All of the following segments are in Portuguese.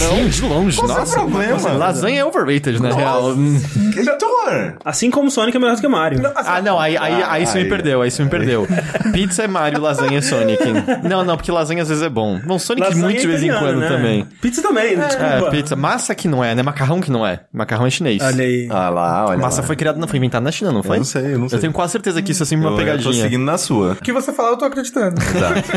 Não, de longe. Qual é o Nossa, problema? Nossa, Lasanha é overrated, na real. Hum. Heitor! Assim como Sonic é melhor do que Mario. Ah, não, aí, aí, aí isso me perdeu, aí isso me perdeu. Pizza é Mario, lasanha é Sonic. Não, não, porque lasanha às vezes é bom. Bom, Sonic Lasanha muito de vez em quando né? também. Pizza também, desculpa. É, pizza. Massa que não é, né? Macarrão que não é. Macarrão é chinês. Olha aí. Ah lá, olha Massa lá. foi criada, não foi inventada na China, não foi? não sei, eu não sei. Eu tenho quase certeza que isso é sempre uma Eu, eu tô pegadinha. seguindo na sua. O que você falar, eu tô acreditando.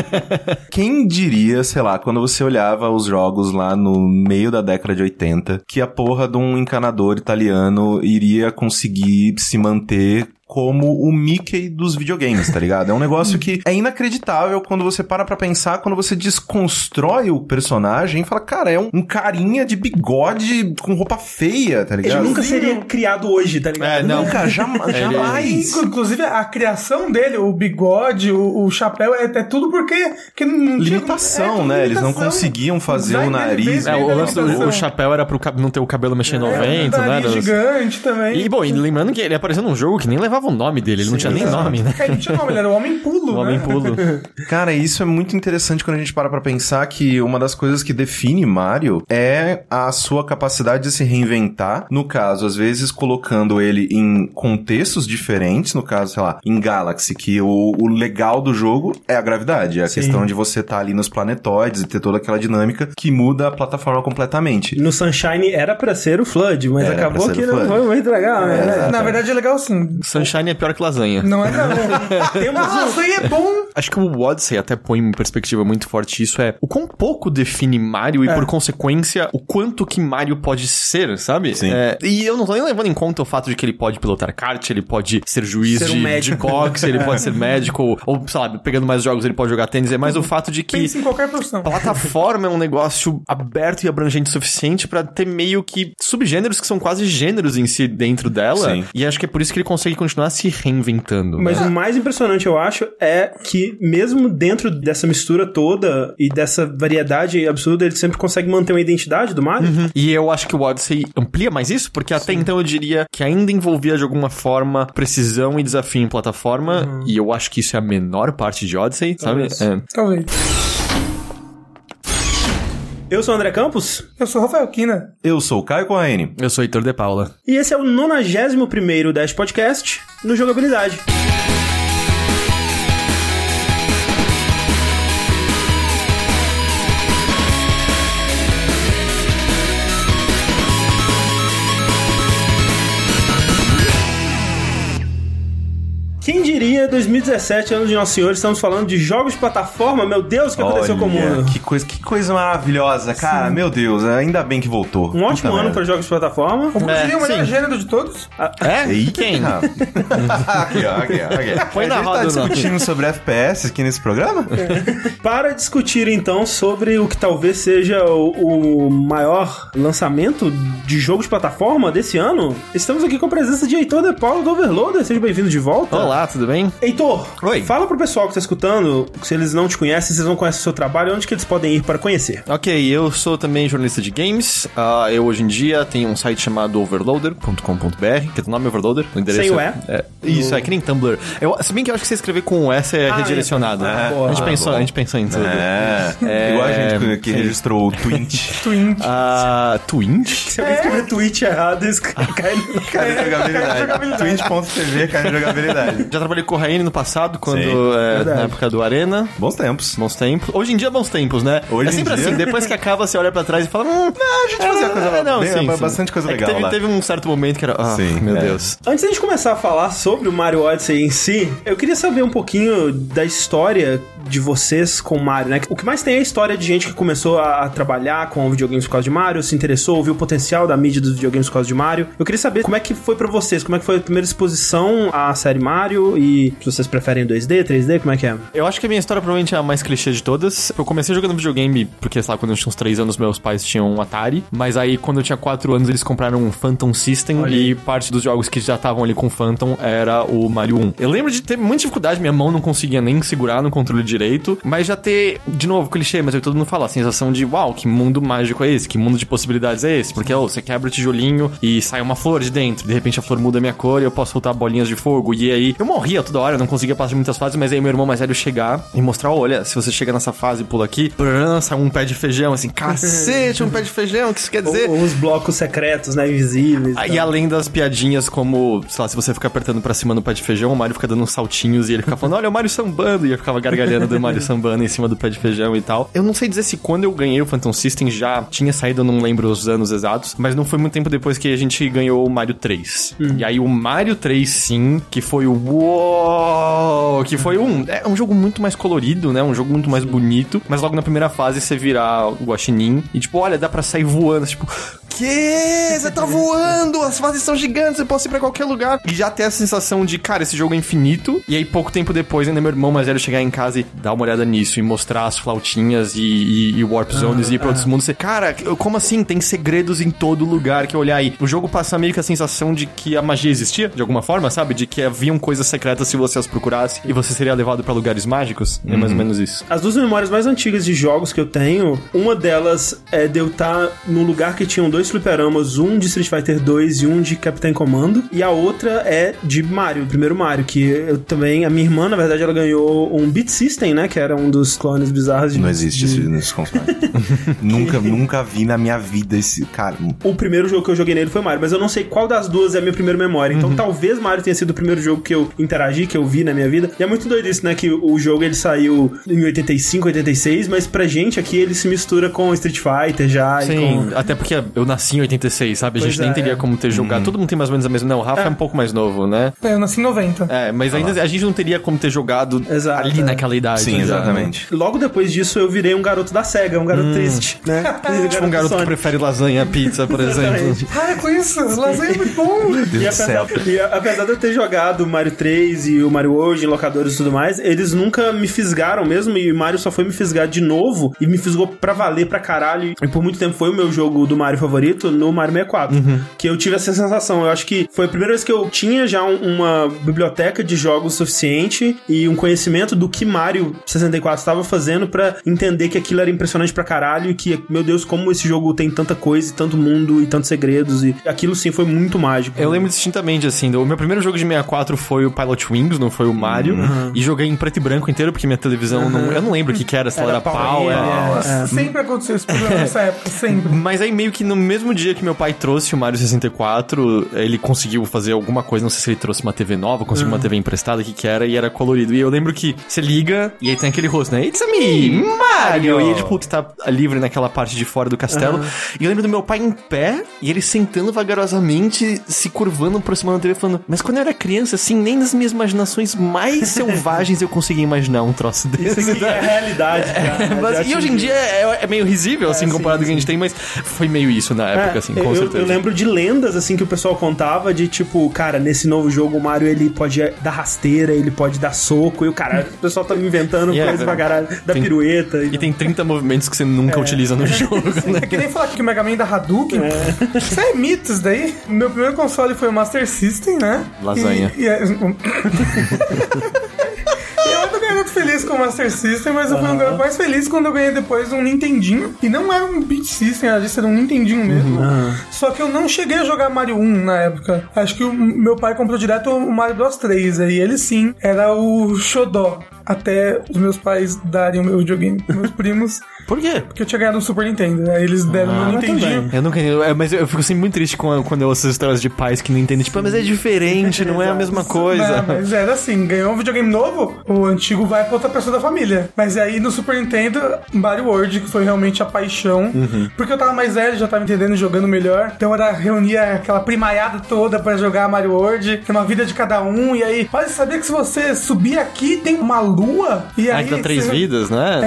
Quem diria, sei lá, quando você olhava os jogos lá no meio da década de 80, que a porra de um encanador italiano iria conseguir se manter como o Mickey dos videogames, tá ligado? É um negócio que é inacreditável quando você para pra pensar, quando você desconstrói o personagem e fala, cara, é um, um carinha de bigode com roupa feia, tá Ele ligado? nunca seria criado hoje, tá ligado? É, não. Nunca, Ele- jamais. Inclusive, a criação dele, o bigode, o, o chapéu, é, é tudo porque que não tinha- Limitação, é, né? Eles não limitação. conseguiam fazer o nariz. veio- É, o, limitação. o chapéu era pro não ter o cabelo mexendo ao É, vento, né? Era- gigante também. E, bom, e lembrando que ele apareceu num jogo que nem levava o nome dele, ele não tinha nem nome, né? É, ele tinha nome, ele era o Homem Pulo, O Homem né? Pulo. Cara, isso é muito interessante quando a gente para pra pensar que uma das coisas que define Mario é a sua capacidade de se reinventar. No caso, às vezes colocando ele em contextos diferentes, no caso, sei lá, em Galaxy, que o, o legal do jogo é a gravidade, é a questão de você estar ali nos planetoides e ter toda aquela dinâmica que muda a plataforma completamente. No Sunshine era pra ser o Flood, mas Era acabou que não foi muito legal, né? exato. Na verdade é legal sim. Sunshine é pior que lasanha. Não é não. Temos Ah, aí é bom. Acho que o Odyssey até põe uma perspectiva muito forte isso, é o quão pouco define Mario e, por consequência, o quanto que Mario pode ser, sabe? Sim. É, e eu não tô nem levando em conta o fato de que ele pode pilotar kart, ele pode ser juiz Ser um de, boxe, ele pode ser médico, ou, sei lá, pegando mais jogos, ele pode jogar tênis, é mais o fato de que Pensa em qualquer profissão. plataforma é um negócio aberto e abrangente o suficiente pra ter meio que subgêneros que são quase gêneros em si dentro dela. Sim. E acho que é por isso que ele consegue continuar se reinventando. Mas né? o mais impressionante, eu acho, é que mesmo dentro dessa mistura toda e dessa variedade absurda, ele sempre consegue manter uma identidade do Mario. E eu acho que o Odyssey amplia mais isso, porque até então eu diria que ainda envolvia de alguma forma precisão e desafio em plataforma, e eu acho que isso é a menor parte de Odyssey, sabe? Talvez. É. Talvez. Eu sou o André Campos Eu sou o Rafael Kina. Eu sou o Caio Corraine. Eu sou Heitor de Paula. e esse é o 91º Dash Podcast no Jogabilidade. 2017, ano de Nosso Senhor, estamos falando de jogos de plataforma? Meu Deus, o que aconteceu com o Olha, mundo? Que coisa, que coisa maravilhosa, cara. Meu Deus, ainda bem que voltou. Um ótimo Puta ano merda. para jogos de plataforma. O É, o melhor sim. gênero de todos. É? Eita. Quem? aqui, ó, aqui, ó, aqui. Põe na a gente roda tá discutindo sobre FPS aqui nesse programa? Para discutir então sobre o que talvez seja o, o maior lançamento de jogo de plataforma desse ano, estamos aqui com a presença de Heitor De Paulo do Overloader. Seja bem-vindo de volta. Olá, tudo bem? Heitor, Oi. fala pro pessoal que tá escutando, se eles não te conhecem, se eles não conhecem o seu trabalho, onde que eles podem ir para conhecer. Ok, eu sou também jornalista de games. Ah, eu hoje em dia tenho um site chamado overloader.com.br, que é o nome Overloader. O endereço Sem o é, é Isso, é que nem Tumblr. Eu, se bem que eu acho que você escrever com o S é Ah, redirecionado. é. a, gente Ah, pensou, a gente pensou em tudo. É, É, igual a gente que, registrou o Twint. Twin. Ah, Twint? Se alguém escrever tweet errado, eles caem no Cara de jogabilidade. Já trabalhei com o Raine no passado, quando Sim, é, na época do Arena. Bons tempos. Bons tempos. Hoje em dia, bons tempos, né? Hoje é em sempre dia- assim, depois que acaba, você olha pra trás e fala, hum, a gente fazia coisa é, não, bem- sim, sim. bastante coisa É que legal teve, lá. teve um certo momento que era, ah, Sim, meu é. Deus. Antes da gente começar a falar sobre o Mario Odyssey em si, eu queria saber um pouquinho da história de vocês com Mario, né? O que mais tem é a história de gente que começou a, trabalhar com videogames por causa de Mario, se interessou, viu o potencial da mídia dos videogames por causa de Mario. Eu queria saber como é que foi pra vocês, como é que foi a primeira exposição à série Mario e se vocês preferem 2D, 3D, como é que é? Eu acho que a minha história provavelmente é a mais clichê de todas. Eu comecei jogando videogame porque, sei lá, quando eu tinha uns 3 anos, meus pais tinham um Atari. Mas aí, quando eu tinha 4 anos, eles compraram um Phantom System. E parte dos jogos que já estavam ali com Phantom era o Mario 1. Eu lembro de ter muita dificuldade, minha mão não conseguia nem segurar no controle direito, mas já ter, de novo, clichê, mas aí todo mundo fala, a sensação de, uau, que mundo mágico é esse? Que mundo de possibilidades é esse? Porque, ó, você quebra o tijolinho e sai uma flor de dentro, de repente a flor muda a minha cor e eu posso soltar bolinhas de fogo, e aí eu morria toda hora, eu não conseguia passar muitas fases, mas aí meu irmão mais velho chegar e mostrar, olha, se você chega nessa fase e pula aqui, brrr, sai um pé de feijão, assim, cacete, um pé de feijão, o que isso quer dizer? Ou os blocos secretos, né, invisíveis. Ah, E além das piadinhas como, sei lá, se você ficar apertando pra cima no pé de feijão, o Mario fica dando uns saltinhos e ele fica falando, olha, o Mario sambando, e eu ficava gargalhando do Mario sambando em cima do pé de feijão e tal. Eu não sei dizer se quando eu ganhei o Phantom System já tinha saído, eu não lembro os anos exatos, mas não foi muito tempo depois que a gente ganhou o Mario 3. E aí o Mario 3, sim, que foi o uou, que foi um, é um jogo muito mais colorido, né, um jogo muito mais bonito, mas logo na primeira fase você virar o Guaxinim e tipo, olha, dá pra sair voando, tipo, que? Você tá voando, as fases são gigantes, você pode ir pra qualquer lugar. E já tem a sensação de, cara, esse jogo é infinito. E aí, pouco tempo depois, ainda meu irmão mais velho chegar em casa e dar uma olhada nisso e mostrar as flautinhas e, e, e Warp Zones e ir pra outros mundos. Você, cara, como assim? Tem segredos em todo lugar que eu olhar aí. O jogo passa meio que a sensação de que a magia existia, de alguma forma, sabe? De que haviam coisas secretas se você as procurasse e você seria levado pra lugares mágicos. É mais ou menos isso. As duas memórias mais antigas de jogos que eu tenho, uma delas é de eu estar num lugar que tinham dois fliperamas, um de Street Fighter 2 e um de Capitão Comando, e a outra é de Mario, o primeiro Mario, que eu também, a minha irmã, na verdade, ela ganhou um Beat System, né, que era um dos clones bizarros de... Não existe esse nesse console. nunca, nunca vi na minha vida esse. Cara, O primeiro jogo que eu joguei nele foi Mario, mas eu não sei qual das duas é a minha primeira memória. Então talvez Mario tenha sido o primeiro jogo que eu interagi, que eu vi na minha vida. E é muito doido isso, né? Que o jogo ele saiu em 85, 86, mas pra gente aqui ele se mistura com Street Fighter já. e Sim, com... até porque eu nasci em 86, sabe? A gente Pois nem é. teria como ter jogado. Todo mundo tem mais ou menos a mesma. Não, o Rafa é, um pouco mais novo, né? É, eu nasci em 90. É, mas ainda a gente não teria como ter jogado Exato, ali é. naquela idade. Sim, né? exatamente. Logo depois disso eu virei um garoto da SEGA, um garoto triste, né? Tipo um garoto que Sonic. prefere lasanha a pizza, por exemplo. Exatamente. Ah, com isso, lasanha é muito bom. Deus E do céu. apesar, e apesar de eu ter jogado o Mario 3 e o Mario World em locadores e tudo mais, eles nunca me fisgaram mesmo, e o Mario só foi me fisgar de novo, e me fisgou pra valer pra caralho. E por muito tempo foi o meu jogo do Mario favorito no Mario 64. Que eu tive essa sensação. Eu acho que foi a primeira vez que eu tinha já um- uma biblioteca de jogos suficiente e um conhecimento do que Mario 64 estava fazendo pra entender que aquilo era impressionante pra caralho e que, meu Deus, como esse jogo tem tanta coisa, e tanto mundo e tantos segredos. E aquilo sim foi muito mágico. Eu lembro distintamente, assim, o meu primeiro jogo de 64 foi o Pilot Wings, não foi o Mario. E joguei em preto e branco inteiro, porque minha televisão não. Eu não lembro o que, que era, se ela Era era pau, era. é. Nossa, sempre aconteceu esse problema nessa época, sempre. Mas aí meio que no mesmo dia que meu pai trouxe o Mario 64, ele conseguiu fazer alguma coisa, não sei se ele trouxe uma TV nova, conseguiu uma TV emprestada, o que que era, e era colorido. E eu lembro que você liga, e aí tem aquele rosto, né? It's me, Mario! E aí, tipo, tá livre naquela parte de fora do castelo. E eu lembro do meu pai em pé, e ele sentando vagarosamente, se curvando, aproximando da TV, falando, mas quando eu era criança, assim, nem nas minhas imaginações mais selvagens eu conseguia imaginar um troço desse. Isso aqui é realidade, cara. Mas- Já e hoje em dia é, é meio risível, assim, sim, comparado com o que a sim. gente tem, mas foi meio isso na época, É, assim, com eu, certeza. eu lembro de lendas, assim, que o pessoal contava de, tipo, cara, nesse novo jogo o Mario, ele pode dar rasteira, ele pode dar soco, e o cara, o pessoal tá inventando Yeah, coisa pra caralho, da tem- pirueta. E tem 30 movimentos que você nunca utiliza no jogo, né? É que nem falar que o Mega Man da Hadouken. Isso é mito, isso daí. Meu primeiro console foi o Master System, né? Lasanha. E, e, é- Eu ainda ganhei muito feliz com o Master System, mas eu fui um garoto mais feliz quando eu ganhei depois um Nintendinho. E não era um Beat System, era disso, era um Nintendinho mesmo. Só que eu não cheguei a jogar Mario 1 na época. Acho que o meu pai comprou direto o Mario Bros 3. Aí ele sim, era o Xodó. Até os meus pais darem o meu videogame pros meus primos, Por quê? porque eu tinha ganhado um Super Nintendo. Aí eles deram o meu Nintendinho. Eu nunca. eu- mas eu fico sempre muito triste quando eu ouço as histórias de pais que não entendem. Tipo, "Ah, mas é diferente, não é a mesma coisa. É, mas era assim, ganhou um videogame novo, o antigo vai pra outra pessoa da família. Mas aí no Super Nintendo, Mario World, que foi realmente a paixão. Uhum. Porque eu tava mais velho, já tava entendendo, jogando melhor. Então era reunia aquela primaiada toda pra jogar Mario World, tem uma vida de cada um. E aí, pode saber que se você subir aqui, tem uma lua. E Ah, aí. que dá três você- vidas, né?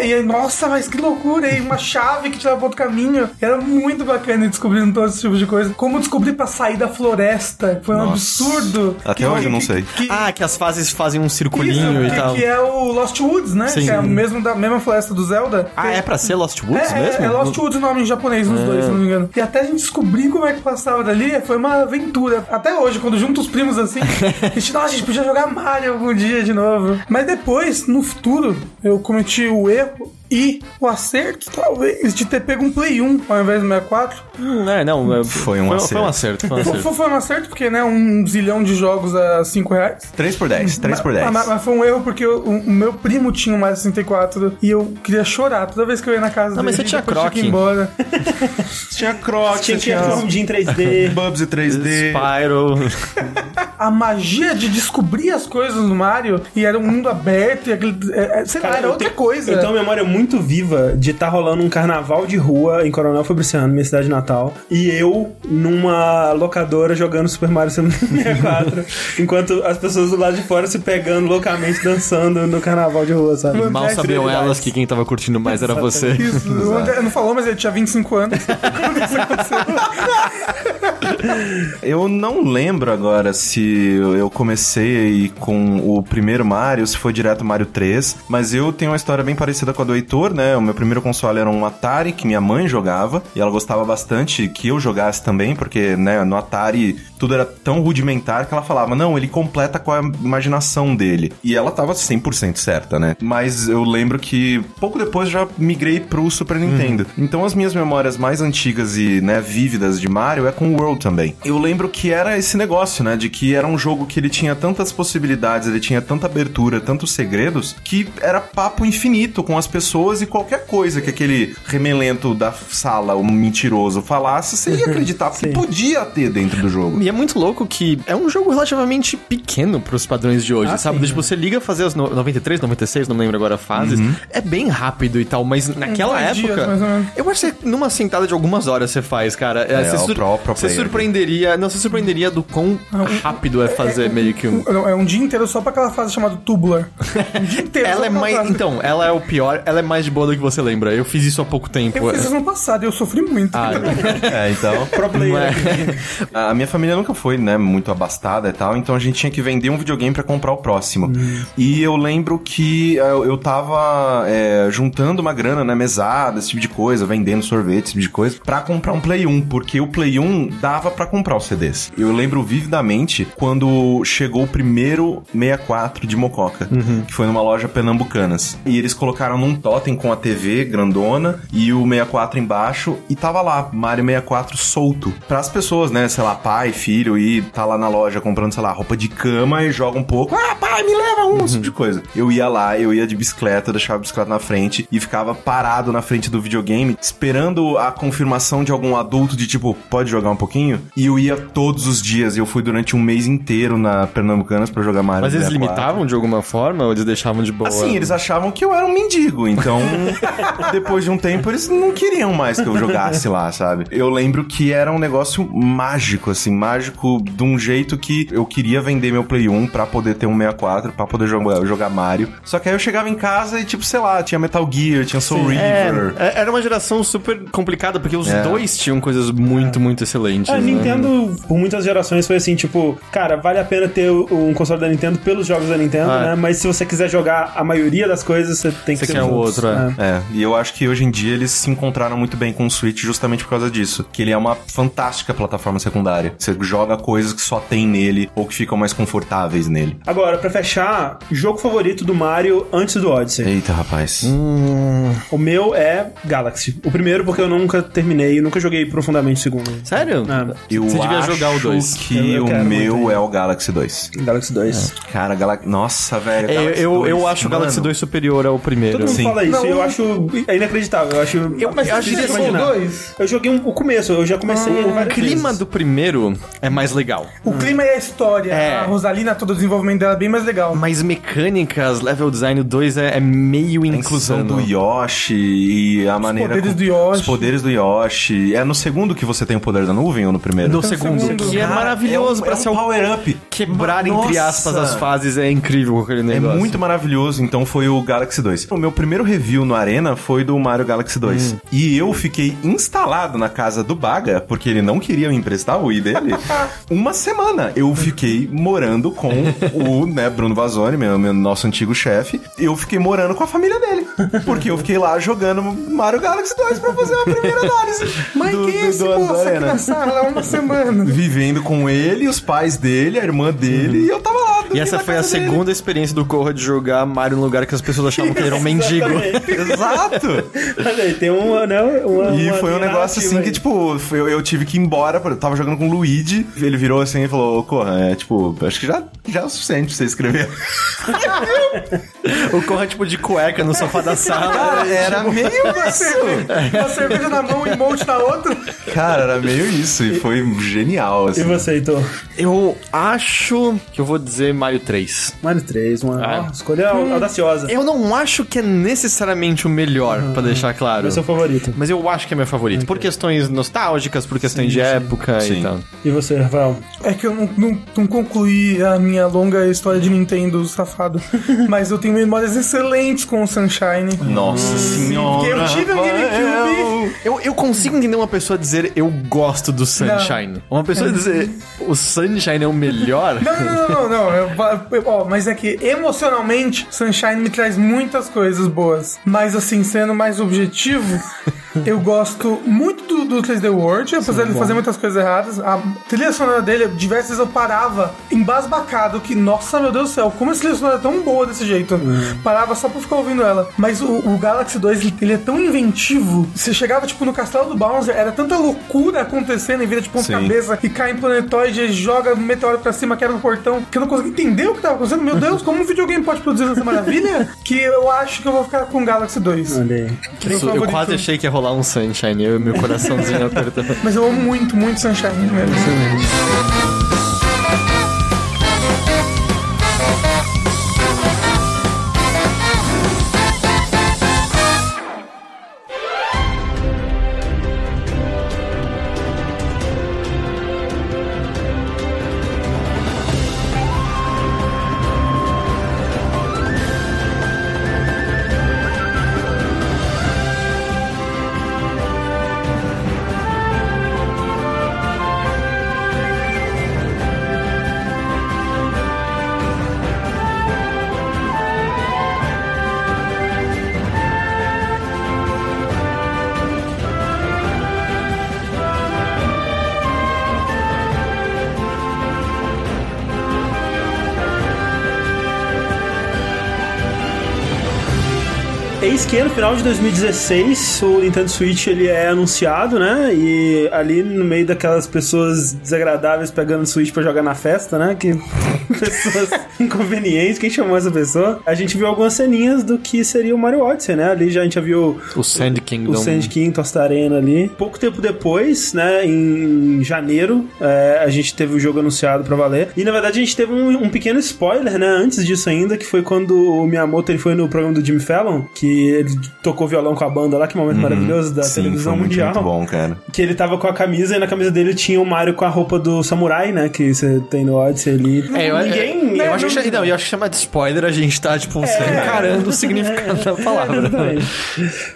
É, e aí, nossa, mas que loucura! E uma chave que te leva pra outro caminho. Era muito bacana ir descobrindo todos esses tipos de coisa. Como descobrir pra sair da floresta. Foi um Nossa. absurdo. Até Que- hoje eu não sei. que- Ah, que as fases fazem um circulinho isso, e que, tal. que é o Lost Woods, né? Sim. Que é o mesmo da mesma floresta do Zelda. Ah, é pra ser Lost Woods É, mesmo? é, é Lost Woods o nome em japonês nos dois, se não me engano. E até a gente descobrir como é que passava dali, foi uma aventura. Até hoje, quando junta os primos assim, a gente, nossa, a gente podia jogar Mario algum dia de novo. Mas depois, no futuro, eu cometi o erro e o acerto, talvez, de ter pego um Play 1 ao invés do 64. Hum, é, não. é- Foi um Foi um acerto. acerto, foi um acerto. foi, foi um acerto, porque, né, um zilhão de jogos a 5 reais. 3 por 10, 3 por 10. Mas, mas foi um erro porque o, o meu primo tinha um Mario 64 e eu queria chorar toda vez que eu ia na casa Não, mas dele. você tinha depois tinha que ir Croc. embora. Tinha Crocs, Tinha que ir tinha em 3D. Bubsy 3D. Spyro. a magia de descobrir as coisas no Mario e era um mundo aberto e aquele. É, é, sei lá, Cara, era eu outra tenho- coisa. Eu tenho uma memória muito viva de estar rolando um carnaval de rua em Coronel Fabriciano, minha cidade natal, e eu numa locadora jogando Super Mario 64, enquanto as pessoas do lado de fora se pegando loucamente, dançando no carnaval de rua, sabe? Mal é sabiam celebridades. elas que quem tava curtindo mais era você. Isso, o André não falou, mas ele tinha 25 anos. Eu não lembro agora se eu comecei com o primeiro Mario, se foi direto Mario 3, mas eu tenho uma história bem parecida com a do Né? O meu primeiro console era um Atari que minha mãe jogava e ela gostava bastante que eu jogasse também, porque, né, no Atari tudo era tão rudimentar que ela falava, não, ele completa com a imaginação dele. E ela tava 100% certa, né? Mas eu lembro que pouco depois já migrei pro Super Nintendo. Então as minhas memórias mais antigas e, né, vívidas de Mario é com o World também. Eu lembro que era esse negócio, né, de que era um jogo que ele tinha tantas possibilidades, ele tinha tanta abertura, tantos segredos, que era papo infinito com as pessoas e qualquer coisa que aquele remelento da sala, o mentiroso, falasse, você ia acreditar, porque podia ter dentro do jogo. E é muito louco que é um jogo relativamente pequeno pros padrões de hoje, Ah, sabe? sim, tipo, você liga fazer as no- 93, 96, não me lembro agora fases. É bem rápido e tal, mas naquela época. dias, mais ou menos. eu acho que numa sentada de algumas horas você faz, cara. É, É, você sur- você surpreenderia. Não, você surpreenderia do quão rápido é fazer meio que um. Não, É um dia inteiro só pra aquela fase chamada Tubular. Um dia inteiro só Ela é pra aquela mais. fase. Então, ela é o pior, ela é mais de boa do que você lembra. Eu fiz isso há pouco tempo. Eu fiz isso no passado e eu sofri muito. Ah, É, então. Pro player. A minha família nunca foi, né, muito abastada e tal, então a gente tinha que vender um videogame pra comprar o próximo. E eu lembro que eh, eu, tava é, juntando uma grana, né, mesada, esse tipo de coisa, vendendo sorvete, esse tipo de coisa, pra comprar um Play 1, porque o Play 1 dava pra comprar os CDs. Eu lembro vividamente quando chegou o primeiro 64 de Mococa, que foi numa loja pernambucanas. E eles colocaram num totem com a TV grandona e o 64 embaixo e tava lá, Mario 64 solto. Pras pessoas, né, sei lá, pai, filho, e tá lá na loja comprando, sei lá, roupa de cama e joga um pouco. Ah, pai, me leva um, esse tipo de coisa. Eu ia lá, eu ia de bicicleta, eu deixava a bicicleta na frente e ficava parado na frente do videogame, esperando a confirmação de algum adulto de tipo, pode jogar um pouquinho? E eu ia todos os dias, e eu fui durante um mês inteiro na Pernambucanas pra jogar Mario Mas eles 64. limitavam de alguma forma ou eles deixavam de boa? Assim, eles achavam que eu era um mendigo, então depois de um tempo eles não queriam mais que eu jogasse lá, sabe? Eu lembro que era um negócio mágico, assim, mágico de um jeito que eu queria vender meu Play 1 pra poder ter um 64, pra poder jogar, jogar Mario. Só que aí eu chegava em casa e, tipo, sei lá, tinha Metal Gear, tinha Soul River. É, era uma geração super complicada, porque os É. dois tinham coisas muito, muito excelentes. A né? Nintendo, por muitas gerações, foi assim, tipo, cara, vale a pena ter um console da Nintendo pelos jogos da Nintendo, Ah, é. né? Mas se você quiser jogar a maioria das coisas, você tem que Você ser quer os o outros. Outro, é. É, e eu acho que hoje em dia eles se encontraram muito bem com o Switch justamente por causa disso. Que ele é uma fantástica plataforma secundária. Você joga coisas que só tem nele ou que ficam mais confortáveis nele. Agora, pra fechar, jogo favorito do Mario antes do Odyssey. Eita, rapaz. O meu é Galaxy. O primeiro porque eu nunca terminei, nunca joguei profundamente o segundo. Sério? É. Eu Você devia acho jogar o 2. que Eu- eu o meu é o Galaxy 2. Galaxy 2. Cara, Galaxy... Nossa, velho. É, Galaxy eu, 2, eu acho o mano. Galaxy 2 superior ao primeiro. Todo mundo Sim. fala isso Não, eu acho é inacreditável. Eu acho. Eu- mas eu acho que imaginar. dois. Eu joguei um- o começo, eu já comecei ele O clima vezes. do primeiro é mais legal. O clima e a história. É. A Rosalina, todo o desenvolvimento dela é bem mais legal. Mas mecânicas, level design, o 2 é, é meio A inclusão do Yoshi e a maneira... poderes com- do Yoshi. Os poderes do Yoshi. É no segundo que você tem o poder da nuvem ou no primeiro? No Então, segundo, segundo, que é maravilhoso é um, pra é um ser o power power-up. Quebrar, entre Nossa. aspas, as fases é incrível com aquele É negócio. muito maravilhoso, então foi o Galaxy 2. O meu primeiro review no Arena foi do Mario Galaxy 2. E eu fiquei instalado na casa do Baga, porque ele não queria me emprestar o Wii dele, uma semana. Eu fiquei morando com o né, Bruno Vazoni, meu, meu nosso antigo chefe. Eu fiquei morando com a família dele. Porque eu fiquei lá jogando Mario Galaxy 2 pra fazer a primeira análise. Mas do- quem é esse moço aqui na sala uma semana? Vivendo com ele, os pais dele, a irmã dele, e eu tava lá. E essa foi a segunda experiência do Corra de jogar Mario no lugar que as pessoas achavam que ele era um mendigo. Exato! Olha aí, tem uma, né? Uma, E uma foi um negócio assim narrativa que, aí. tipo, eu, eu tive que ir embora, eu tava jogando com o Luigi, ele virou assim e falou, ô, Corra, é tipo, acho que já, já é o suficiente pra você escrever. O Corra, tipo, de cueca no sofá da sala. Cara, era meio isso. Uma cerveja na mão e emote na outra. Cara, era meio isso, e foi genial, E assim. você, Heitor? Eu acho que eu vou dizer Mario 3. Mario 3, uma Ah. ó, escolha audaciosa. Eu não acho que é necessariamente o melhor, pra deixar claro. É seu favorito. Mas eu acho que é meu favorito. Por questões nostálgicas, por questões de época Sim. e tal. E você, Rafael? É que eu não, não, não concluí a minha longa história de Nintendo safado. Mas eu tenho memórias excelentes com o Sunshine. Nossa senhora. Eu tive um GameCube. Eu, eu consigo entender uma pessoa dizer eu gosto do Sunshine. Uma pessoa dizer o Sunshine é o melhor. Não, não, não, não, não. Eu- ó, mas é que emocionalmente, Sunshine me traz muitas coisas boas. Mas assim, sendo mais objetivo, eu gosto muito do, do 3D World, apesar de fazer muitas coisas erradas. A trilha sonora dele, diversas vezes eu parava embasbacado, que, nossa, meu Deus do céu, como essa trilha sonora é tão boa desse jeito. Parava só pra ficar ouvindo ela. Mas o, o Galaxy 2, ele, é tão inventivo. Você chegava, tipo, no castelo do Bowser, era tanta loucura acontecendo em vida de ponta Sim. cabeça e cai em planetoide e joga meteoro pra cima, quebra o portão, que eu não conseguia entender o que tava acontecendo. Meu Deus, como um videogame pode produzir essa maravilha? que eu acho que eu vou ficar com o Galaxy 2. Olha aí. Eu favorito. quase achei que ia rolar um Sunshine, eu, meu coraçãozinho apertando. Mas eu amo muito, muito Sunshine mesmo. Eis no final de 2016 o Nintendo Switch ele é anunciado, né? E ali no meio daquelas pessoas desagradáveis pegando o Switch pra jogar na festa, né? Que pessoas inconvenientes, quem chamou essa pessoa? A gente viu algumas ceninhas do que seria o Mario Odyssey, né? Ali já a gente já viu O Sand Kingdom. o Sand King, Tosta Arena ali. Pouco tempo depois, né, em janeiro, é, a gente teve o jogo anunciado pra valer. E na verdade a gente teve um, um pequeno spoiler, né, antes disso ainda, que foi quando o Miyamoto ele foi no programa do Jimmy Fallon, que ele tocou violão com a banda lá, que momento maravilhoso da Uhum. Sim, televisão muito, mundial. muito bom, cara. Que ele tava com a camisa e na camisa dele tinha o Mario com a roupa do samurai, né, que você tem no Odyssey ali. É, eu, Ninguém... eu, eu acho que, não, eu acho que chama de spoiler, a gente tá, tipo, encarando o significado da palavra. Exatamente.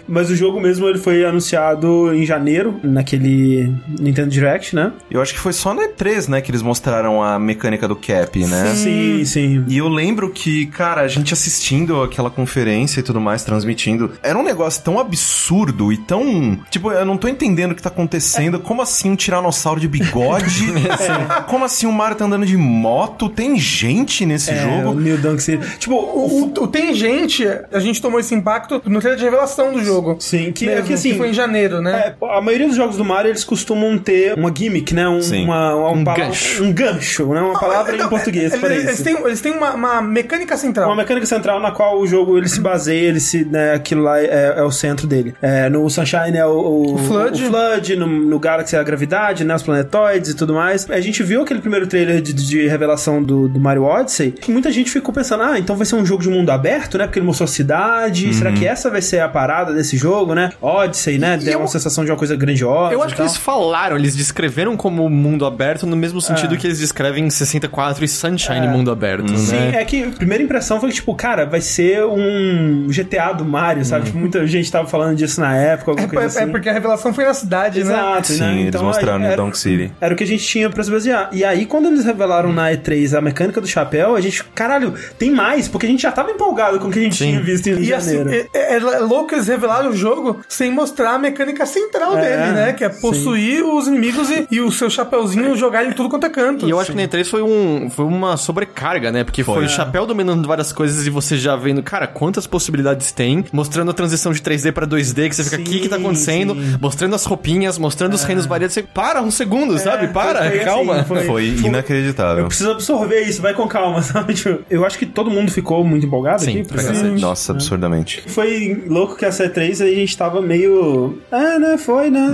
Mas o jogo mesmo ele foi anunciado em janeiro, naquele Nintendo Direct, né? Eu acho que foi só na E3, né, que eles mostraram a mecânica do Cap, né? Sim, sim. E eu lembro que, cara, a gente assistindo aquela conferência e tudo mais, transmitindo, era um negócio tão absurdo e tão. Tipo, eu não tô entendendo o que tá acontecendo. Como assim um tiranossauro de bigode? Como assim o Mario tá andando de moto? Tem gente nesse É, o jogo? New Dunk City. Tipo, o, O, o Tem Gente, a gente tomou esse impacto no trailer de revelação do jogo. Sim, que, é Mesmo, que assim. foi em janeiro, né? é, a maioria dos jogos do Mario eles costumam ter uma gimmick, né? Um, uma, uma- Um pala- gancho. Um gancho, né? Uma palavra Não, em português eles, eles têm, eles têm uma, uma mecânica central. Uma mecânica central na qual o jogo ele se baseia, ele se, né, aquilo lá é, é o centro dele. É, no Sunshine é o, o, O Flood. o Flood, no, no Galaxy é a gravidade, né, os planetoides e tudo mais. A gente viu aquele primeiro trailer de, de revelação do, do Mario Odyssey, que muita gente ficou pensando, ah, então vai ser um jogo de mundo aberto, né, porque ele mostrou a cidade, será que essa vai ser a parada desse jogo, né? Odyssey, né, deu eu- uma sensação de uma coisa grandiosa Eu acho que tal. eles falaram, eles descreveram como mundo aberto no mesmo sentido que eles descrevem 64 e Sunshine mundo aberto, Sim, né? é que a primeira impressão foi que, tipo, cara, vai ser um GTA do Mario, sabe? Tipo, muita gente tava falando disso na época, alguma É, coisa é assim. porque a revelação foi na cidade, né? Exato, Sim, né? eles Então, mostraram aí, no era, Donk City. era o que a gente tinha pra se basear. E aí, quando eles revelaram na E3 a mecânica do chapéu, a gente, caralho, tem mais, porque a gente já tava empolgado com o que a gente Sim. tinha visto em E assim, janeiro. é, é- é louco eles revelaram o jogo sem mostrar a mecânica central É, dele, né? Que é possuir os inimigos e, e o seu chapeuzinho jogar em tudo quanto é canto. E eu acho que na E3 foi, um, foi uma sobrecarga, né? Porque foi, o chapéu dominando várias coisas e você já vendo, cara, quantas possibilidades tem, mostrando a transição de 3D pra 2D, que você fica, o que que tá Sim, acontecendo? sim. Mostrando as roupinhas, mostrando os reinos variados, você para um segundo, sabe? É, Para, foi- foi calma. assim, foi- Foi inacreditável. Eu preciso absorver isso, vai com calma, sabe? Tipo, eu acho que todo mundo ficou muito empolgado Sim, aqui. cacete. Nossa, absurdamente. Foi louco que a C3 a gente tava meio. Ah, né? Foi, né?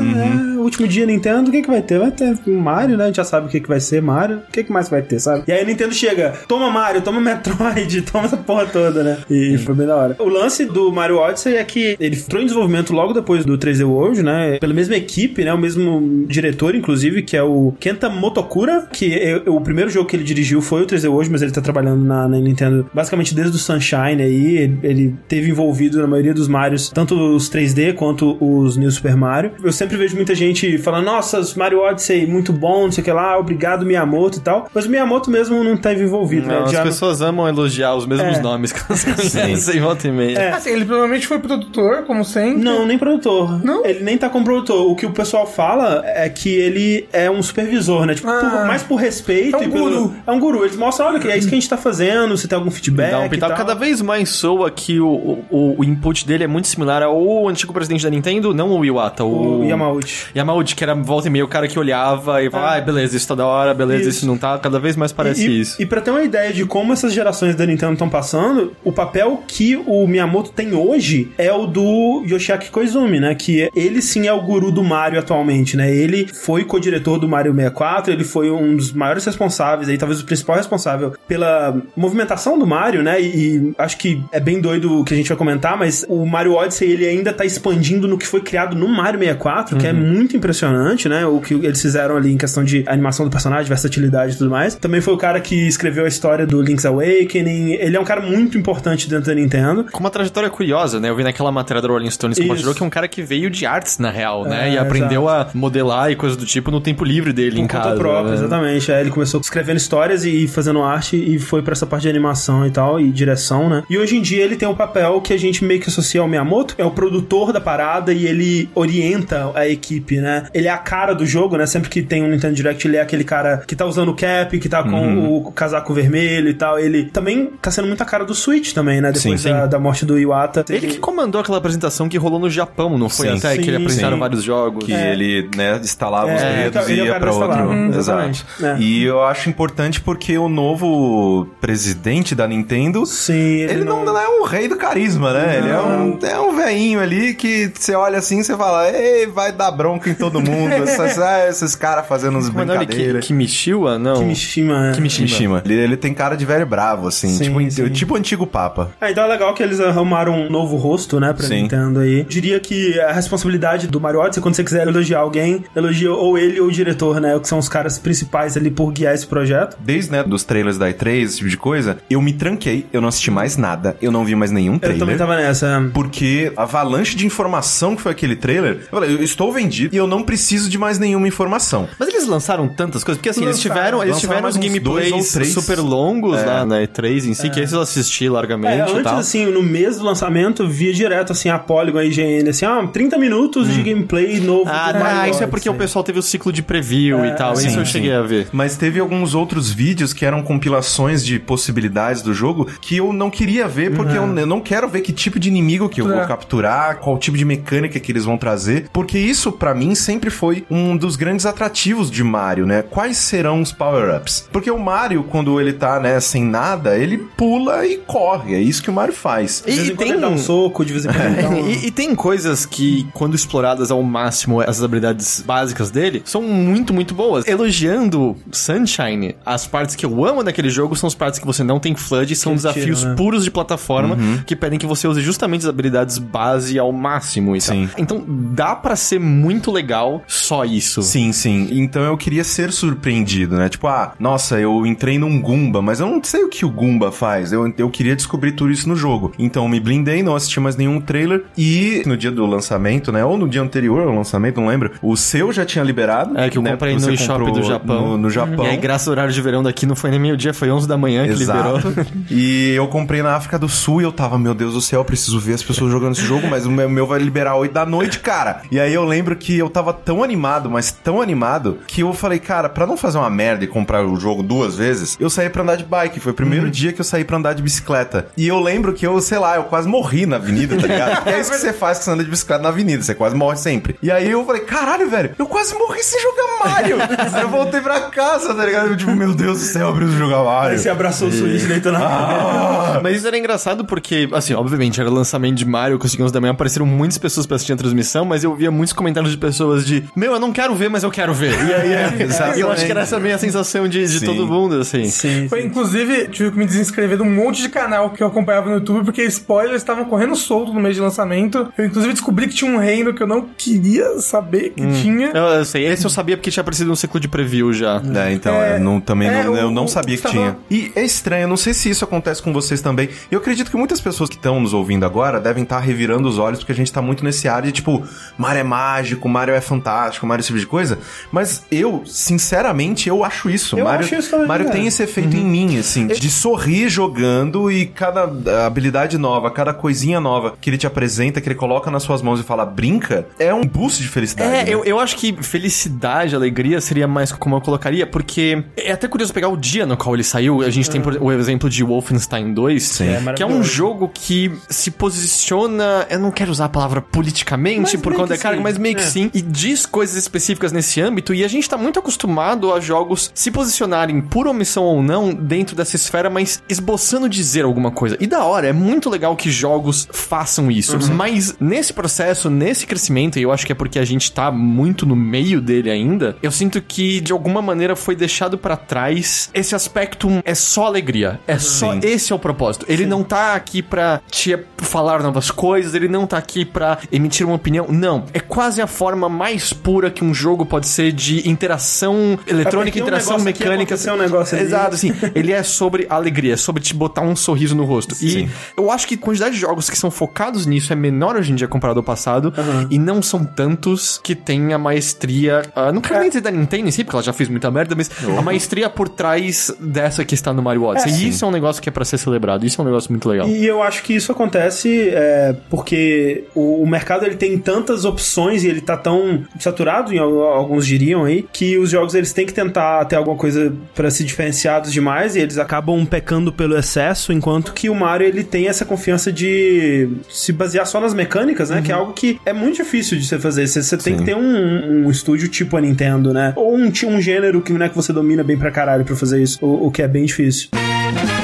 É, último dia Nintendo, o que que vai ter? Vai ter Mario, né? A gente já sabe o que que vai ser Mario. O que que mais vai ter, sabe? E aí a Nintendo chega, toma Mario, toma Metroid, toma essa porra toda, né? E foi bem da hora. O lance do Mario Odyssey é que ele entrou em desenvolvimento logo depois do 3D World, né? Pela mesma equipe, né? O mesmo diretor, inclusive, que é o Kenta Motokura, que é- o primeiro jogo que ele dirigiu foi o 3D World, mas ele tá trabalhando na, na Nintendo basicamente desde o Sunshine aí. Ele, ele teve envolvido na maioria dos Marios, tanto os 3D quanto os New Super Mario. Eu sempre vejo muita gente falando, nossa, os Mario Odyssey, muito bom, não sei o que lá, obrigado Miyamoto e tal. Mas o Miyamoto mesmo não teve envolvido, né? Não, Ele as já- pessoas amam elogiar os mesmos É. nomes que elas conhecem volta e meia. Assim, ele provavelmente foi produtor, como sempre. Não, nem produtor. Não? Ele nem tá como produtor. O que o pessoal fala é que ele é um supervisor, né? Tipo, Ah. por- mais por respeito. É um e pelo- guru. É um guru. Eles mostram, olha, que é isso que a gente tá fazendo, se tem algum feedback. Dá um e pitaco. Cada vez mais soa que o, o, o input dele é muito similar ao antigo presidente da Nintendo, não o Iwata, o... O Yamauchi. Yamauchi, que era volta e meia o cara que olhava e falava, ah, beleza, isso tá da hora, beleza, isso, Isso. não tá. Cada vez mais parece e, isso. E pra ter uma ideia de como essas gerações da Nintendo estão passando, o papel que o Miyamoto tem hoje é o do Yoshiaki Koizumi, né? Que ele sim é o guru do Mario atualmente, né? Ele foi co-diretor do Mario 64, ele foi um dos maiores responsáveis, aí talvez o principal responsável pela movimentação do Mario, né? E, e acho que é bem doido o que a gente vai comentar, mas o Mario Odyssey ele ainda tá expandindo no que foi criado no Mario 64, que é muito impressionante, né? O que eles fizeram ali em questão de animação do personagem, versatilidade e tudo mais. Também foi o cara que escreveu a história do Link's Awakening. Ele é um cara muito importante dentro da Nintendo. Com uma trajetória curiosa, né? Eu vi naquela matéria da Rolling Stones que compartilhou que é um cara que veio de artes, na real, né? É, e aprendeu a modelar e coisas do tipo no tempo livre dele em Por conta casa. própria, né? exatamente. Aí ele começou escrevendo histórias e fazendo arte e foi pra essa parte de animação e tal, e direção, né? E hoje em dia ele tem um papel que a gente meio que associa ao Miyamoto, é o produtor da parada e ele orienta a equipe, né? Ele é a cara do jogo, né? Sempre que tem um Nintendo Direct, ele é aquele cara que tá usando o cap, que tá com Uhum. o casaco vermelho e tal. Ele também tá sendo muita cara do Switch também, né? Depois Sim, da, sim. da morte do Iwata. Ele que comandou aquela apresentação que rolou no Japão, não foi? Sim, Até que sim, ele apresentaram sim. vários jogos. Que ele, né, instalava os É, dedos ele e é ia pra outro. Uhum, Exato. exatamente. É. E eu acho importante porque o novo presidente da Nintendo. Sim, Ele, não... é um rei do carisma, né? Ele é um, é um veinho ali que você olha assim e você fala, ei, vai dar bronca em todo mundo. Essas- ah, esses caras fazendo uns é brincadeiras. Kimishima? Não. Kimishima, né? Kimishima. Mishima. Ele, ele tem cara de velho bravo, assim. Sim, tipo, sim. tipo antigo Papa. Ah, então é legal que eles arrumaram um novo rosto, né, pra Sim. Nintendo aí. Diria que a responsabilidade do Mario Odyssey, quando você quiser elogiar alguém, elogia ou ele ou o diretor, né, que são os caras principais ali por guiar esse projeto. Desde, né, dos trailers da E3, esse tipo de coisa, eu me tranquei, eu não assisti mais nada, eu não vi mais nenhum Eu trailer. também tava nessa. Porque a avalanche de informação que foi aquele trailer, eu falei, eu estou vendido e eu não preciso de mais nenhuma informação. Mas eles lançaram tantas coisas, porque assim, eles Lançaram. tiveram, eles tiveram mais os uns dois gameplays ou três. super longos lá na E3 em si, que esses eu assisti É, largamente e antes, tal. assim, no mês do lançamento, via direto, assim, a Polygon, a IGN, assim, ah, 30 minutos de gameplay novo Ah, do tá, isso é porque o Odyssey. pessoal teve o ciclo de preview e tal, sim, isso eu sim. cheguei a ver. Mas teve alguns outros vídeos que eram compilações de possibilidades do jogo que eu não queria ver, porque eu, eu não quero ver que tipo de inimigo que eu vou É. capturar, qual tipo de mecânica que eles vão trazer, porque isso pra mim sempre foi um dos grandes atrativos de Mario, né? Quais serão os power-ups? Porque o Mario, quando ele tá, né, sem nada, ele pula e corre, é isso que o Mario faz. E, e tem ele dá um soco, de vez em quando um... E, e tem coisas que, quando exploradas ao máximo, essas habilidades básicas dele, são muito, muito boas. Elogiando Sunshine, as partes que eu amo daquele jogo são as partes que você não tem flood, são Que desafios né? puros de plataforma que pedem que você use justamente as habilidades base ao máximo e tal. Sim. Então dá pra ser muito legal só isso. Sim, sim. Então eu queria ser surpreendido, né? Tipo, ah, nossa, eu entrei num Goomba, mas eu não sei o que o Goomba faz. Eu, eu queria descobrir tudo isso no jogo. Então me blindei, não assisti mais nenhum trailer. E no dia do lançamento, né? Ou no dia anterior ao lançamento, não lembro. O seu já tinha liberado. É, que eu né? comprei no eShop comprou do Japão. No, no Japão. E aí, graças ao horário de verão daqui, não foi nem meio-dia, foi 11 da manhã que liberou. Exato. e eu comprei na África do Sul e eu tava, meu Deus do céu, eu preciso ver as pessoas jogando esse jogo, mas o meu, meu vai liberar 8 da noite, cara. E aí eu lembro que eu tava tão animado, mas tão animado, que eu falei, cara, pra não fazer uma merda e comprar o jogo duas vezes, eu saí pra andar de bike. Foi o primeiro dia que eu saí pra andar de bicicleta. E eu lembro que eu, sei lá, eu quase morri na avenida, tá ligado? É isso que você faz quando você anda de bicicleta na avenida, você quase morre sempre. E aí eu falei, caralho, velho, eu quase morri sem jogar Mario. aí eu voltei pra casa, tá ligado? Eu tipo, meu Deus do céu, eu preciso jogar Mario. Aí você abraçou o Switch deitou na Ah, Mas isso era engraçado porque, assim, obviamente, era lançamento de Mario, com os 11 da manhã, apareceram muitas pessoas pra assistir a transmissão, mas eu via muitos comentários de pessoas de, meu, eu não quero ver, mas eu quero ver. E aí, é, eu acho que era essa meio a sensação de, de Sim. todo mundo, assim. Sim, Foi, inclusive, tive que me desinscrever de um monte de canal que eu acompanhava no YouTube, porque spoilers estavam correndo solto no mês de lançamento. Eu, inclusive, descobri que tinha um reino que eu não queria saber que tinha. Eu, eu sei, esse eu sabia porque tinha aparecido no ciclo de preview já. É, então, É, eu não, também é, não, eu o- não sabia que tinha. E é estranho, eu não sei se isso acontece com vocês também. Eu acredito que muitas pessoas que estão nos ouvindo agora devem estar revirando os olhos, porque a gente tá muito nesse ar de tipo, Mario é mágico, Mario é fantástico, Mario esse tipo de coisa. Mas eu, sinceramente, eu acho isso. Eu Mario, acho isso também, Mario cara. tem esse efeito em mim, assim, de sorrir jogando e cada habilidade nova, cada coisinha nova que ele te apresenta, que ele coloca nas suas mãos e fala, brinca, é um boost de felicidade. É, né? eu, eu acho que felicidade, alegria seria mais como eu colocaria, porque é até curioso pegar o dia no qual ele saiu. A gente tem por- o exemplo de Wolfenstein 2, É que é um jogo que se posiciona. Eu não quero usar a palavra politicamente Mas por conta da carga, sim. mas meio que É. sim. E diz coisas específicas nesse âmbito, e a gente tá muito acostumado a jogos se posicionarem por omissão ou não dentro dessa esfera, mas esboçando dizer alguma coisa. E da hora, é muito legal que jogos façam isso. Mas nesse processo, nesse crescimento, e eu acho que é porque a gente tá muito no meio dele ainda, eu sinto que de alguma maneira foi deixado pra trás esse aspecto é só alegria. É só Sim. esse é o propósito. Ele não tá aqui pra te falar novas coisas, ele não tá aqui pra emitir uma opinião. Não, é quase a forma mais pura que um jogo pode ser de interação eletrônica, Apertei um interação mecânica. aconteceu um negócio ali. Exato, assim. ele é sobre alegria, é sobre te botar um sorriso no rosto. E Sim. eu acho que a quantidade de jogos que são focados nisso é menor hoje em dia comparado ao passado. E não são tantos que têm a maestria. ah, não quero nem dizer da Nintendo em si, porque ela já fez muita merda, mas a maestria por trás dessa que está no Mario Odyssey. e isso é um negócio que é pra ser celebrado. Isso é um negócio muito legal. E eu acho que isso acontece é, porque o, o mercado ele tem tantas opções e ele tá tão saturado, em, al- alguns diriam aí, que os jogos eles têm que tentar ter alguma coisa pra se diferenciados demais e eles acabam pecando pelo excesso, enquanto que o Mario ele tem essa confiança de se basear só nas mecânicas, né? Que é algo que é muito difícil de você fazer. Você, você tem que ter um, um estúdio tipo a Nintendo, né? Ou um, um gênero que, né, que você domina bem pra caralho pra fazer isso, o, o que é bem difícil. A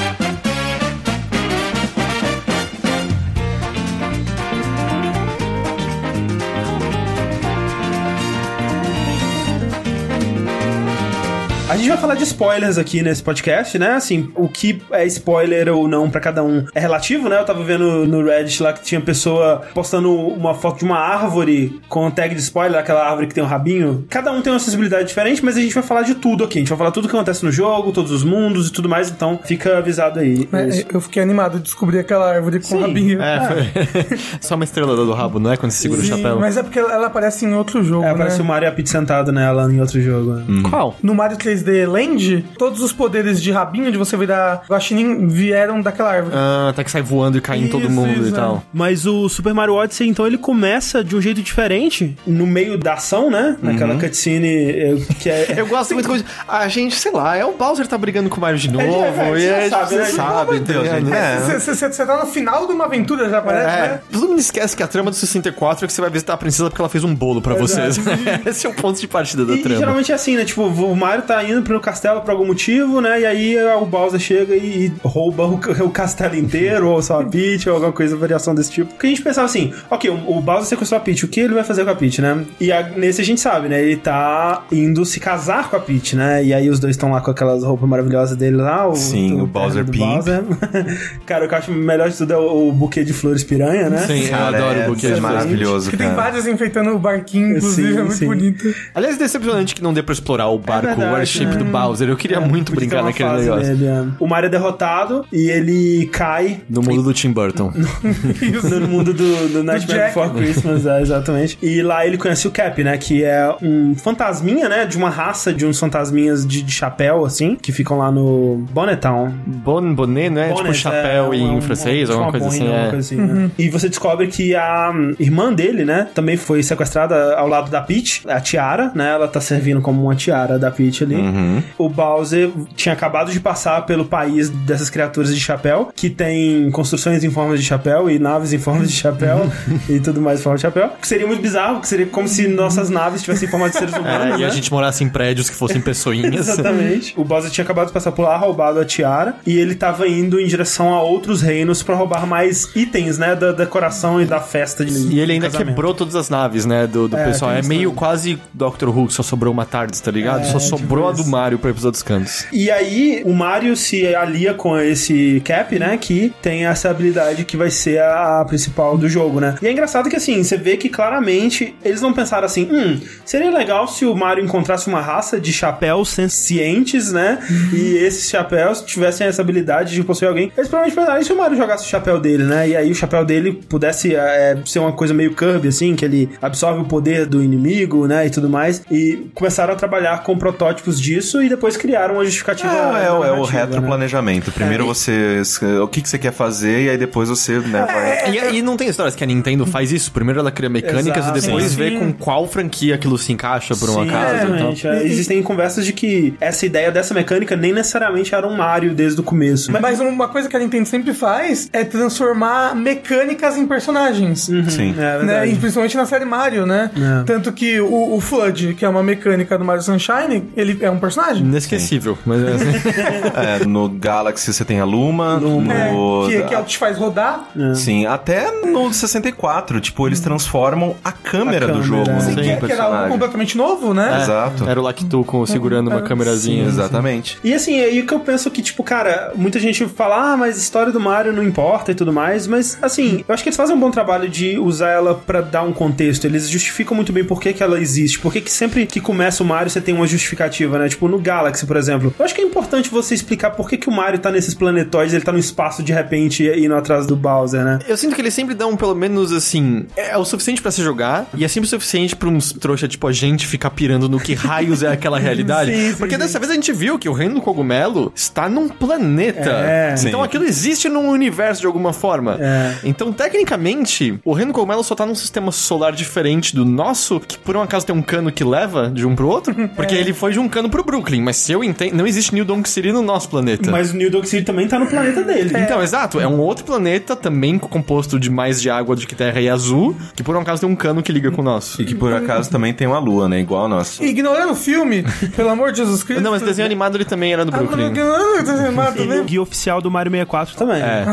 vai falar de spoilers aqui nesse podcast, né? Assim, o que é spoiler ou não pra cada um é relativo, né? Eu tava vendo no Reddit lá que tinha pessoa postando uma foto de uma árvore com tag de spoiler, aquela árvore que tem um rabinho. Cada um tem uma sensibilidade diferente, mas a gente vai falar de tudo aqui. A gente vai falar tudo que acontece no jogo, todos os mundos e tudo mais, então fica avisado aí. É, eu fiquei animado de descobrir aquela árvore com Sim. o rabinho. É, foi. Só uma estrela do rabo, não é? Quando você segura Sim, o chapéu. mas é porque ela aparece em outro jogo, É, né? parece o Mario e a Peach sentado nela em outro jogo. né? Qual? No Mario 3D Land, todos os poderes de rabinho de você virar guaxinim vieram daquela árvore. Ah, tá que sai voando e cai em todo mundo isso, e tal. Mas o Super Mario Odyssey, então, ele começa de um jeito diferente, no meio da ação, né? Naquela cutscene eh, que é... Eu gosto muito coisa. A gente, sei lá, é o Bowser tá brigando com o Mario de novo. é, e você é, já sabe, você sabe, Deus. É. Você tá no final de uma aventura, já parece, É, né? todo mundo esquece que a trama do 64 é que você vai visitar a princesa porque ela fez um bolo pra vocês. Esse é o ponto de partida da E, e trama. geralmente é assim, né? Tipo, o Mario tá indo indo pro castelo por algum motivo, né? E aí o Bowser chega e, e rouba o, o castelo inteiro, ou só a Peach, ou alguma coisa, variação desse tipo. Porque a gente pensava assim, ok, o, o Bowser sequestrou a Peach, o que ele vai fazer com a Peach, né? E a- nesse a gente sabe, né? Ele tá indo se casar com a Peach, né? E aí os dois estão lá com aquelas roupas maravilhosas dele lá. O, Sim, o Bowser Pink. Bowser. Cara, o que eu acho melhor de tudo é o, o buquê de flores piranha, né? Sim, eu Cara, adoro é, o buquê é de maravilhoso, Que tem vários enfeitando o barquinho, inclusive, Sim, é muito sim. bonito. Aliás, decepcionante que não dê pra explorar o barco, verdade, o airship né? do Bowser. Eu queria muito Podia ter brincar naquele negócio. dele, é. O Mario é derrotado e ele cai No mundo do Tim Burton. no mundo do, do Nightmare. Before Christmas, é, exatamente. E lá ele conhece o Cap, né? Que é um fantasminha, né? De uma raça de uns fantasminhas de, de chapéu, assim, que ficam lá no Bonetown. Bon, bonnet, né? tipo Bonnet, chapéu é, em uma- francês, uma- alguma coisa uma assim. É. alguma coisa assim, né? E você descobre que a irmã dele, né? Também foi sequestrada ao lado da Peach, a Tiara, né? Ela tá servindo como uma tiara da Peach ali. Uhum. O Bowser tinha acabado de passar pelo país dessas criaturas de chapéu, que tem construções em forma de chapéu e naves em forma de chapéu e tudo mais em forma de chapéu. Que seria muito bizarro, que seria como se nossas naves tivessem forma de seres É, humanos, e a né? gente morasse em prédios que fossem pessoinhas. Exatamente. O Bowser tinha acabado de passar por lá, roubado a tiara, e ele tava indo em direção a outros reinos pra roubar mais itens, né, da decoração e da festa de E ele ainda casamento. quebrou todas as naves, né, do, do É, pessoal. É meio quase Doctor Who, só sobrou uma tarde, tá ligado? só sobrou a tipo do isso. Mario pra cantos. E aí, o Mario se alia com esse Cap, né? Que tem essa habilidade que vai ser a, a principal do jogo, né? E é engraçado que, assim, você vê que claramente eles não pensaram assim: hum, seria legal se o Mario encontrasse uma raça de chapéus sencientes, né? E esses chapéus tivessem essa habilidade de possuir alguém. Eles provavelmente pensaram: e se o Mario jogasse o chapéu dele, né? E aí o chapéu dele pudesse é, ser uma coisa meio Kirby, assim, que ele absorve o poder do inimigo, né? E tudo mais. E começaram a trabalhar com protótipos disso e depois criaram uma justificativa. É, é, o- é o narrativa, né? retroplanejamento. Primeiro você. O que, que você quer fazer, e aí depois você né, vai. E, e não tem histórias que a Nintendo faz isso. Primeiro ela cria mecânicas Exato. e depois Sim, vê com qual franquia aquilo se encaixa por um acaso e. É, Existem conversas de que essa ideia dessa mecânica nem necessariamente era um Mario desde o começo. Mas uma coisa que a Nintendo sempre faz é transformar mecânicas em personagens. Sim. É Né? E principalmente na série Mario, né? É. Tanto que o, o Flood, que é uma mecânica do Mario Sunshine, ele é um personagem. Inesquecível. Mas é assim. É, no Galaxy você tem a Luma. É, No, que, que é o que te faz rodar. Sim, até no 64, tipo, eles transformam a câmera, A do câmera, jogo é. no Sim, que, que era algo personagem. completamente novo, né? Exato. Era o Lactu com, segurando uma câmerazinha. Exatamente. E assim, é aí que eu penso que, tipo, cara, muita gente fala, ah, mas a história do Mario não importa e tudo mais, mas assim, eu acho que eles fazem um bom trabalho de usar ela pra dar um contexto. Eles justificam muito bem por que, que ela existe, por que, que sempre que começa o Mario você tem uma justificativa, né? Tipo, no Galaxy, por exemplo. Eu acho que é importante você explicar por que, que o Mario tá nesses planetóides, ele tá no espaço de repente indo atrás do Bowser, né? Eu sinto que eles sempre dão, pelo menos assim, é o suficiente pra se jogar e é sempre o suficiente pra uns trouxa tipo a gente ficar pirando no que raios é aquela realidade. Sim, sim, Porque sim. dessa vez a gente viu que o reino do cogumelo está num planeta. É. então Sim. aquilo existe num universo de alguma forma. É. Então, tecnicamente, o reino do cogumelo só tá num sistema solar diferente do nosso, que por um acaso tem um cano que leva de um pro outro, porque ele foi de um cano pro Brooklyn, mas se eu entendo, não existe New Donk City no nosso planeta. Mas o New Dog City também tá no planeta dele. Então, exato, é um outro planeta também composto de mais de água do que terra e azul, que por um acaso tem um cano que liga com o nosso. E que por acaso também tem uma lua, né? Igual a nossa. Ignorando o filme, pelo amor de Jesus Cristo. Não, mas o desenho animado ele também era do Ah, Brooklyn. ignorando o desenho animado E também. guia oficial do Mario 64 também. É.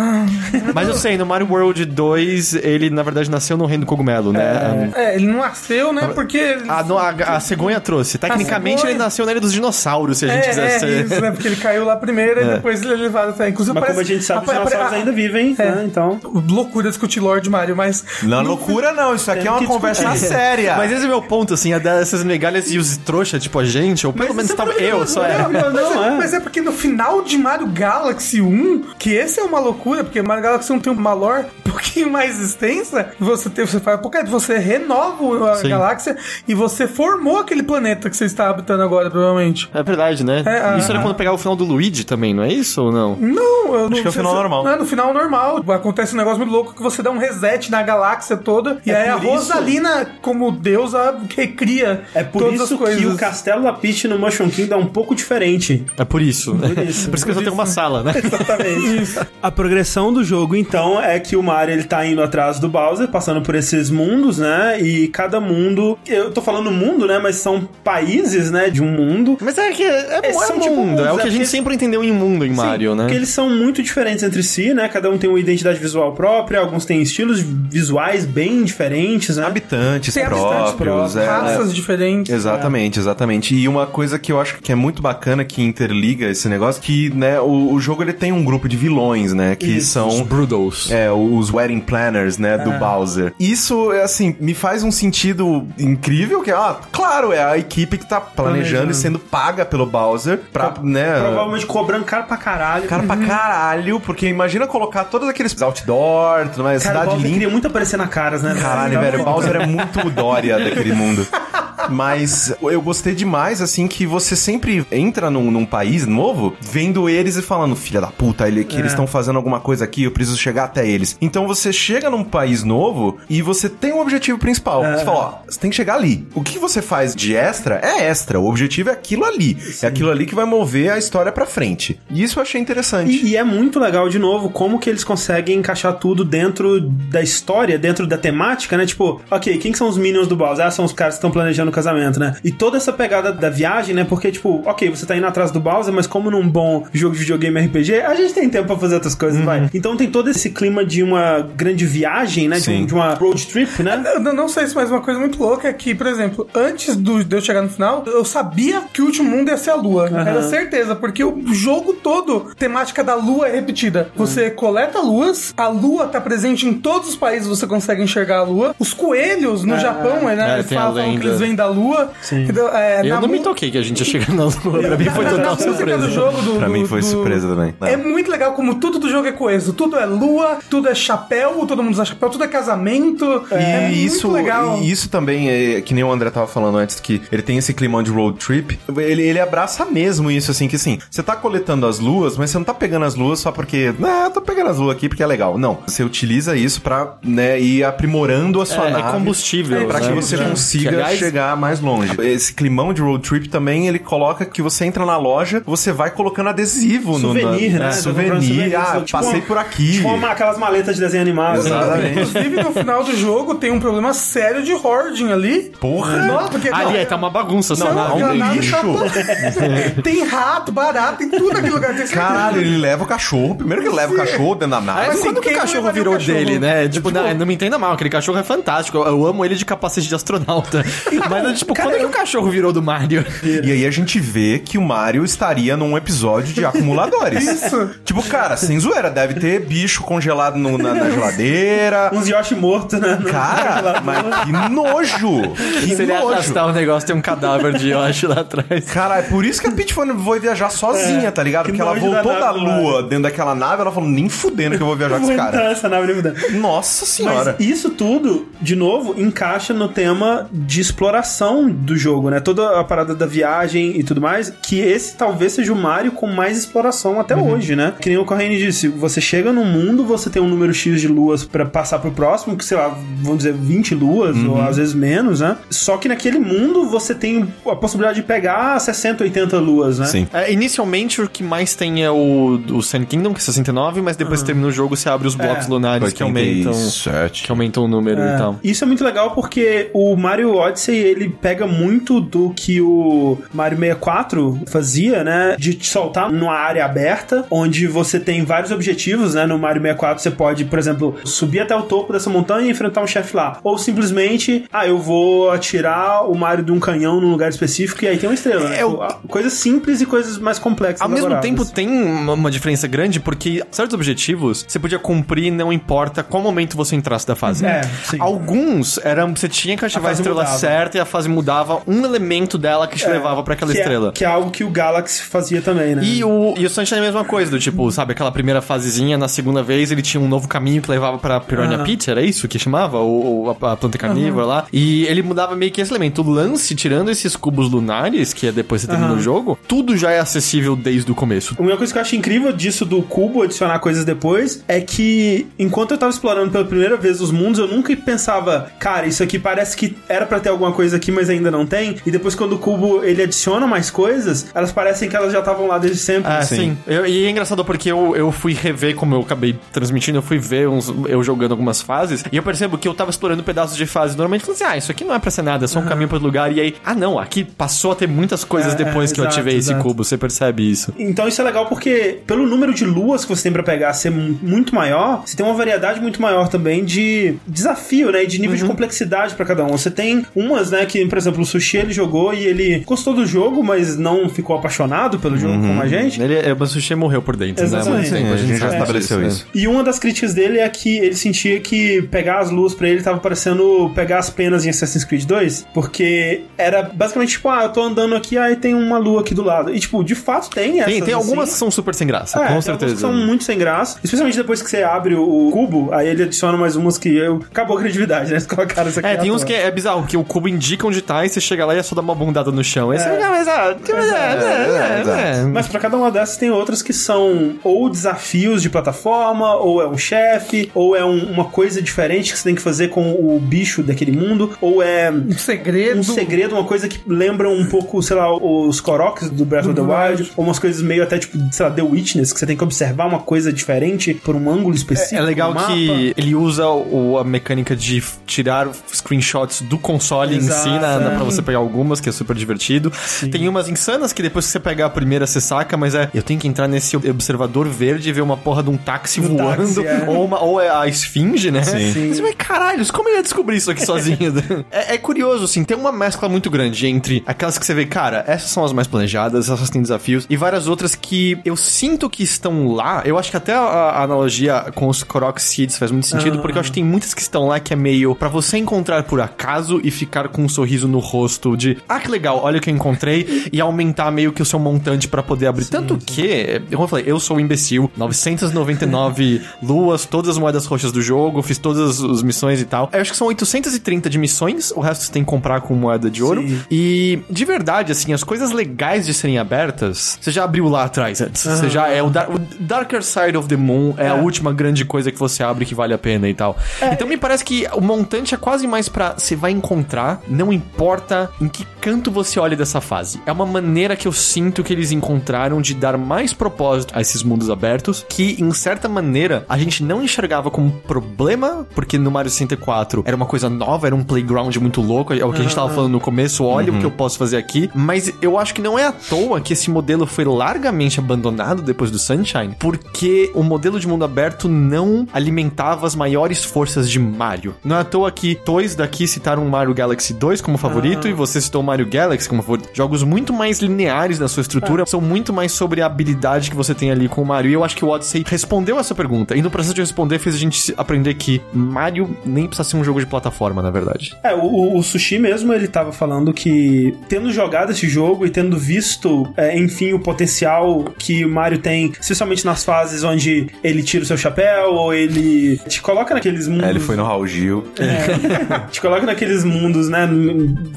Mas eu sei, no Mario World 2, ele na verdade nasceu no reino do cogumelo, né? É, ele não nasceu, né? Porque. A, a, a cegonha trouxe. Tecnicamente, cegonha. ele nasceu na ilha dos dinossauros, se a gente É, quisesse. é isso, né? Porque ele caiu lá primeiro e depois ele é levado até. Inclusive, Mas como a parece- gente sabe, os dinossauros ainda vivem, É. né? Então. Loucura discutir Lord Mario, mas. Não, loucura não, isso aqui é uma conversa discutir. séria. Mas esse é o meu ponto, assim, a dessas migalhas e os trouxa, tipo a gente, ou pelo menos tava eu, só é. Não, não, é. Mas é porque no final de Mario Galaxy 1, que esse é uma loucura, porque Mario Galaxy 1 tem uma lore um pouquinho mais extensa, você, tem, você faz porque você renova a Sim. galáxia e você formou aquele planeta que você está habitando agora, provavelmente. É verdade, né? É, a- isso era a- quando pegar o final do Luigi também, não é isso ou não? Não, eu não que é o final se- normal. É no final normal. Acontece um negócio muito louco que você dá um reset na galáxia toda. E É aí a por isso- Rosalina, como deusa, recria É por todas isso as coisas. que o castelo da Peach no Mushroom Kingdom é um pouco diferente. É por isso. Por isso. por isso que eu só tenho uma sala, né? Exatamente. A progressão do jogo, então, é que o Mario Mario ele tá indo atrás do Bowser, passando por esses mundos, né? E cada mundo, eu tô falando mundo, né? Mas são países, né? De um mundo. Mas é que é, é, Eles é são tipo mundo, é o que é a gente porque- sempre entendeu em mundo em Mario, Sim, né? Porque eles são muito diferentes entre si, né? Cada um tem uma identidade visual própria, alguns têm estilos visuais bem diferentes, né? Habitantes Tem habitantes próprios, é. raças diferentes. Exatamente, exatamente. E uma coisa que eu acho que é muito bacana que interliga esse negócio, que, né, o, o jogo ele tem um grupo de vilões, né, que Isso. são Os Brudos. É, os wedding planners, né, do Bowser. Isso, é assim, me faz um sentido incrível, que, ah, claro, é a equipe que tá planejando, Planejando. e sendo paga pelo Bowser pra, né... Provavelmente cobrando caro pra caralho. Cara pra caralho, porque imagina colocar todos aqueles outdoor, tudo mais, Cara, cidade linda. queria muito aparecer na caras, né? Caralho, velho, o Bowser é muito o Dória daquele mundo. Mas eu gostei demais, assim, que você sempre entra num, num país novo, vendo eles e falando, filha da puta, ele, que eles estão fazendo alguma coisa aqui, eu preciso chegar até eles. Então você chega num país novo e você tem um objetivo principal. Você fala, ó, você tem que chegar ali. O que você faz de extra é extra. O objetivo é aquilo ali. É aquilo ali que vai mover a história pra frente. E isso eu achei interessante. E, e é muito legal, de novo, como que eles conseguem encaixar tudo dentro da história, dentro da temática, né? Tipo, ok, quem que são os Minions do Bowser? Ah, são os caras que estão planejando casamento, né? E toda essa pegada da viagem, né? Porque, tipo, ok, você tá indo atrás do Bowser, mas como num bom jogo de videogame RPG, a gente tem tempo pra fazer outras coisas, vai. Então tem todo esse clima de uma grande viagem, né? De, um- de uma road trip, né? Eu não- não sei se mais uma coisa muito louca é que, por exemplo, antes do, de eu chegar no final, eu sabia que o último mundo ia ser a lua. Era certeza, porque o jogo todo, a temática da lua é repetida. Você coleta luas, a lua tá presente em todos os países, você consegue enxergar a lua. Os coelhos no Japão, né? É, eles falam, que eles vêm da lua. Sim. Então, é, Eu não me toquei que a gente ia chegar na lua. Pra mim foi total surpresa. do jogo do, Pra do- mim foi do- surpresa também. É muito legal como tudo do jogo é coeso. Tudo é lua, tudo é chapéu, todo mundo usa chapéu, tudo é casamento. é E isso, muito legal. e isso também é que nem o André tava falando antes, que ele tem esse climão de road trip. Ele, ele abraça mesmo isso, assim, que assim, você tá coletando as luas, mas você não tá pegando as luas só porque, ah, eu tô pegando as luas aqui porque é legal. Não, você utiliza isso pra, né, ir aprimorando a sua É, é nave. combustível, Pra né? que você É. consiga Que, aliás, chegar mais longe. Esse climão de road trip também, ele coloca que você entra na loja, você vai colocando adesivo no Souvenir, né? é, souvenir. souvenir, Ah, tipo passei uma- por aqui. Tipo uma- aquelas maletas de desenho animado. né? Exatamente. Inclusive, no final do jogo tem um problema sério de hoarding ali. Porra! Nossa, porque Ali não, é, tá uma bagunça só não, na aquela nave lixo. tá- tem rato, barato, tem tudo naquele lugar. Tem Caralho, ele leva o cachorro. Primeiro que ele leva o cachorro dentro da nave. Mas Assim, quando que o cachorro virou dele, né? Tipo, não, não me entenda mal, aquele cachorro é fantástico. Eu, eu amo ele de capacete de astronauta. Mas, tipo, quando é que o cachorro virou do Mario? E aí a gente vê que o Mario estaria num episódio de acumuladores. Isso. Tipo, cara, sem zoeira, deve ter bicho congelado no- na, na geladeira. Uns Yoshi mortos, né? Cara, mas que nojo! Que Se ele nojo! o negócio, tem um cadáver de Yoshi lá atrás. Cara, é por isso que a Peach foi, foi viajar sozinha, tá ligado? que Porque ela da voltou da nave, lua dentro daquela nave, ela falou, nem fudendo que eu vou viajar com Vou esse cara. nessa nave nem. Nossa senhora. Mas isso tudo, de novo, encaixa no tema de exploração do jogo, né? Toda a parada da viagem e tudo mais, que esse talvez seja o Mario com mais exploração até hoje, né? Que nem o Corrine disse, você chega num mundo, você tem um número X de luas pra passar pro próximo, que sei lá, vamos dizer 20 luas, ou às vezes menos, né? Só que naquele mundo você tem a possibilidade de pegar 60, 80 luas, né? Sim. É, inicialmente, o que mais tem é o, o Sand Kingdom, que é 69, mas depois que termina o jogo, você abre os blocos É. lunares que aumentam, 87. que aumentam o número e tal. Isso é muito legal porque o Mario Odyssey ele pega muito do que o Mario 64 fazia, né? De te soltar numa área aberta, onde você tem vários objetivos, né? No Mario 64 você pode, por exemplo, subir até o topo dessa montanha e enfrentar um chefe lá. Ou simplesmente, ah, eu vou atirar o Mario de um canhão num lugar específico e aí tem uma estrela. né? É, o- Coisas simples e coisas mais complexas. Ao mesmo tempo, tem uma, diferença grande, porque certos objetivos você podia cumprir, não importa qual momento você entrasse da fase. É, sim. Alguns eram. Você tinha que ativar a, fase estrela mudava. certa e a fase mudava um elemento dela que te levava pra aquela que é- estrela. que é algo que o Galaxy fazia também, né? E o, e o Sunshine é a mesma coisa, do tipo, sabe, aquela primeira fasezinha, na segunda vez ele tinha um novo caminho que levava pra Piranha Aham. Pit, era isso que chamava? Ou, ou a, a planta carnívora lá. E ele mudava meio que esse elemento. O lance, tirando esses cubos lunares, que é depois que você termina Aham. o jogo, tudo já é acessível desde o começo. Uma coisa que eu acho incrível disso do cubo adicionar coisas depois é que enquanto eu tava explorando pela primeira vez os mundos, eu nunca pensava, cara, isso aqui parece que era pra ter alguma coisa coisa aqui, mas ainda não tem. E depois quando o cubo ele adiciona mais coisas, elas parecem que elas já estavam lá desde sempre. Ah, sim. Eu- e é engraçado porque eu, eu fui rever, como eu acabei transmitindo, eu fui ver uns, eu jogando algumas fases, e eu percebo que eu tava explorando pedaços de fase. Normalmente eu falei assim, ah, isso aqui não é pra ser nada, é só um caminho pra outro lugar. E aí, ah não, aqui passou a ter muitas coisas É, depois é, que eu exato, ativei esse exato. cubo, você percebe isso. Então isso é legal porque, pelo número de luas que você tem pra pegar ser mu- muito maior, você tem uma variedade muito maior também de desafio, né? E de nível de complexidade pra cada um. Você tem umas, né, que, por exemplo, o Sushi ele jogou e ele gostou do jogo, mas não ficou apaixonado pelo jogo como a gente. Ele, é, o Sushi morreu por dentro, Exatamente. né? Sim, a gente já estabeleceu disso, isso. E uma das críticas dele é que ele sentia que pegar as luas pra ele tava parecendo pegar as penas em Assassin's Creed 2, porque era basicamente tipo, ah, eu tô andando aqui, aí tem uma lua aqui do lado. E tipo, de fato tem essas Tem, tem algumas que assim. são super sem graça, É, com tem algumas certeza. que são muito sem graça. Especialmente depois que você abre o cubo, aí ele adiciona mais umas que eu... acabou a credibilidade, né? Eles colocaram isso aqui. É, tem uns que é bizarro, que o cubo indica onde tá e você chega lá e é só dar uma bundada no chão. Aí você fica, mas ah, é, é, é, é. Mas pra cada uma dessas tem outras que são ou desafios de plataforma, ou é um chefe, ou é um- uma coisa diferente que você tem que fazer com o bicho daquele mundo, ou é Um segredo. um segredo, uma coisa que lembra um pouco, sei lá, os Koroks do Breath of the Wild, Wild. ou umas coisas meio até tipo, sei lá, The Witness, que você tem que observar uma coisa diferente por um ângulo específico. É legal no mapa. que ele usa o- a mecânica de tirar screenshots do console Exato, em si, na, na- é. pra você pegar algumas, que é super divertido. Tem umas insanas que depois que você pegar a primeira você saca, mas é, eu tenho que entrar nesse observador verde e ver uma porra de um táxi Do voando, táxi, é. ou, uma, ou é a esfinge, né? Sim. Você vai, caralho, como ele ia descobrir isso aqui sozinho? é, é curioso, assim, tem uma mescla muito grande entre aquelas que você vê, cara, essas são as mais planejadas, essas têm desafios, e várias outras que eu sinto que estão lá. Eu acho que até a, a analogia com os Korok Seeds faz muito sentido, porque eu acho que tem muitas que estão lá que é meio pra você encontrar por acaso e ficar com um sorriso no rosto de, ah, que legal, olha o que eu encontrei, e aumentar meio que o seu montante pra poder abrir. Tanto que, como eu falei, eu sou um imbecil, 999 luas, todas as moedas roxas do jogo, fiz todas as missões e tal. Eu acho que são 830 de missões, o resto você tem que comprar com moeda de ouro. Sim. E, de verdade, assim, as coisas legais de serem abertas, você já abriu lá atrás antes. Você já é o, Dar- o Darker Side of the Moon é, a última grande coisa que você abre que vale a pena e tal. Então me parece que o montante é quase mais pra você vai encontrar, não importa em que canto você olha dessa fase. É uma maneira que eu sinto que eles encontraram de dar mais propósito a esses mundos abertos, que em certa maneira a gente não enxergava como problema, porque no Mario 64 era uma coisa nova, era um playground muito louco, é o que a gente tava falando no começo, olha o que eu posso fazer aqui, mas eu acho que não é à toa que esse modelo foi largamente abandonado depois do Sunshine, porque o modelo de mundo aberto não alimentava as maiores forças de Mario. Não é à toa que dois daqui citaram Mario Galaxy 2 como favorito e você citou Mario Galaxy como favorito. Jogos muito mais lineares na sua estrutura, são muito mais sobre a habilidade que você tem ali com o Mario. E eu acho que o Odyssey respondeu essa pergunta. E no processo de responder fez a gente aprender que Mario nem precisa ser um jogo de plataforma, na verdade. É, o, o- Sushi mesmo, ele tava falando que, tendo jogado esse jogo e tendo visto, é, enfim, o potencial que o Mario tem, especialmente nas fases onde ele tira o seu chapéu, ou ele te coloca naqueles mundos... É, ele foi no Raul Gil. te coloca naqueles mundos, né,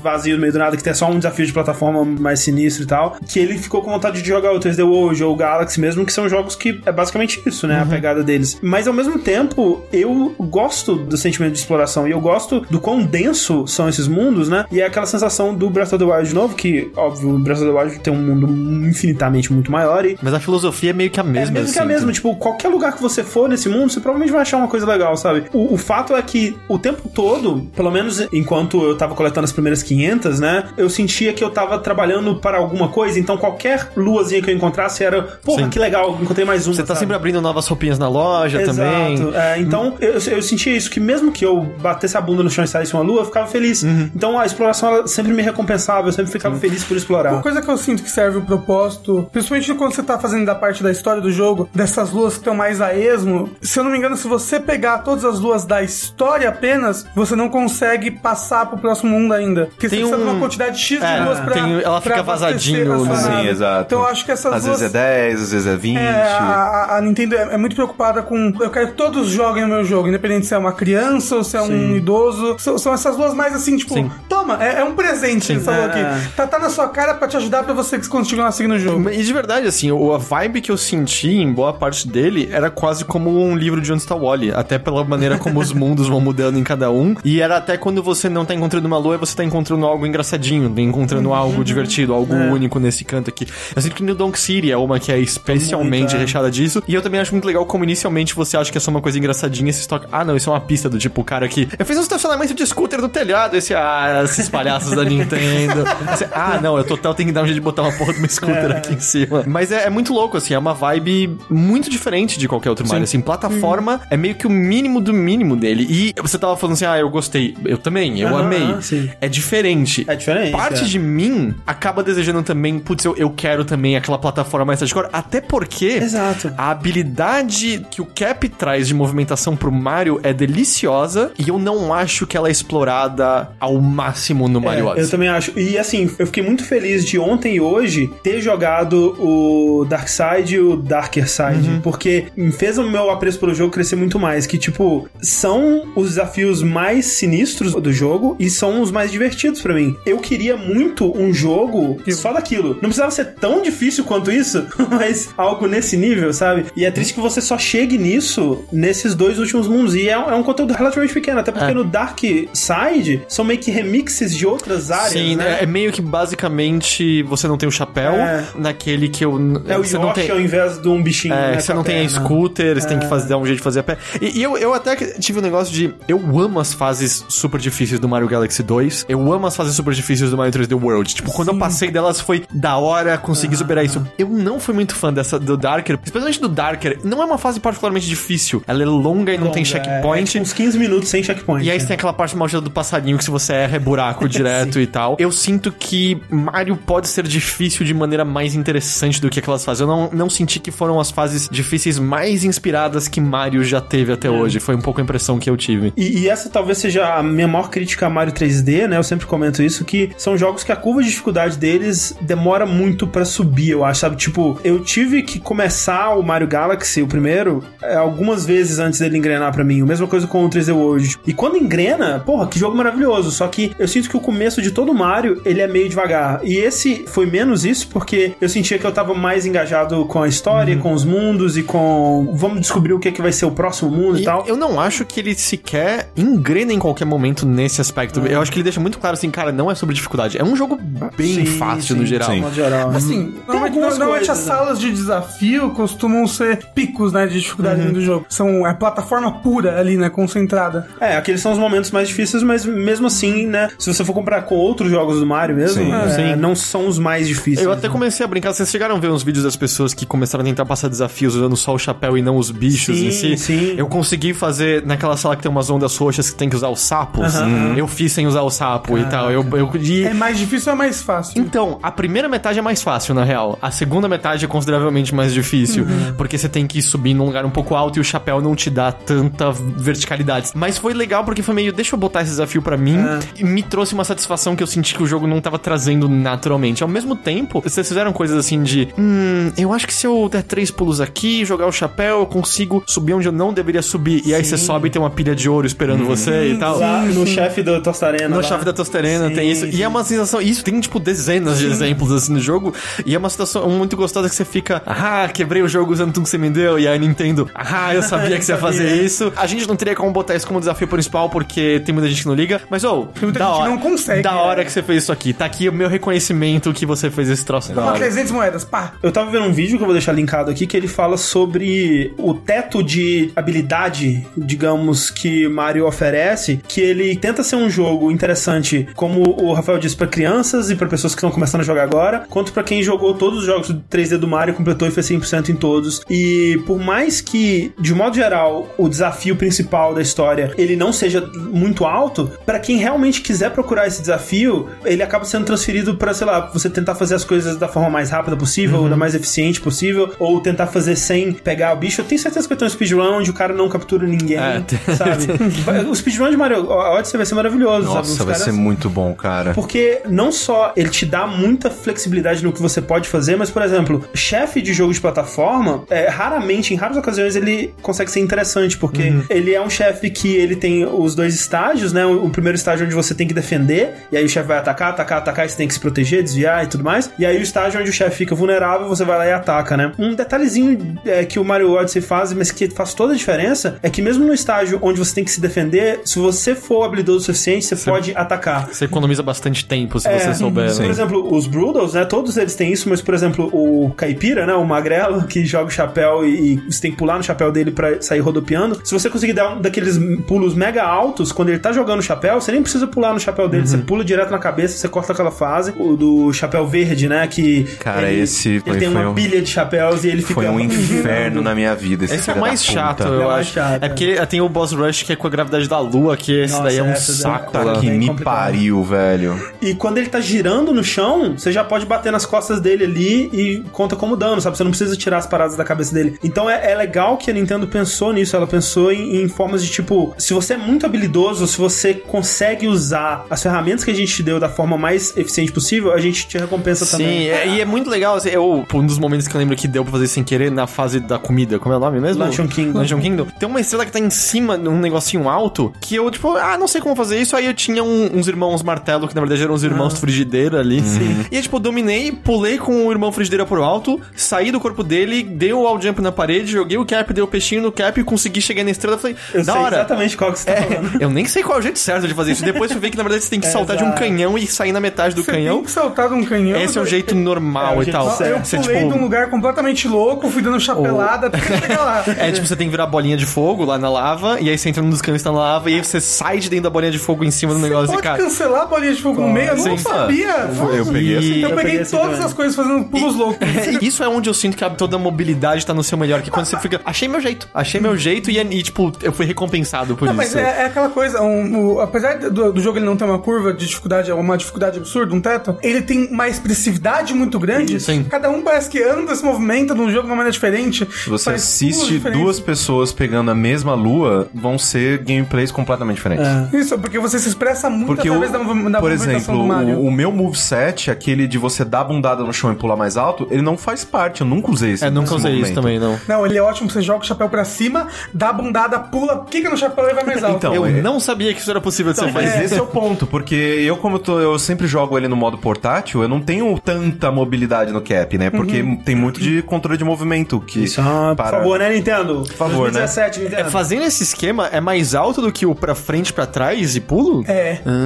vazios no meio do nada, que tem só um desafio de plataforma mais sinistro e tal, que ele ficou com vontade de jogar o 3D World ou o Galaxy mesmo, que são jogos que é basicamente isso, né, a pegada deles. Mas ao mesmo tempo, eu gosto do sentimento de exploração e eu gosto do quão denso são esses mundos, né, e é aquela sensação do Breath of the Wild de novo, que, óbvio, o Breath of the Wild tem um mundo infinitamente muito maior e Mas a filosofia é meio que a é mesma. mesmo que é a assim, mesma, tipo, qualquer lugar que você for nesse mundo, você provavelmente vai achar uma coisa legal, sabe? O, o fato é que o tempo todo, pelo menos enquanto eu tava coletando as primeiras 500, né, eu sentia que eu tava trabalhando para alguma coisa, então qualquer luazinha que eu encontrasse era, porra, Sim. que legal, encontrei mais uma. Você tá sabe? sempre abrindo novas roupinhas na loja Exato. também. É, então, eu, eu sentia isso, que mesmo que eu batesse a bunda no chão e saísse uma lua, eu ficava feliz. Uhum. Então a exploração ela sempre me recompensava, eu sempre ficava feliz por explorar. Uma coisa que eu sinto que serve o propósito, principalmente quando você tá fazendo da parte da história do jogo, dessas luas que estão mais a esmo, se eu não me engano, se você pegar todas as luas da história apenas, você não consegue passar pro próximo mundo ainda. Porque Tem você precisa de um- uma quantidade X de É, luas pra. tem- ela fica vazadinho. Sim, exato. Então eu acho que essas Às duas. vezes é 10, às vezes é 20. É, a, a- Nintendo é, é muito preocupada com. Eu quero que todos joguem o meu jogo, independente se é uma criança ou se é um idoso. São, são essas duas mais assim, tipo, Sim. toma, é, é um presente, Sim. você falou É. aqui. Tá, tá na sua cara pra te ajudar pra você continuar seguindo o jogo. E de verdade, assim, o- a vibe que eu senti em boa parte dele era quase como um livro de onde está o Wally. Até pela maneira como os mundos vão mudando em cada um. E era até quando você não tá encontrando uma lua falou é você tá encontrando algo engraçadinho, né? encontrando algo divertido, algo único nesse canto aqui. Eu sinto que New Donk City é uma que é especialmente Muito, é. recheada disso. E eu também acho muito legal como inicialmente você acha que é só uma coisa engraçadinha, esse toca. Ah, não, isso é uma pista do tipo o cara que. Eu fiz um estacionamento de scooter no telhado, esse, ah, esses palhaços da Nintendo. Esse, ah, não, eu total tenho que dar um jeito de botar uma porra de uma scooter aqui em cima. Mas é, é muito louco, assim, é uma vibe muito diferente de qualquer outro Mario. Assim, plataforma é meio que o mínimo do mínimo dele. E você tava falando assim, ah, eu gostei. Eu também, eu Aham, amei. sim. É diferente. É diferente, Parte é. de mim acaba desejando também, putz, eu, eu quero também aquela plataforma mais hardcore. Até porque Exato. a habilidade que o Cap traz de movimentação pro Mario é deliciosa e eu não acho que ela é explorada ao máximo no Mario É, Odyssey. eu também acho. E assim, eu fiquei muito feliz de ontem e hoje ter jogado o Dark Side e o Darker Side, Uhum. porque fez o meu apreço pelo jogo crescer muito mais. Que, tipo, são os desafios mais sinistros do jogo e são os mais divertidos pra mim. Eu queria muito um jogo só daquilo. Não precisava ser tão difícil quanto isso, mas algo nesse nível, sabe? E é triste que você só chegue nisso nesses dois últimos mundos. E é, é um conteúdo relativamente pequeno, até porque É. no Dark Side são meio que remixes de outras áreas. Sim, né? é, meio que basicamente você não tem o chapéu É. naquele que eu. É o você Yoshi não tem, ao invés de um bichinho. É, você não tem a scooter, você tem que É. fazer, dar um jeito de fazer a pé. E, e eu, eu até que tive um negócio de. Eu amo as fases super difíceis do Mario Galaxy 2. Eu amo as fases super difíceis do Mario 3D World. Tipo, quando eu passei delas foi da hora conseguir Ah. superar isso. Eu não fui muito fã dessa do Darker, especialmente do Darker. Não é uma fase particularmente difícil. Ela é longa e não tem Longa, é, checkpoint. É, tipo uns 15 minutos sem checkpoint. E aí você tem aquela parte maldita do passarinho que se você erra é buraco direto e tal. Eu sinto que Mario pode ser difícil de maneira mais interessante do que aquelas fases. Eu não, não senti que foram as fases difíceis mais inspiradas que Mario já teve até hoje. Foi um pouco a impressão que eu tive. E, e essa talvez seja a minha maior crítica a Mario 3D, né? Eu sempre comento isso, que são jogos que a curva de dificuldade deles demora muito pra subir, eu acho, sabe? Tipo, eu tive que começar o Mario Galaxy, o primeiro, é, algumas vezes antes dele engrenar pra mim. A mesma coisa com o 3D World. E quando engrena, porra, que jogo maravilhoso. Só que eu sinto que o começo de todo Mario, ele é meio devagar. E esse foi menos isso, porque eu sentia que eu tava mais engajado com a história, Uhum. com os mundos e com... Vamos descobrir o que, é que vai ser o próximo mundo e, E tal. eu não acho que ele sequer engrena em qualquer momento nesse aspecto. É. Eu acho que ele deixa muito claro assim, cara, não é sobre dificuldade. É um jogo bem Sim, fácil sim, no geral. sim. geral. Assim, normalmente, as coisas, né? salas de desafio costumam ser picos, né, de dificuldade Uhum. do jogo. São é plataforma pura ali, né, concentrada. É, aqueles são os momentos mais difíceis, mas mesmo assim, né? Se você for comparar com outros jogos do Mario mesmo, Sim. é, Sim. não são os mais difíceis. Eu até comecei a brincar. Vocês chegaram a ver uns vídeos das pessoas que começaram a tentar passar desafios usando só o chapéu e não os bichos Sim, em si? sim. Eu consegui fazer naquela sala que tem umas ondas roxas que tem que usar os sapos. Eu fiz sem usar o sapo e tal. Eu, eu, e- É mais difícil ou é mais fácil? Então, a primeira metade é mais fácil, na real. A segunda metade é consideravelmente mais difícil. Porque você tem que subir num lugar um pouco alto e o chapéu não te dá tanta verticalidade. Mas foi legal porque foi meio, deixa eu botar esse desafio pra mim. E me trouxe uma satisfação que eu senti que o jogo não tava trazendo naturalmente. Ao mesmo tempo, vocês fizeram coisas assim de, hum, eu acho que se eu der três pulos aqui, jogar o chapéu, eu consigo subir onde eu não deveria subir. E aí você sobe e tem uma pilha de ouro esperando você e tal. Lá no chefe do Tostarena. No lá. chave da Tostarena Sim, tem isso. E é uma sensação. Isso tem, tipo, dezenas de exemplos assim no jogo. E é uma situação muito gostosa que você fica. Ah, quebrei o jogo usando tudo que você me deu. E aí a Nintendo. Ah, eu sabia que você ia fazer isso. A gente não teria como botar isso como desafio principal, porque tem muita gente que não liga. Mas, ô, muita da gente hora. não consegue, Da é. hora que você fez isso aqui. Tá aqui o meu reconhecimento que você fez esse troço hora. 300 moedas, pá. Eu tava vendo um vídeo que eu vou deixar linkado aqui que ele fala sobre o teto de habilidade, digamos, que Mario oferece, que ele tenta ser um jogo interessante, como o Rafael disse, pra crianças e pra pessoas que estão começando a jogar agora, quanto pra quem jogou todos os jogos do 3D do Mario, completou e fez 100% em todos. E por mais que, de modo geral, o desafio principal da história ele não seja muito alto, pra quem realmente quiser procurar esse desafio, ele acaba sendo transferido pra, sei lá, você tentar fazer as coisas da forma mais rápida possível, ou da mais eficiente possível, ou tentar fazer sem pegar o bicho. Eu tenho certeza que vai ter um speedrun onde o cara não captura ninguém, É. sabe? O speedrun de Mario Odyssey vai ser maravilhoso, sabe? Os Nossa, vai caras- ser muito bom, cara. porque não só ele te dá muita flexibilidade no que você pode fazer, mas, por exemplo, chefe de jogo de plataforma, é, raramente, em raras ocasiões, ele consegue ser interessante, porque ele é um chefe que ele tem os dois estágios, né? O, o primeiro estágio onde você tem que defender, e aí o chefe vai atacar, atacar, atacar, e você tem que se proteger, desviar e tudo mais. E aí o estágio onde o chefe fica vulnerável, você vai lá e ataca, né? Um detalhezinho é, que o Mario Odyssey faz, mas que faz toda a diferença, é que mesmo no estágio onde você tem que se defender, se você for habilidoso o suficiente, você, Você pode atacar. Você economiza bastante tempo se você souber. Por né? exemplo, os Broodals, né? Todos eles têm isso, mas, por exemplo, o Caipira, né? O Magrelo, que joga o chapéu e, e você tem que pular no chapéu dele pra sair rodopiando. Se você conseguir dar um daqueles pulos mega altos, quando ele tá jogando o chapéu, você nem precisa pular no chapéu dele. Você pula direto na cabeça, você corta aquela fase. O do chapéu verde, né? Que. Cara, ele, esse Ele foi- tem foi uma um- pilha de chapéus e ele fica. Foi um inferno na minha vida. Esse, Esse é mais chato, É eu mais acho. chato, é é. porque tem o Boss Rush que é com a gravidade da lua, que esse Nossa, daí é um daí- saco. Tá. Que bem me complicado. pariu, velho. E quando ele tá girando no chão, você já pode bater nas costas dele ali e conta como dano, sabe? Você não precisa tirar as paradas da cabeça dele. Então é, é legal que a Nintendo pensou nisso. Ela pensou em, em formas de tipo: se você é muito habilidoso, se você consegue usar as ferramentas que a gente te deu da forma mais eficiente possível, a gente te recompensa Sim, também. é- e é muito legal. assim, Eu, um dos momentos que eu lembro que deu pra fazer sem querer na fase da comida. Como é o nome mesmo? Luncheon Kingdom. Luncheon Kingdom. Tem uma estrela que tá em cima, num negocinho alto, que eu, tipo, ah, não sei como fazer isso. Aí eu tinha um- uns irmãos martelo, que na verdade eram uns irmãos Ah. frigideira ali. E aí, tipo, dominei, pulei com o irmão frigideira pro alto, saí do corpo dele, dei o wall jump na parede, joguei o cap, dei o peixinho no cap e consegui chegar na estrela. Falei, Eu da sei hora. exatamente qual que você tá É, falando. eu nem sei qual é o jeito certo de fazer isso. Depois eu vi que na verdade você tem que saltar de um Exato. canhão e sair na metade do Você canhão. tem que saltar de um canhão. Esse é o jeito normal É, e tal. certo. Eu Você, pulei tipo, de um lugar completamente louco, fui dando chapelada até chegar lá. É, tipo, você tem que virar bolinha de fogo lá na lava, e aí você entra num dos canhões que tá na lava, e aí você sai de dentro da bolinha de fogo em cima do negócio Pode e cara. cancelar a bolinha de fogo no meio? Eu não Sim. sabia. Eu peguei assim. Eu peguei assim todas as coisas fazendo pulos loucos. É, Isso é onde eu sinto que a- toda a mobilidade tá no seu melhor, que quando você fica. Achei meu jeito, achei meu jeito, e, e, tipo, eu fui recompensado por Não, isso. mas é, é aquela coisa, um- o- apesar do, do jogo ele não ter uma curva de dificuldade, uma dificuldade absurda, um teto, ele tem uma expressividade muito grande. Sim. Cada um parece que anda, se movimenta num jogo de uma maneira diferente. Se você assiste duas pessoas pegando a mesma lua, vão ser gameplays completamente diferentes. Isso, porque você se expressa muito Porque, o, através da, mov- da por movimentação exemplo, do Mario. o, o meu moveset, aquele de você dar a bundada no chão e pular mais alto, ele não faz parte. Eu nunca usei esse É, nunca usei isso movimento. também, não. Não, ele é ótimo, você joga o chapéu pra cima, dá a bundada, pula, quica no chapéu e vai mais alto. Então, Eu é- não sabia que isso era possível de ser Mas feito. esse é o ponto, porque eu, como eu, tô- eu sempre jogo ele no modo portátil, eu não tenho tanta mobilidade no cap, né? Porque tem muito de controle de movimento que. Isso, ah, por favor, né, Nintendo? Por favor, né? 2017, Nintendo. Fazendo esse esquema, é mais alto do que o pra frente, pra trás e pulo? É.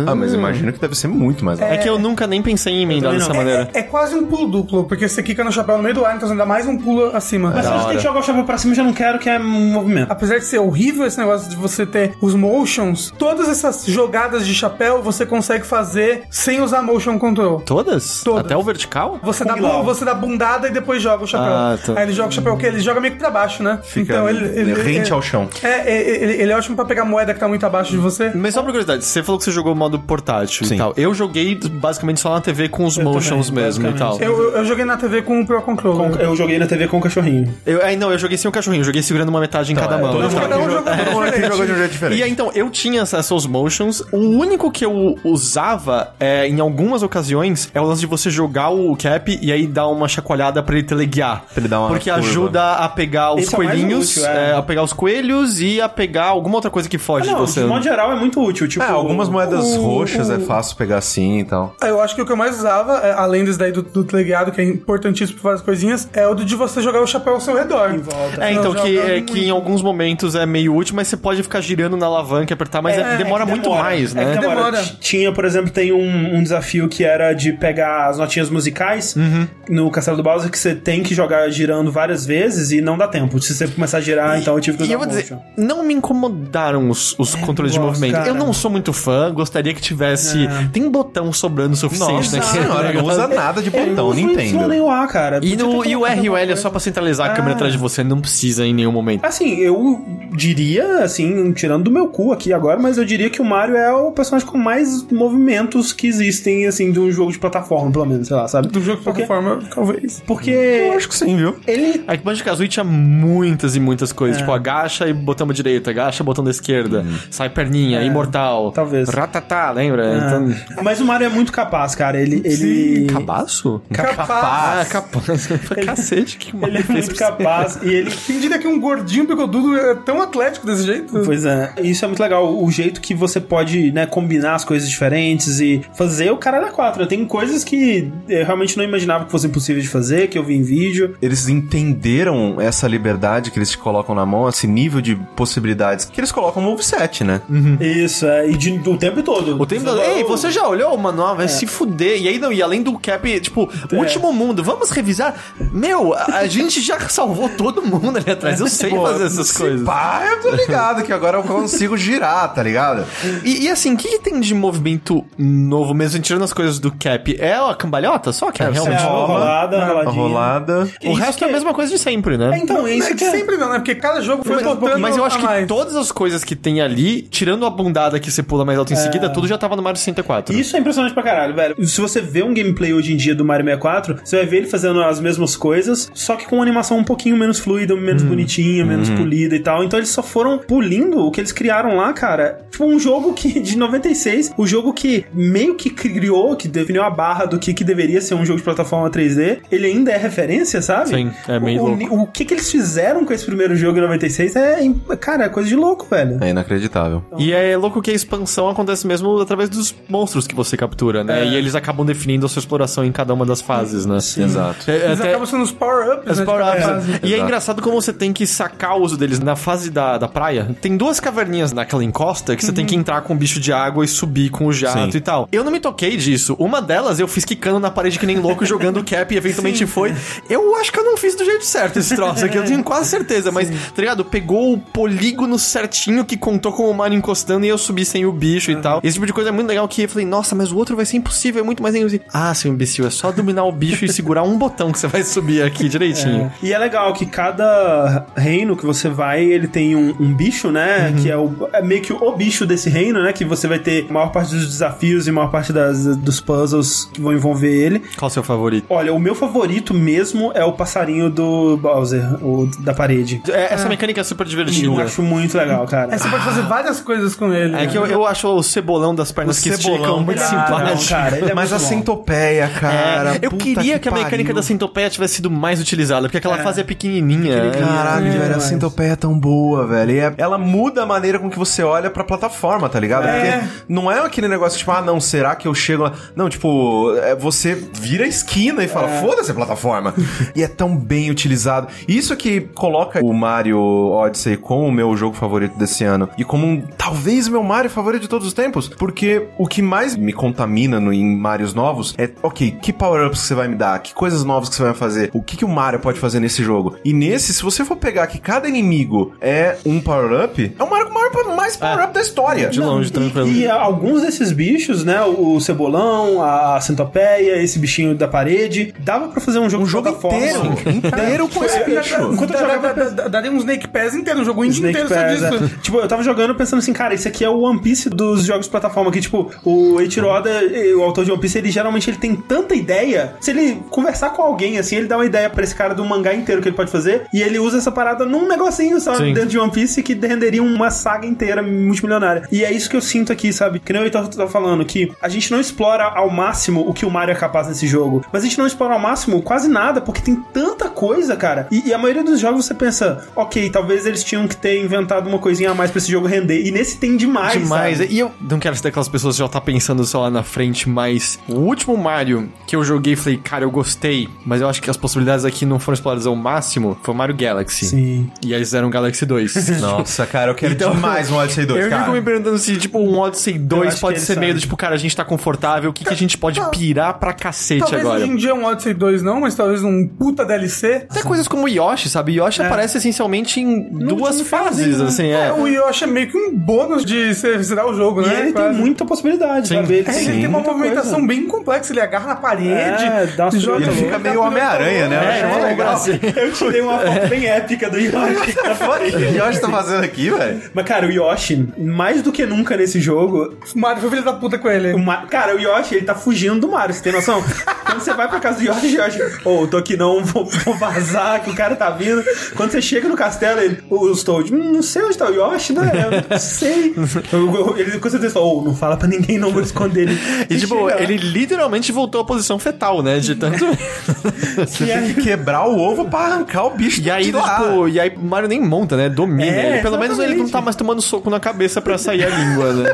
Ah, mas eu imagino que deve ser muito mais alto. É que eu nunca nem pensei em emendar dessa não. maneira. É, é quase um pulo duplo, porque você quica no chapéu no meio do ar, então você dá mais um pulo acima. Mas se a gente tem hora. que jogar o chapéu pra cima, eu já não quero, que é um movimento. Apesar de ser horrível esse negócio de você ter os motions, todas essas jogadas de chapéu você consegue fazer sem usar motion control. Todas? Todas. Até o vertical? Você dá, Kung Lao. bu- você dá bundada e depois joga o chapéu. Ah, tá. Aí ele joga o chapéu o quê? Ele joga meio que pra baixo, né? Fica então ele, ele, rente ele- ao chão. É, é, ele, ele é ótimo pra pegar moeda que tá muito abaixo de você. Mas só por curiosidade, você falou que você jogou modo portátil Sim. e tal. Eu joguei basicamente só na TV com os motions também, mesmo e tal. Eu, eu, eu joguei na TV com o Pro Controller. Eu joguei na TV com o cachorrinho. Eu, aí não, eu joguei sem o cachorrinho, eu joguei segurando uma metade em cada mão. todo Então- Cada um todo mundo aqui jogou de um jeito diferente. E aí, então, eu tinha acesso aos motions. O único que eu usava, é, em algumas ocasiões, é o lance de você jogar o cap e aí dar uma chacoalhada pra ele teleguiar. Pra ele dar uma Porque curva. ajuda a pegar os Esse é coelhinhos, útil, é. é, a pegar os coelhos e a pegar alguma outra coisa que foge Não, de você. de modo geral é muito útil. Tipo, É, algumas moedas o- roxas o- é fácil pegar assim e tal. Eu acho que o que eu mais usava, é, além desse daí do, do teleguiado, que é importantíssimo pra várias coisinhas, é o do de você jogar o chapéu ao seu redor. Em volta. É, então, que, é, que em alguns momentos é meio útil, mas você pode ficar girando na alavanca e apertar, mas é- demora É que muito demora. mais, É né? que demora. Demora. Tinha, por exemplo, tem um, um desafio que era de pegar as notinhas musicais Uhum. no Castelo do Bowser que você tem que jogar girando várias vezes e não dá tempo. Se você começar a girar, então eu tive que usar E eu vou dizer, não me incomodaram os, os controles de movimento. cara. Eu não sou muito fã, gostaria que tivesse. Tem botão sobrando o suficiente Nossa naquele senhora, não usa nada de não botão, usa o Y nem Nintendo. o A, cara. E, no, e o R e o L é só pra centralizar a câmera Ah. atrás de você, não precisa em nenhum momento. Assim, eu diria, assim, tirando do meu cu aqui agora, mas eu diria que o Mario é o personagem com mais movimentos que existem, assim, de um jogo de plataforma, pelo menos, sei lá, sabe? Do jogo de Porque- plataforma, talvez. Porque Eu acho que sim, viu? ele A Banjo Kazooie tinha muitas e muitas coisas. Tipo, agacha e botão da direita, agacha, botão da esquerda, sai perninha, imortal. talvez. Ratatá, lembra? Então, Mas o Mario é muito capaz, cara. Ele. ele... cabaço? Ah, Capaz. capaz. Cacete, que Ele é muito capaz e ele. Quem diria que um gordinho bigodudo é tão atlético desse jeito? Pois é, isso é muito legal. O jeito que você pode, né, combinar as coisas diferentes e fazer o cara da quatro. Tem coisas que eu realmente não imaginava que fossem possíveis de fazer, que eu vi em vídeo. Eles entenderam essa liberdade que eles te colocam na mão, esse nível de possibilidades que eles colocam no moveset, né? Isso, é. E de, do O tempo todo. O tempo todo, ei, você já olhou o manual? Vai se fuder. E aí, não, e além do cap, tipo, o último mundo, vamos revisar? Meu, a, a gente já salvou todo mundo ali atrás. Eu sei Pô, fazer essas se coisas. Pá, eu tô ligado que agora eu consigo girar, tá ligado? E, e assim, o que, que tem de movimento novo mesmo, tirando as coisas do cap? É a cambalhota só que é, É, realmente É, uma rola, rolada, roladinha. rolada. O Isso resto é a é- mesma coisa de sempre, né? É, então, é Não isso é que que é. sempre não, né? Porque cada jogo foi Mas, botando mas eu acho que mais. todas as coisas que tem ali, tirando a bundada que você pula mais alto em seguida, tudo já tava no Mario 64. Isso é impressionante pra caralho, velho. Se você vê um gameplay hoje em dia do Mario 64, você vai ver ele fazendo as mesmas coisas, só que com uma animação um pouquinho menos fluida, menos bonitinha, menos polida e tal. Então eles só foram pulindo o que eles criaram lá, cara. Tipo, um jogo que de 96, o jogo que meio que criou, que definiu a barra do que, que deveria ser um jogo de plataforma 3D, ele ainda é referência, sabe? Sim, é meio o, louco. ni- o que que eles fizeram com esse primeiro jogo em 96 é, cara, é coisa de louco, velho. É inacreditável. E é louco que a expansão acontece mesmo através dos monstros que você captura, né? E eles acabam definindo a sua exploração em cada uma das fases, né? Exato. É, Eles até- acabam sendo os power-ups, né? cada fase. E é Exato. engraçado como você tem que sacar o uso deles na fase da, da praia. Tem duas caverninhas naquela encosta que você tem que entrar com o bicho de água e subir com o jato Sim. e tal. Eu não me toquei disso. Uma delas eu fiz quicando na parede que nem louco, jogando o cap e eventualmente foi. Eu acho que eu não fiz do jeito certo esse troço aqui, eu tenho quase certeza. Mas, tá ligado? Pegou o polígono certinho que contou com o Mario encostando e eu subi sem o bicho e tal. Esse tipo de coisa é muito legal que eu falei, nossa, mas o outro vai ser impossível, é muito mais impossível. Ah, seu imbecil, é só dominar o bicho e segurar um botão que você vai subir aqui direitinho. E é legal que cada reino que você vai, ele tem um, um bicho, né? Que é, o, é meio que o bicho desse reino, né? Que você vai ter a maior parte dos desafios e a maior parte das, dos puzzles que vão envolver ele. Qual o seu favorito? Olha, o meu favorito mesmo é o passarinho do Bowser, o da parede. É, essa mecânica é super divertida. Eu acho muito legal, cara. Aí você pode fazer várias coisas com ele. É que eu, eu acho o cebolão das pernas O que cebolão, esticam muito cara, simpático. cara, ele é Mas a bom. centopeia, cara. É, eu puta queria que, a mecânica pariu. da centopeia tivesse sido mais utilizada, porque aquela fase é pequenininha. Caralho, É, velho, a centopeia é tão boa, velho. E é- ela muda a maneira com que você olha pra plataforma, tá ligado? É. Porque não é aquele negócio tipo, ah, não, será que eu chego lá? Não, tipo, é, você vira a esquina e fala, foda-se a plataforma. e é tão bem utilizado. Isso que coloca o Mario Odyssey como o meu jogo favorito desse ano e como um, talvez o meu Mario favorito de todos os tempos, porque o que mais me contamina no, em Marios novos é, ok, que power-ups você vai me dar? Que coisas novas que você vai fazer? O que, que o Mario pode fazer nesse jogo? E nesse, se você for pegar que cada inimigo é um power-up, é o Mario com o maior- mais power-up da história. De longe, E- tranquilo. E, alguns desses bichos, né? O cebolão, a centopeia, esse bichinho da parede, dava pra fazer um jogo Um jogo inteiro, inteiro com esse bicho. Enquanto eu jogava, Daria um Snake Pass inteiro, um jogo inteiro só disso. é. Tipo, eu tava jogando pensando assim, cara, esse aqui é o One Piece dos jogos de plataforma, que, tipo, o Eiichiro Oda, eh, o autor de One Piece, ele geralmente ele tem tanta ideia, se ele conversar com alguém, assim, ele dá uma ideia pra esse cara do mangá inteiro que ele pode fazer, e ele usa essa parada num negocinho só Sim. dentro de One Piece que renderia uma saga inteira multimilionária. E é isso que eu sinto aqui, sabe? Que nem o Heitor tá falando, que a gente não explora ao máximo o que o Mario é capaz nesse jogo, mas a gente não explora ao máximo quase nada, porque tem tanta coisa, cara. E, e a maioria dos jogos você pensa, ok, talvez eles tinham que ter inventado uma coisinha a mais pra esse jogo render. E nesse tem demais. Demais. sabe? E eu não quero ser daquelas pessoas que já tá pensando só lá na frente, mas o último Mario que eu joguei, falei, cara, eu gostei, mas eu acho que as possibilidades aqui não foram exploradas ao máximo, foi o Mario Galaxy. Sim. E aí eles fizeram Galaxy 2. Nossa, cara, eu quero Então, demais um Odyssey 2, eu cara. fico me perguntando se, tipo, um Odyssey 2 acho pode ser meio do tipo, cara, a gente tá confortável, o que, que a gente pode pirar pra cacete Talvez agora? hoje em dia um Odyssey 2 não, mas talvez um puta DLC. Até coisas como Yoshi, sabe? Yoshi aparece essencialmente em duas último fases, assim, É, é. o Yoshi é meio que um bônus de você zerar o jogo, E né? ele tem Quase. muita possibilidade, Sim. sabe? Ele É, ele tem uma muita movimentação coisa. bem complexa, ele agarra na parede, É, dá umas joga Ele fica meio Homem-Aranha, né? Eu É, é, legal. assim. Eu tirei uma foto bem épica do Yoshi. O que o Yoshi tá fazendo aqui, velho? Mas, cara, o Yoshi, mais do que nunca nesse jogo, O Mario foi filho da puta com ele. o Ma- cara, o Yoshi, ele tá fugindo do Mario, você tem noção? Quando você vai pra casa do Yoshi, Yoshi, ô, tô aqui não, vou, vou vazar, que o cara tá vindo. Quando você chega no castelo, ele, os Toad, hum, não sei onde tá o Yoshi, né? Eu não sei. Eu- eu- Ele com certeza falou, ô, não fala pra ninguém não, vou esconder ele. E, tipo, chega lá. ele literalmente voltou à posição fetal, né? De tanto. Você tem que quebrar o ovo pra arrancar o bicho E aí, de lá. tipo, e aí o Mario nem monta, né? Domina. É, ele, pelo menos ele não exatamente. tá mais tomando soco na cabeça pra sair a língua, né?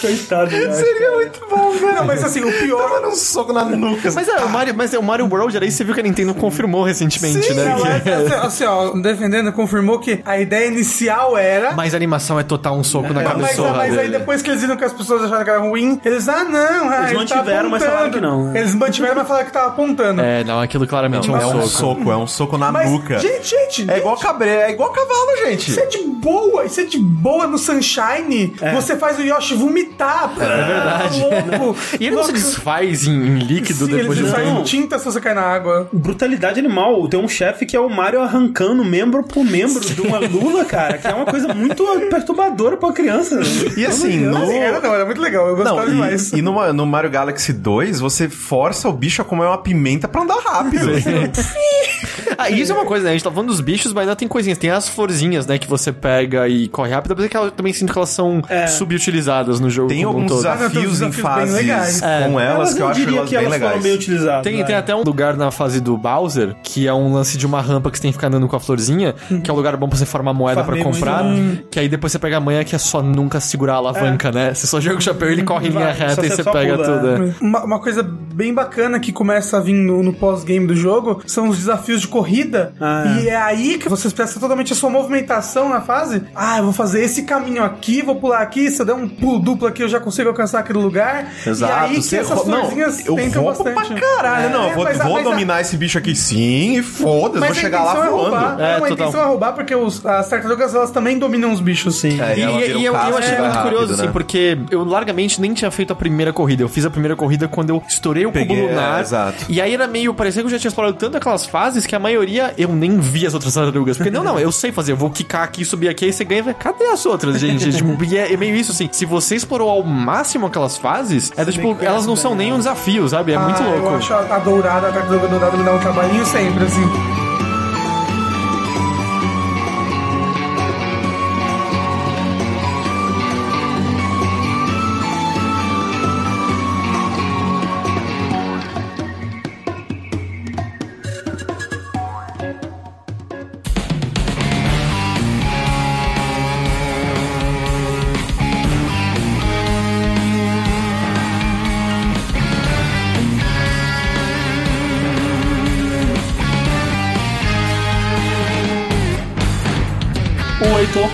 Coitado, do Yoshi. Seria muito bom, velho. Mas assim, o pior. Tomando um soco na nuca, assim. Mas é, o Mario, mas é, o Mario World, aí você viu que a Nintendo confirmou recentemente, Sim, né? que- é, assim, assim, ó, defendendo, confirmou que a ideia inicial era. Mas a animação é total um soco na Mas, mas, cabeça mas aí. Depois que eles viram que as pessoas acharam que era ruim, eles, ah, não, ah, Eles ele tá mantiveram, mas falaram que não, né? Eles mantiveram, mas falaram que tava apontando. É, não, aquilo claramente é É um um soco. soco, é um soco na Mas, nuca. gente, gente, É igual cabre... é igual cavalo, gente. Isso é de boa, isso é de boa no Sunshine. Você faz o Yoshi vomitar. É verdade. Louco. E ele não se desfaz em, em líquido Sim, depois de eles um tempo. tinta se você cair na água. Brutalidade animal. Tem um chefe que é o Mario arrancando membro por membro de uma lula, cara, que é uma coisa muito perturbadora pra criança. E assim, no... Não, era, não, era muito legal. Eu gostava Não, demais. e, e no, no Mario Galaxy 2, você força o bicho a comer uma pimenta pra andar rápido. Ah, isso é uma coisa, né? A gente tá falando dos bichos, mas ainda tem coisinhas. Tem as florzinhas, né? Que você pega e corre rápido. Apesar que eu também sinto que elas são subutilizadas no jogo Tem como um alguns todo. Ah, desafios em desafios bem legais. fases com elas Mas que eu eu acho diria elas que bem elas foram legais. bem utilizadas. Tem, vai. tem até um lugar na fase do Bowser, que é um lance de uma rampa que você tem que ficar andando com a florzinha, que é um lugar bom pra você formar moeda pra Farmei comprar, que aí depois você pega a manha que é só nunca segurar a alavanca, né? Você só joga o chapéu e ele corre em linha reta e você pega pula, tudo. é. é. Uma, uma coisa bem bacana que começa a vir no, no pós-game do jogo são os desafios de corrida. Ah, e é aí que você expressa totalmente a sua movimentação na fase. Ah, eu vou fazer esse caminho aqui, vou pular aqui. Se eu der um pulo duplo aqui, eu já consigo alcançar aquele lugar. Exato. E aí que você essas rou- não, tentam bastante. pra caralho. não, É, eu vou, mas a- vou mas a- dominar esse bicho aqui sim e foda-se, vou a chegar lá é voando. roubar. É, É, uma total. intenção é roubar porque os- as tartarugas elas também dominam os bichos. Sim. É, E, e- e eu, eu achei vai muito rápido, curioso, né? assim, porque eu largamente nem tinha feito a primeira corrida. Eu fiz a primeira corrida quando eu estourei o Peguei, cubo lunar. é, exato. E aí era meio, parecia que eu já tinha explorado tanto aquelas fases que a maioria eu nem vi as outras tartarugas. Porque não, não, eu sei fazer, eu vou quicar aqui, subir aqui, aí você ganha cadê as outras, gente? tipo, e é, é meio isso, assim, se você explorou ao máximo aquelas fases, é do tipo, elas não são nem um desafio, sabe? É muito Ah, louco. Eu acho a, a dourada, a tartaruga dourada me dá um trabalhinho sempre, assim.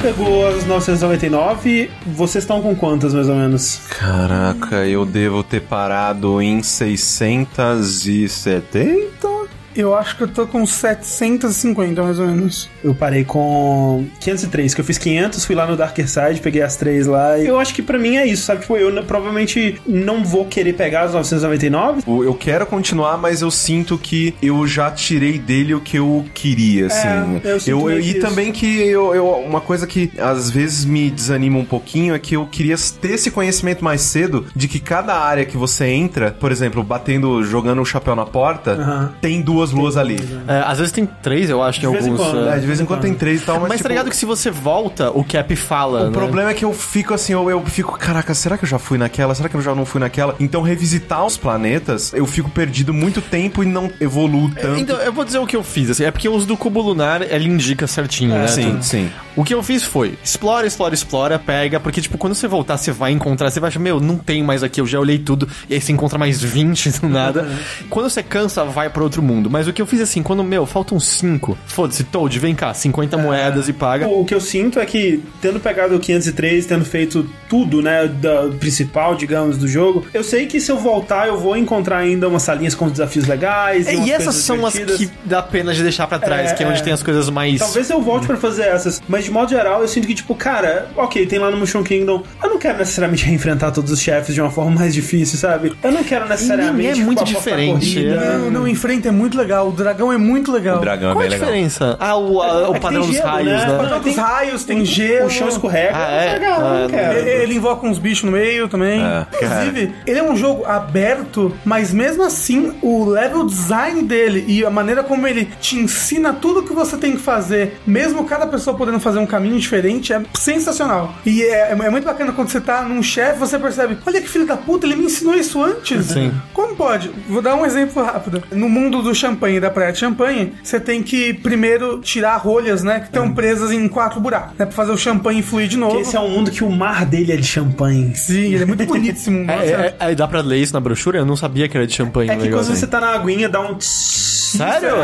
Pegou as 999. Vocês estão com quantas, mais ou menos? Caraca, eu devo ter parado em 670? Eu acho que eu tô com 750, mais ou menos. Eu parei com 503, que eu fiz 500, fui lá no Darker Side, peguei as três lá. E eu acho que pra mim é isso, sabe? Tipo, eu provavelmente não vou querer pegar as 999. O- Eu quero continuar, mas eu sinto que eu já tirei dele o que eu queria, assim. eu sinto meio e isso. também que eu, eu- uma coisa que às vezes me desanima um pouquinho é que eu queria ter esse conhecimento mais cedo de que cada área que você entra, por exemplo, batendo, jogando o chapéu na porta, Aham. tem duas luas ali. É, às vezes tem três, eu acho, De em alguns. quando, é. É, de vez em quando tem três e tal, mas, Mas tipo, tá ligado que se você volta, o Cap fala. O né? problema é que eu fico assim, eu, eu fico, caraca, será que eu já fui naquela? Será que eu já não fui naquela? Então, revisitar os planetas, eu fico perdido muito tempo e não evoluo tanto. Então, eu vou dizer o que eu fiz, assim, é porque os do cubo lunar, ele indica certinho, né? sim, sim. O que eu fiz foi, explora, explora, explora, pega, porque, tipo, quando você voltar, você vai encontrar, você vai achar, meu, não tem mais aqui, eu já olhei tudo, e aí você encontra mais 20 do nada. Quando você cansa, vai pra outro mundo. Mas o que eu fiz assim, quando, meu, faltam 5, foda-se, Toad, vem cá, 50 moedas e paga. O que eu sinto é que, tendo pegado o 503, tendo feito tudo, né, da principal, digamos, do jogo, eu sei que se eu voltar, eu vou encontrar ainda umas salinhas com desafios legais. E, umas essas são divertidas. as que dá pena de deixar pra trás, É, que é onde é. tem as coisas mais. Talvez eu volte pra fazer essas, mas de modo geral eu sinto que, tipo, cara, ok, tem lá no Mushroom Kingdom, eu não quero necessariamente reenfrentar todos os chefes de uma forma mais difícil, sabe? Eu não quero necessariamente. nem é tipo, muito apostar diferente, corrida. é. Não, não enfrenta, é muito legal. O dragão é muito legal. O dragão Qual é a bem legal. diferença? Ah, o, a- o É que padrão dos gelo, raios, né? né? Por causa dos Tem- raios, tem gelo. O chão escorrega. Ah, é? Legal, Ah, não quero. Ele, ele invoca uns bichos no meio também. É, Inclusive, ele é um jogo aberto, mas mesmo assim, o level design dele e a maneira como ele te ensina tudo que você tem que fazer, mesmo cada pessoa podendo fazer um caminho diferente, é sensacional. E é, é muito bacana quando você tá num chefe, você percebe: olha que filho da puta, ele me ensinou isso antes. Sim. Como pode? Vou dar um exemplo rápido. No mundo dos champanhe da praia de champanhe, você tem que primeiro tirar rolhas, né? Que estão presas em quatro buracos, né? Pra fazer o champanhe fluir de novo. Que esse é um mundo que o mar dele é de champanhe. Sim, ele é muito bonito esse mundo. É, é, é, dá pra ler isso na brochura? Eu não sabia que era de champanhe. É que quando você tá na aguinha, dá um... tss. Sério?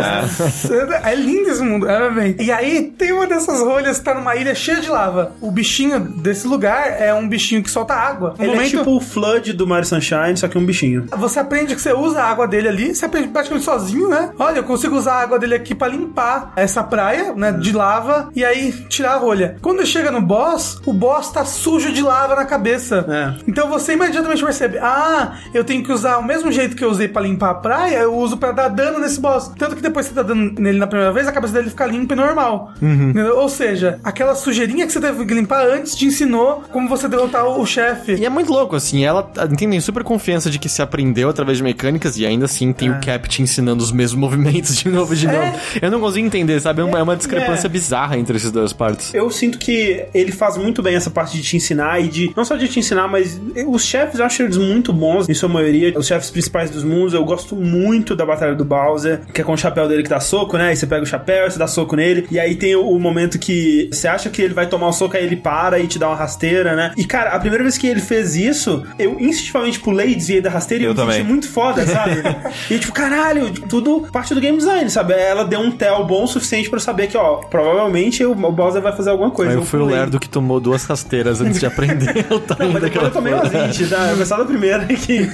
É lindo esse mundo, é, bem. E aí tem uma dessas rolhas que tá numa ilha cheia de lava. O bichinho desse lugar é um bichinho que solta água. No Ele é momento, tipo o Flood do Mario Sunshine, só que um bichinho. Você aprende que você usa a água dele ali, você aprende praticamente sozinho, né? Olha, eu consigo usar a água dele aqui pra limpar essa praia, né, de lava, e aí tirar a rolha. Quando chega no boss, o boss tá sujo de lava na cabeça. É. Então você imediatamente percebe, ah, eu tenho que usar o mesmo jeito que eu usei pra limpar a praia, eu uso pra dar dano nesse boss. Tanto que depois que você tá dando nele na primeira vez, a cabeça dele fica limpa e normal. Entendeu? Ou seja, aquela sujeirinha que você teve que limpar antes te ensinou como você derrotar o, chefe. E é muito louco, assim, ela tem super confiança de que se aprendeu através de mecânicas e ainda assim É. tem o Cap te ensinando os mesmos movimentos de novo e de novo. Eu não consigo entender, sabe? É uma, é uma discrepância É. bizarra entre essas duas partes. Eu sinto que ele faz muito bem essa parte de te ensinar e de. Não só de te ensinar, mas os chefes eu acho eles muito bons, em sua maioria. Os chefes principais dos mundos, eu gosto muito da batalha do Bowser, que é com o chapéu dele que dá soco, né? Aí você pega o chapéu, você dá soco nele. E aí tem o, o momento que você acha que ele vai tomar o soco, aí ele para e te dá uma rasteira, né? E cara, a primeira vez que ele fez isso, eu instintivamente pulei e desviei da rasteira e Eu eu me também. senti muito foda, sabe? e tipo, caralho, tudo parte do game design, sabe? Ela deu um tel bom o suficiente pra eu saber que, ó, provavelmente o, o Bowser vai fazer alguma coisa. Aí eu fui o lerdo que tomou duas rasteiras antes de aprender o Não, tamanho mas depois eu tomei umas 20, tá? Eu da primeira que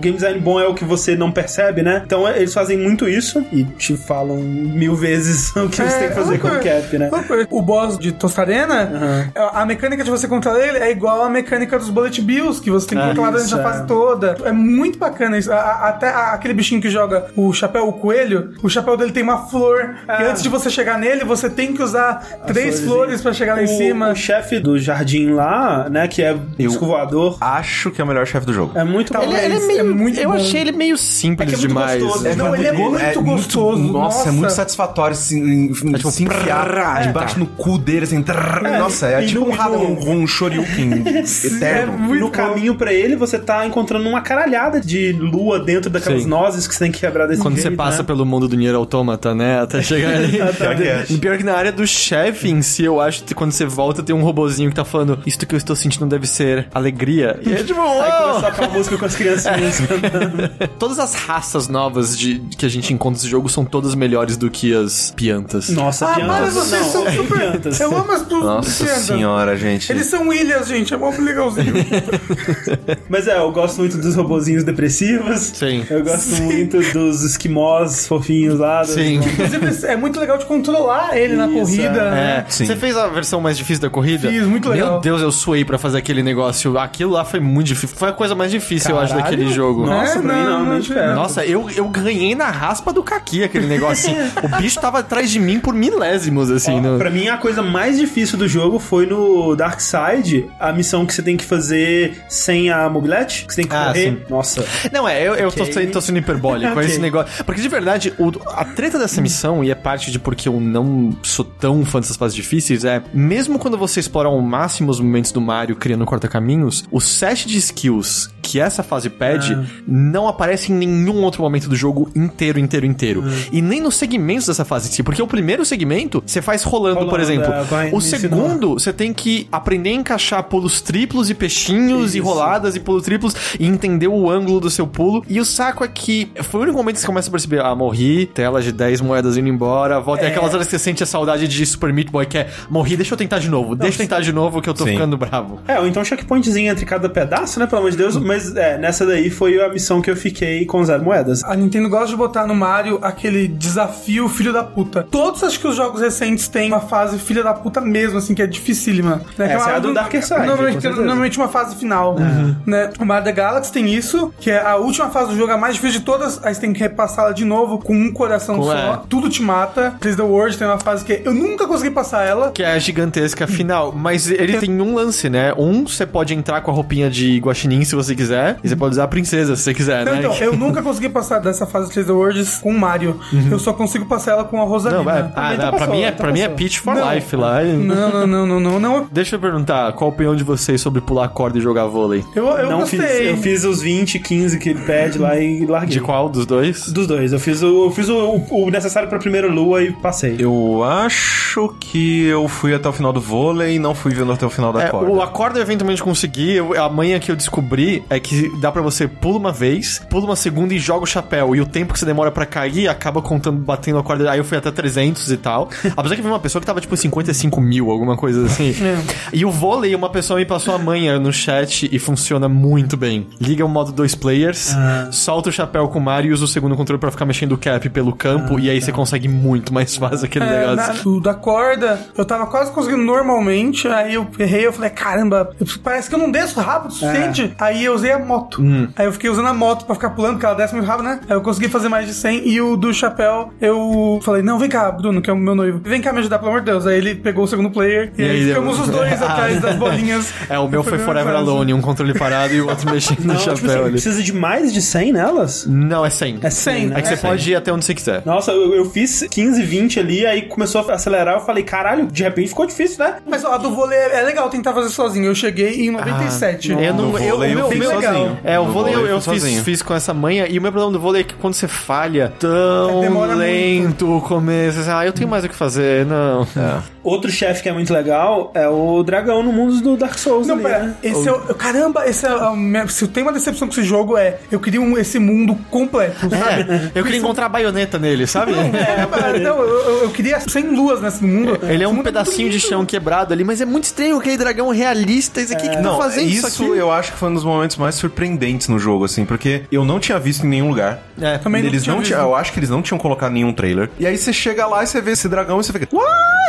game design bom é o que você não percebe, né? Então eles fazem muito isso e te falam mil vezes o que você tem que fazer com o cap, né? O boss de Tostarena, a mecânica de você controlar ele é igual a mecânica dos Bullet Bills, que você tem que É, controlar durante a é. fase toda. É muito bacana isso. A- a- até a- aquele bichinho que joga o chapéu, o coelho, o chapéu dele tem uma flor. E antes de você chegar nele, você tem que usar três florzinha. flores pra chegar lá em O- cima. O chefe do jardim lá, né? Que é Eu- disco voador. Acho que é o melhor chefe do jogo. É muito bom. Ele, ele é meio. é muito eu bom. achei ele meio simples É é muito demais. gostoso. É, Não, ele é muito gostoso. Nossa, é Nossa. muito satisfatório se, tipo, se enfiar debaixo tá. no cu dele, assim. trrr. nossa, é tipo um, rabo, no- um, um shoryuken eterno. muito no bom. caminho pra ele, você tá encontrando uma caralhada de lua dentro daquelas Sim. nozes que você tem que quebrar desse Quando jeito, você passa né? pelo mundo do Nier Automata, né? Até chegar ali. Pior que é. Pior que na área do chefe em si, eu acho que quando você volta tem um robozinho que tá falando Isto que eu estou sentindo deve ser alegria. E é tipo, Aí "Uau!" começa aquela música com as criancinhas cantando. Todas as raças novas de, que a gente encontra nesse jogo são todas melhores do que as piantas. Nossa, Ah, piantas. mas vocês não, são ok, super. piantas. Eu amo as duas Nossa piantas. senhora, gente. Eles são ilhas, gente. É mó legalzinho. Mas é, eu gosto muito dos robozinhos depressivos. Sim. Eu gosto muito dos esquimós fofinhos lá. dos- Sim. Inclusive, é muito legal de controlar ele na Isso, corrida. É, né? Sim. você fez a versão mais difícil da corrida? Fiz, muito legal. Meu Deus, eu suei pra fazer aquele negócio. Aquilo lá foi muito difícil. Foi a coisa mais difícil, eu acho, Caralho. daquele jogo. Nossa, É, pra mim não, não, não de tinha. perto. Nossa, eu, eu ganhei na raspa do caqui aquele negócio. assim. o bicho tava atrás de mim por milésimos, assim. Ó, no... Pra mim, a coisa mais difícil do jogo foi no Dark Side, a missão que você tem que fazer sem a mobilete, que você tem que Ah, correr. sim. Nossa. Não, é, eu, eu tô, tô sendo hiperbólico com Ok. esse negócio. Porque de verdade, o- a treta dessa missão, e é parte de porque eu não sou tão fã dessas fases difíceis, é mesmo quando você explora ao máximo os momentos do Mario criando corta-caminhos, o set de skills que essa fase pede Ah. não aparece em nenhum outro momento do jogo inteiro, inteiro, inteiro. Ah. E nem nos segmentos dessa fase em si, porque o primeiro segmento você faz rolando, por Rolando, exemplo. é, o segundo, você tem que aprender a encaixar pulos triplos e peixinhos e Isso. roladas e pulos triplos e entender o ângulo do seu pulo. E o saco é que foi o único momento que você começa a perceber, ah, morri, tela de 10 moedas indo embora, volta. É. É. aquelas horas que você sente a saudade de Super Meat Boy, que é, morri, deixa eu tentar de novo, deixa eu tentar de novo que eu tô Sim. ficando bravo. É, ou então checkpointzinho entre cada pedaço, né? Pelo amor de Deus. Mas é, nessa daí foi a missão que eu fiquei com zero moedas. A Nintendo gosta de botar no Mario aquele desafio filho da puta. Todos acho que os jogos recentes têm uma fase filha da puta mesmo, assim, que é dificílima. Né? Essa uma- é a do Darker Side, Normalmente, normalmente uma fase final. Né? O Mario The Galaxy tem isso, que é a última fase do jogo, a mais difícil de todas. Aí você tem que repassá-la de novo com um coração Com- só. é. Tudo te mata. Please the World tem uma fase que eu nunca consegui passar ela. Que é a gigantesca final. Mas ele tem um lance, né? Um, você pode entrar com a roupinha de guaxinim se você quiser. E você pode usar a princesa se você quiser, Não, né? então, eu nunca consegui passar dessa fase 3D Worlds com o Mario. Eu só consigo passar ela com a Rosalina. Não, vai. Ah, Também tá não, pra passou, mim é, tá pra mim é. Peach for Não. Life lá. Não, não, não, não, não, não. Deixa eu perguntar, qual a opinião de vocês sobre pular corda e jogar vôlei? Eu, eu não fiz. gostei. Eu fiz os 20, 15 que ele pede lá e larguei. De qual dos dois? Dos dois. Eu fiz o, eu fiz o, o- necessário pra primeira lua e passei. Eu acho que eu fui até o final do vôlei e não fui vendo até o final da É, corda. o acordo eu eventualmente consegui. eu- a manha que eu descobri é que dá pra você pula uma vez, pula uma segunda e joga o chapéu. E o tempo que você demora pra cair acaba contando, batendo a corda. Aí eu fui até 300 e tal. Apesar que veio uma pessoa que tava tipo 55 mil, alguma coisa assim. E o vôlei, uma pessoa me passou a manha no chat e funciona muito bem. Liga o modo dois players, solta o chapéu com o Mario e usa o segundo controle pra ficar mexendo o cap pelo campo. e aí você consegue muito mais fácil aquele É, negócio. na- o da corda, eu tava quase conseguindo normalmente, aí eu errei, eu falei, caramba, parece que eu não desço rápido o suficiente. Aí eu usei a moto. Aí eu fiquei usando a moto pra ficar pulando, porque ela desce muito rápido, né? Aí eu consegui fazer mais de 100, e o do chapéu, eu falei, não, vem cá, Bruno, que é o meu noivo, vem cá me ajudar, pelo amor de Deus. Aí ele pegou o segundo player, e, E aí, aí ficamos deu- os dois atrás das bolinhas. É, o meu foi Forever. Alone, um controle parado e o outro mexendo Não, no tipo chapéu assim, ali. precisa de mais de 100 nelas? Não, é 100. É 100, né? É que você pode ir até onde você quiser. Nossa, eu, eu fiz 15, 20 ali, aí começou a acelerar, eu falei, caralho, de repente ficou difícil, né? Mas ó, a do vôlei é é legal tentar fazer sozinho. Eu cheguei em 97. Eu não, eu, vôlei o meu, eu fiz sozinho. É, o vôlei eu, vôlei eu eu fiz fiz, com essa manha. E o meu problema do vôlei é que quando você falha, tão Demora lento o começo. Ah, eu tenho mais o que fazer, não. Outro chefe que é muito legal é o dragão no mundo do Dark Souls Não, ali, pera, né? esse é o, caramba, esse é a minha- se eu tenho uma decepção com esse jogo é eu queria um- esse mundo completo, sabe? É, eu queria encontrar a baioneta nele, sabe? É, cara, não, eu, eu- queria sem luas nesse mundo. Ele é um pedacinho de bonito. chão quebrado ali, mas é muito estranho aquele dragão realista. Esse aqui que tá Não, fazendo isso, isso aqui. eu acho que foi um dos momentos mais surpreendentes no jogo, assim, porque eu não tinha visto em nenhum lugar. É, Também eles tinha não visto. tinham, eu acho que eles não tinham colocado nenhum trailer. E aí você chega lá e você vê esse dragão e você fica, uau,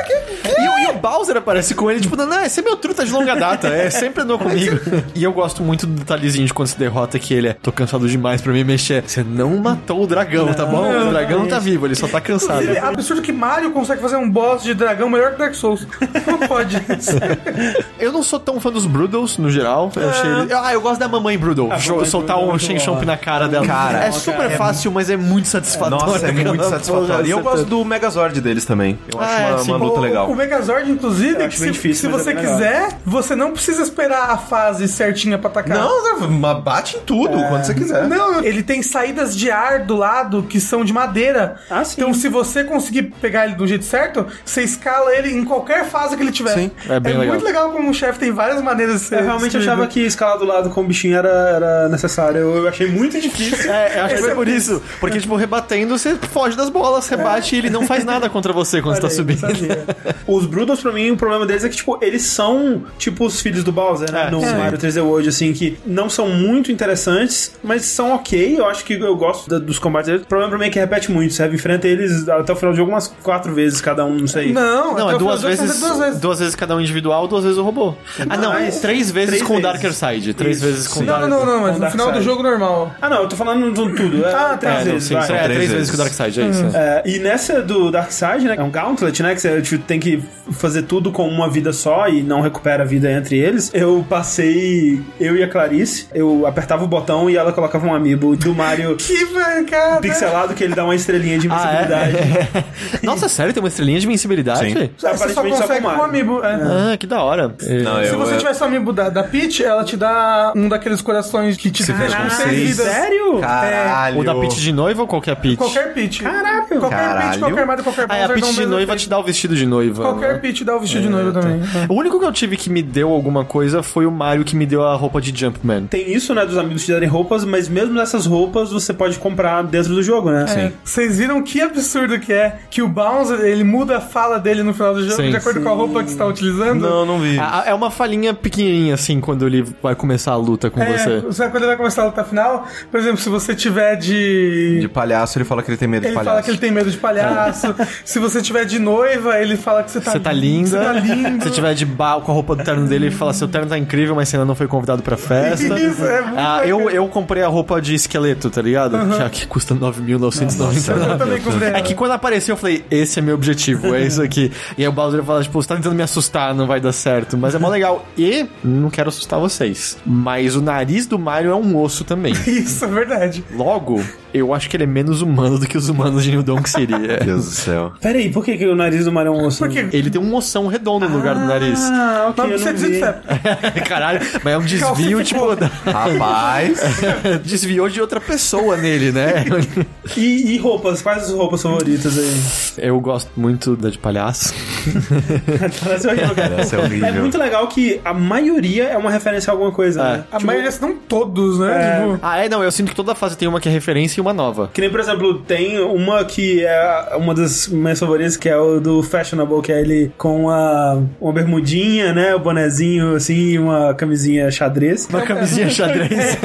que E, o- e o Bowser aparece com ele, tipo, não, não, esse é meu truta de longa data, é, sempre andou comigo. e eu gosto muito do detalhezinho de quando se derrota que ele é, tô cansado demais pra me mexer. Você não matou o dragão, tá bom? O dragão tá vivo, ele só tá cansado. É absurdo que Mario consegue fazer um boss de dragão melhor que Dark Souls. Não pode. Eu não sou tão fã dos Broodles, no geral. Eu achei ele- Ah, eu gosto da mamãe. Jo- mamãe soltar Broodle é um muito Shen boa. Chomp na cara dela. Cara, é super fácil, mas é muito satisfatório. Nossa, é muito satisfatório. E eu gosto tá- do Megazord deles também. Eu acho Ah, é, uma, uma luta legal. O Megazord, inclusive, Eu que se, difícil, se mas você é quiser, você não precisa esperar a fase certinha pra atacar. Não, mas bate em tudo, quando você quiser. Não, ele tem saídas de ar do lado que são de madeira. Ah, sim. Então, se você conseguir pegar ele do jeito certo, você escala ele em qualquer fase que ele tiver. Sim, é bem legal. muito legal como o chefe tem várias maneiras de ser. Eu realmente destruído. achava que escalar do lado com o bichinho era, era necessário. Eu, eu achei muito difícil. É, eu acho que foi é por isso. Porque, tipo, rebatendo, você foge das bolas, rebate e ele não faz nada contra você quando você tá Olha aí, subindo. não. Os Broodles, pra mim, o problema deles é que, tipo, eles são, tipo, os filhos do Bowser, né? É, no sim. Mario 3D World, assim, que não são muito interessantes, mas são ok. Eu acho que eu gosto da- dos combates deles. O problema pra mim é que repete muito, sabe? Enfrenta eles até o final do jogo umas quatro vezes cada um, não sei. Não, Não, até é duas do vezes, duas vezes. duas vezes cada um individual, duas vezes o robô. Ah, não, Mas- três vezes três com o. Darker Side. Três Isso, vezes com o. Não, Darker não, não, não, mas no final do Darkseid. jogo normal. Ah, não, eu tô falando de tudo. É, Ah, três. É, não, vezes, sim, vai. sim, é, três três vezes vezes. com o Dark Side, é isso. É, e nessa do Dark Side, né? É um Gauntlet, né? Que você tipo, tem que fazer tudo com uma vida só e não recupera a vida entre eles. Eu passei, eu e a Clarice, eu apertava o botão e ela colocava um amiibo do Mario Que mancada. pixelado que ele dá uma estrelinha de Ah, invencibilidade. é? Nossa, sério? Tem uma estrelinha de invencibilidade? Sim. Você só Aparentemente só consegue com o com Mario. amiibo. é. Ah, que da hora. Não, Se eu- você eu- tivesse o amiibo da, da Peach, ela te dá um daqueles corações que te deixam com seis. Sério? Caralho. O da Peach de noiva ou qualquer Peach? Qualquer Peach. Caralho. Qualquer Caralho. Peach, qualquer Mario, qualquer Ah, é, a Bowser Peach dá um de noiva te dá o vestido de noiva. Qualquer né? Peach dá o vestido de noiva também. é. O único que eu tive que me deu alguma coisa foi o Mario que me deu a roupa de Jumpman. Tem isso, né, dos amigos te darem roupas, mas mesmo nessas roupas você pode comprar dentro do jogo, né? É, Vocês viram que absurdo que é que o Bowser, ele muda a fala dele no final do jogo Sim. de acordo com a roupa que você tá utilizando? Não, não vi. É uma falhinha pequenininha, assim, quando ele vai começar a luta com É, você. sabe quando ele vai começar a luta final? Por exemplo, se você tiver de... De palhaço, ele fala que ele tem medo Ele de palhaço. fala que ele tem medo de palhaço. Se você tiver de noiva, ele fala que você tá, Você tá linda. Você tá lindo. Se tiver de ba com a roupa do terno dele, ele fala: seu terno tá incrível, mas você ainda não foi convidado pra festa. Isso, é muito ah, eu, eu comprei a roupa de esqueleto, tá ligado? Que aqui custa 9.999. Eu também comprei. É que quando apareceu, eu falei, esse é meu objetivo, é isso aqui. E aí o Bowser fala, tipo, você tá tentando me assustar, não vai dar certo. Mas é mó legal. E não quero assustar vocês. Mas o nariz do Mario é um osso também. Isso, é verdade. Logo, eu acho que ele é menos humano do que os humanos de New Donk City. É. Deus do céu. Pera aí, por que, que o nariz do Mario é um osso? Porque Ele tem um ossão redondo no lugar do nariz. Ah, ok, vi. de Caralho, mas é um desvio, tipo, da- Rapaz. desviou de outra pessoa nele, né? E, e roupas? Quais as roupas favoritas aí? Eu gosto muito da de palhaço. Parece horrível, cara. Parece horrível. É muito legal que a maioria é uma referência a alguma coisa, né? A maioria, se não todos, né? Tipo, Ah, é, não, eu sinto que toda fase tem uma que é referência e uma nova. Que nem, por exemplo, tem uma que é uma das minhas favoritas, que é o do Fashionable, que é ele com a, uma bermudinha, né? O bonezinho, assim, uma camisinha xadrez. Uma camisinha xadrez.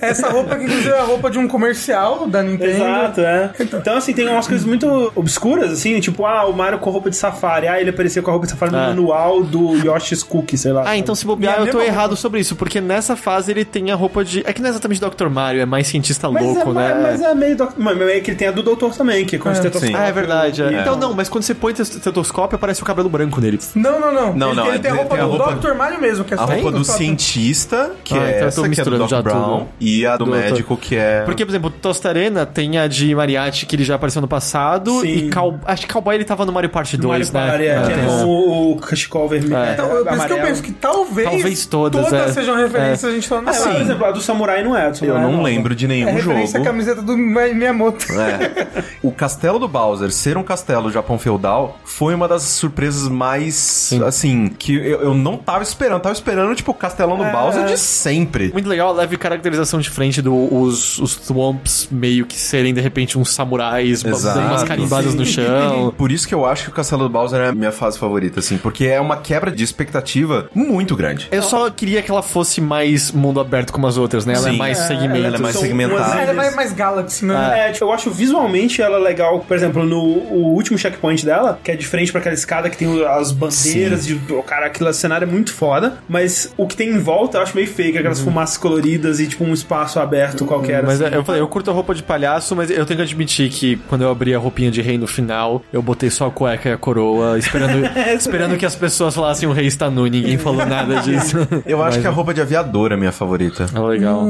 essa roupa que inclusive é a roupa de um comercial da Nintendo. Exato, é. Então, assim, tem umas coisas muito obscuras, assim, tipo, ah, o Mario com roupa de safari. Ah, ele aparecia com a roupa de safari no Ah. manual do Yoshi's Cookie, sei lá. Ah, então se bobear, eu tô errado roupa. sobre isso, porque nessa fase ele tem a roupa de. É que não é exatamente Dr. Mario, é mais cientista Mas louco, é, né? Mas é meio. doc- Mas é que tem a do doutor também, que é com É. estetoscópio. Ah, é verdade. é. E- Então, não, mas quando você põe o estetoscópio, aparece o cabelo branco nele. Não, não, não. Não, ele, não, ele é- tem a roupa tem a do roupa- Dr. Mario mesmo, que é A roupa do cientista, que Ah, é então eu tô essa, que é do Doc já Brown, tudo. e a do, Do doutor. médico, que é... Porque, por exemplo, Tostarena tem a de Mariachi, que ele já apareceu no passado, Sim. e Cow... acho que Cowboy ele tava no Mario Party 2, Mario né? Party, é, É, que é essa. o, o cachecol vermelho. É. Então, por isso que eu penso que talvez, Talvez todas, é. sejam referências a gente falando Ah, assim. por exemplo, a do samurai não é. A Eu não é lembro de É nenhum referência jogo. à camiseta do Miyamoto. É. O castelo do Bowser ser um castelo Japão feudal foi uma das surpresas mais, assim, que eu, eu não tava esperando. Tava esperando, tipo, o castelão do Bowser de sempre. Muito legal a leve caracterização de frente dos os, os Thwomps meio que serem, de repente, uns samurais, Exato. umas carimbadas no chão. Por isso que eu acho que o Castelo do Bowser é a minha fase favorita, assim, porque é uma quebra de expectativa muito grande. Eu só queria que ela fosse mais mundo aberto como as outras, né? Ela é Sim. mais É, segmentos. ela é mais segmentada. ela é mais, mais Galaxy, né? É, tipo, eu acho visualmente ela legal, por exemplo, no o último checkpoint dela, que é de frente pra aquela escada que tem as bandeiras, de, oh, cara, aquele cenário é muito foda, mas o que tem em volta eu acho meio fake, aquelas fumaças coloridas e tipo um espaço aberto qualquer. Mas assim. é, eu falei, eu curto a roupa de palhaço, mas eu tenho que admitir que quando eu abri a roupinha de rei no final, eu botei só a cueca e a coroa, esperando, esperando que as pessoas falassem o rei está nu, ninguém falou nada disso. Eu acho que a roupa de aviador é a minha favorita. É legal.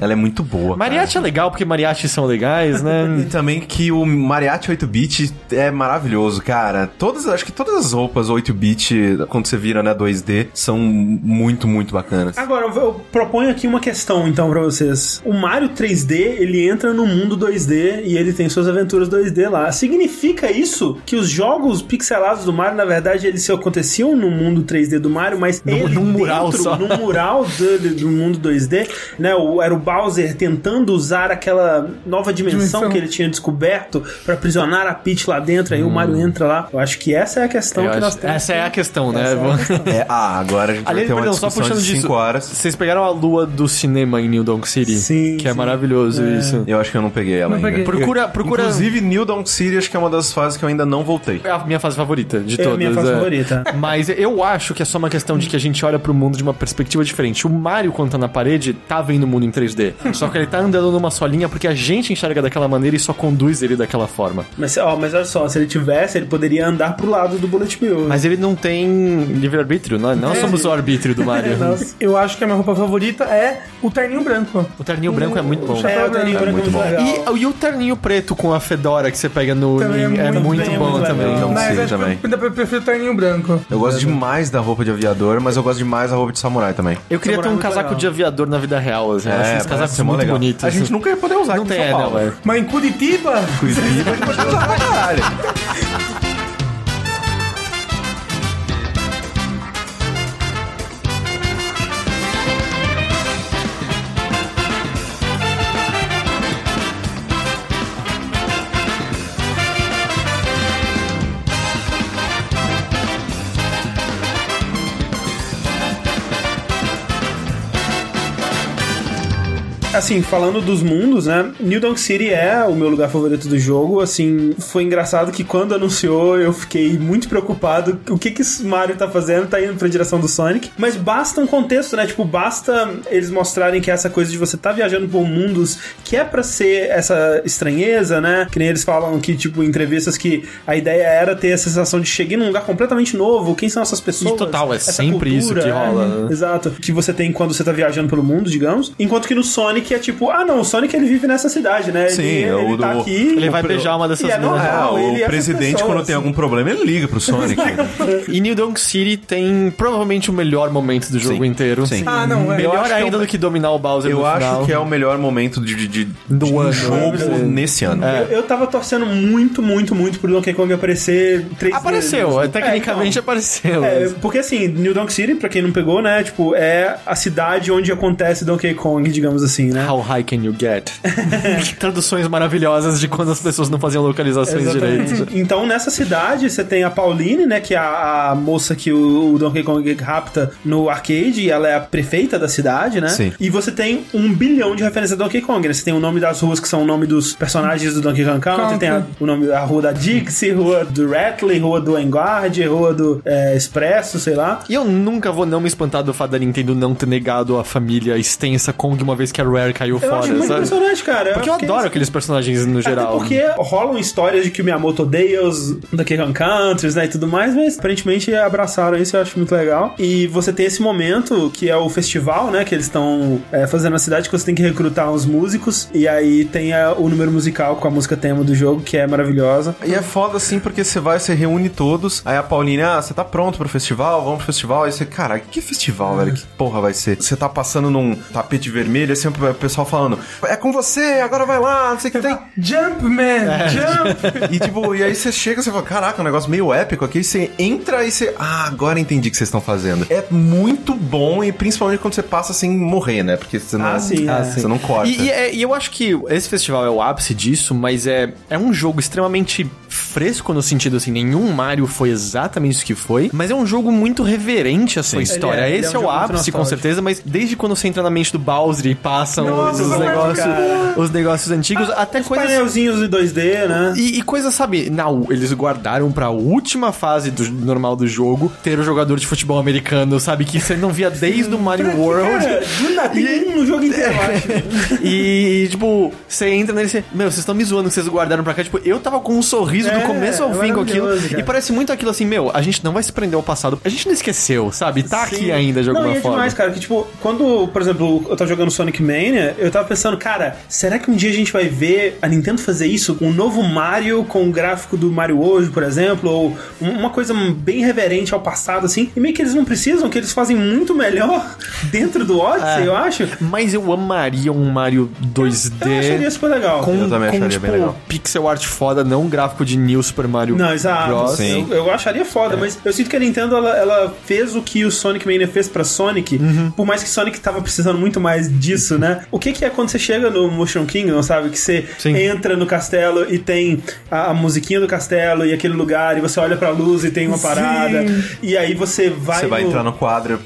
Ela é muito boa. Mariachi é legal porque mariachi são legais, E né? também que o Mariachi 8-bit é maravilhoso, cara. Todas, acho que todas as roupas 8-bit, quando você vira, né, 2D, são muito, muito bacanas. Agora, eu, proponho aqui uma questão, então, pra vocês. O Mario 3D, ele entra no mundo 2D e ele tem suas aventuras 2D lá. Significa isso que os jogos pixelados do Mario, na verdade, eles se aconteciam no mundo 3D do Mario, mas Num- ele num mural dentro, só. num mural do, do mundo 2D, né? O, era o Bowser tentando usar aquela nova dimensão, Dimensão. que ele tinha descoberto pra aprisionar a Peach lá dentro, aí o Mario entra lá. Eu acho que essa é a questão. Eu que nós temos. essa é a questão, né? É a questão. É, ah, agora a gente vai Aliás, ter uma perdão, só discussão puxando de disso. 5 horas. Vocês pegaram a lua do cinema em New Donk City? Sim, Que é sim. maravilhoso isso. Eu acho que eu não peguei ela Não ainda. peguei. Procura- procura- Inclusive, New Donk City acho que é uma das fases que eu ainda não voltei. É a minha fase favorita de É a todas. minha fase favorita. Mas eu acho que é só uma questão de que a gente olha pro mundo de uma perspectiva diferente. O Mario, quando tá na parede, tá vendo o mundo em 3D. Só que ele tá andando numa só linha porque a gente enxerga daquela maneira e só conduz ele daquela forma. Mas, ó, mas olha só, se ele tivesse, ele poderia andar pro lado do Bullet Bill. Mas ele não tem livre-arbítrio, nós não somos o arbítrio do Mario. Eu acho que a minha roupa favorita é o terninho branco. O terninho branco é muito bom. é, o terninho É branco é muito bom. E, e o terninho preto com a fedora que você pega no. Também é é muito muito bem, bom muito também. Não Mas sei também. eu ainda prefiro o terninho branco. Eu gosto demais da roupa de aviador, mas eu gosto demais da roupa de samurai também. Eu queria ter Samurai um é muito casaco legal. de aviador na vida real, assim. uns parece casacos mó muito legal. bonitos. A gente nunca ia poder usar Não aqui em tem, é, São Paulo. não, é. Mas em Curitiba, Curitiba a gente pode usar pra caralho. Assim, falando dos mundos, né? New Donk City é o meu lugar favorito do jogo. Assim, foi engraçado que quando anunciou, eu fiquei muito preocupado. O que que Mario tá fazendo? Tá indo pra direção do Sonic. Mas basta um contexto, né? Tipo, basta eles mostrarem que essa coisa de você tá viajando por mundos que é pra ser essa estranheza, né? Que nem eles falam que, tipo, em entrevistas que a ideia era ter a sensação de chegar num lugar completamente novo. Quem são essas pessoas? E total, é sempre isso que é, rola, né? Exato. Que você tem quando você tá viajando pelo mundo, digamos. Enquanto que no Sonic é tipo, ah não, o Sonic ele vive nessa cidade, né? Sim, ele, é o ele tá do- aqui. Ele vai O- beijar uma dessas é normal. Ah, e o essas presidente, pessoas, quando tem assim. algum problema, ele liga pro Sonic. E New Donk City tem provavelmente o melhor momento do jogo Sim. inteiro. Sim. Ah, não, é. Eu Melhor que é ainda o- do que dominar o Bowser Eu no acho final. que é o melhor momento de, de, de- Do de ano, jogo né? nesse ano. É. Eu, eu tava torcendo muito, muito, muito pro Donkey Kong aparecer três Apareceu, vezes. tecnicamente É, então. apareceu. É, porque assim, New Donk City, pra quem não pegou, né, tipo, é a cidade onde acontece Donkey Kong, digamos assim, né? How high can you get? Traduções maravilhosas de quando as pessoas não faziam localizações Exatamente. direito. Então, nessa cidade, você tem a Pauline, né? Que é a, a moça que o, o Donkey Kong rapta no arcade, e ela é a prefeita da cidade, né? Sim. E você tem um bilhão de referências a Donkey Kong, né? Você tem o nome das ruas que são o nome dos personagens do Donkey Kong Country, tem a, o nome da rua da Dixie, rua do Ratley, rua do Vanguard, rua do é, Expresso, sei lá. E eu nunca vou não me espantar do fato da Nintendo não ter negado a família extensa Kong uma vez que a Rare caiu Eu fora, acho muito sabe? impressionante, cara. Porque eu fiquei- adoro aqueles personagens no Até geral. porque rolam histórias de que o Miyamoto odeia os Donkey Kong Countries, né, e tudo mais, mas aparentemente abraçaram isso, eu acho muito legal. E você tem esse momento que é o festival, né, que eles estão é, fazendo na cidade, que você tem que recrutar uns músicos, e aí tem a- o número musical com a música tema do jogo, que é maravilhosa. E é foda assim, porque você vai, você reúne todos, aí a Pauline, ah, você tá pronto pro festival? Vamos pro festival? Aí você, cara, que festival, velho? Que porra vai ser? Você tá passando num tapete vermelho, assim, o pessoal falando, é com você, agora vai lá, não sei o que tem. Jumpman! Jump! E tipo, e aí você chega e você fala, caraca, um negócio meio épico aqui, você entra e você, ah, agora entendi o que vocês estão fazendo. É muito bom e principalmente quando você passa sem morrer, né? Porque você não, Ah, sim, é. você não corta. E, e é- e eu acho que esse festival é o ápice disso, mas é, é um jogo extremamente fresco no sentido assim, nenhum Mario foi exatamente isso que foi, mas é um jogo muito reverente à sua Sim. história. É- ele é esse um é, o ápice, com certeza, mas desde quando você entra na mente do Bowser e passam Nossa, os, muito negócios, os negócios antigos, até Os coisas painelzinhos em 2D, né? e, e coisa, sabe, não, eles guardaram pra última fase do, normal do jogo ter o jogador de futebol americano, sabe? Que você não via desde o Mario World. Cara, do nada, tem um no jogo inteiro. E, tipo, você entra nele e você. Meu, vocês estão me zoando que vocês guardaram pra cá. Tipo, eu tava com um sorriso É, do começo ao é fim com aquilo. cara. E parece muito aquilo assim, meu, a gente não vai se prender ao passado. A gente não esqueceu, sabe? Tá aqui Sim. ainda de Não, alguma e é forma. demais, cara, que tipo, quando, por exemplo, eu tava jogando Sonic Mania, eu tava pensando, cara, será que um dia a gente vai ver a Nintendo fazer isso com um novo Mario com o gráfico do Mario hoje, por exemplo, ou um- uma coisa bem reverente ao passado, assim, e meio que eles não precisam, que eles fazem muito melhor dentro do Odyssey, É. eu acho. Mas eu amaria um Mario 2D. Eu acharia super legal. Com, Eu também com acharia tipo, bem legal. pixel art foda, não um gráfico de New Super Mario Não, exato. Bros. Sim. Eu, eu acharia foda, mas eu sinto que a Nintendo ela, ela fez o que o Sonic Mania fez pra Sonic, Uhum. por mais que Sonic tava precisando muito mais disso, né? O que, que é quando você chega no Motion Kingdom, sabe? Que você Sim. entra no castelo e tem a, a musiquinha do castelo e aquele lugar, e você olha pra luz e tem uma parada, e aí você vai. Você vai entrar no quadro.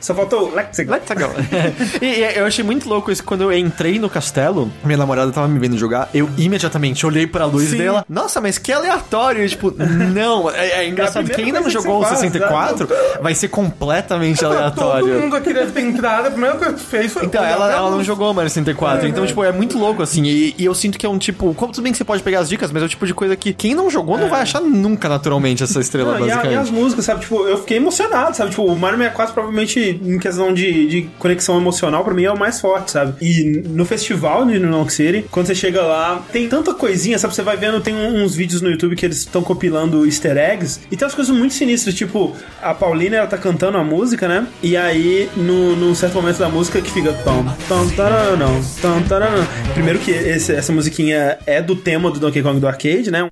Só faltou. Let's go. Let's go. e, e eu achei muito louco isso. Quando eu entrei no castelo, minha namorada tava me vendo jogar, eu imediatamente olhei pra luz Sim. dela. Nossa, mas que aleatório. E, tipo, não. É, é engraçado. É a Quem ainda não jogou o você faz, 64 vai ser completamente Todo aleatório. mundo aqui deve ter entrado, a primeira coisa que fez foi. Então, ela, ela não jogou Mario 64. Então, tipo, é muito louco, assim. E, e eu sinto que é um tipo. Como tudo bem que você pode pegar as dicas, mas é o tipo de coisa que quem não jogou não vai achar nunca naturalmente essa estrela, Não, e, a- basicamente. e as músicas, sabe? Tipo, eu fiquei emocionado, sabe? Tipo, o Mario 64 provavelmente, em questão de, de conexão emocional, pra mim é o mais forte, sabe? E no festival de New York City, quando você chega lá, tem tanta coisinha, sabe? Você vai vendo, tem uns vídeos no YouTube que eles estão compilando easter eggs, e tem umas coisas muito sinistras, tipo, a Paulina, ela tá cantando a música, né? E aí, no, num certo momento da música que fica. Primeiro que esse- essa musiquinha é do tema do Donkey Kong do arcade, né?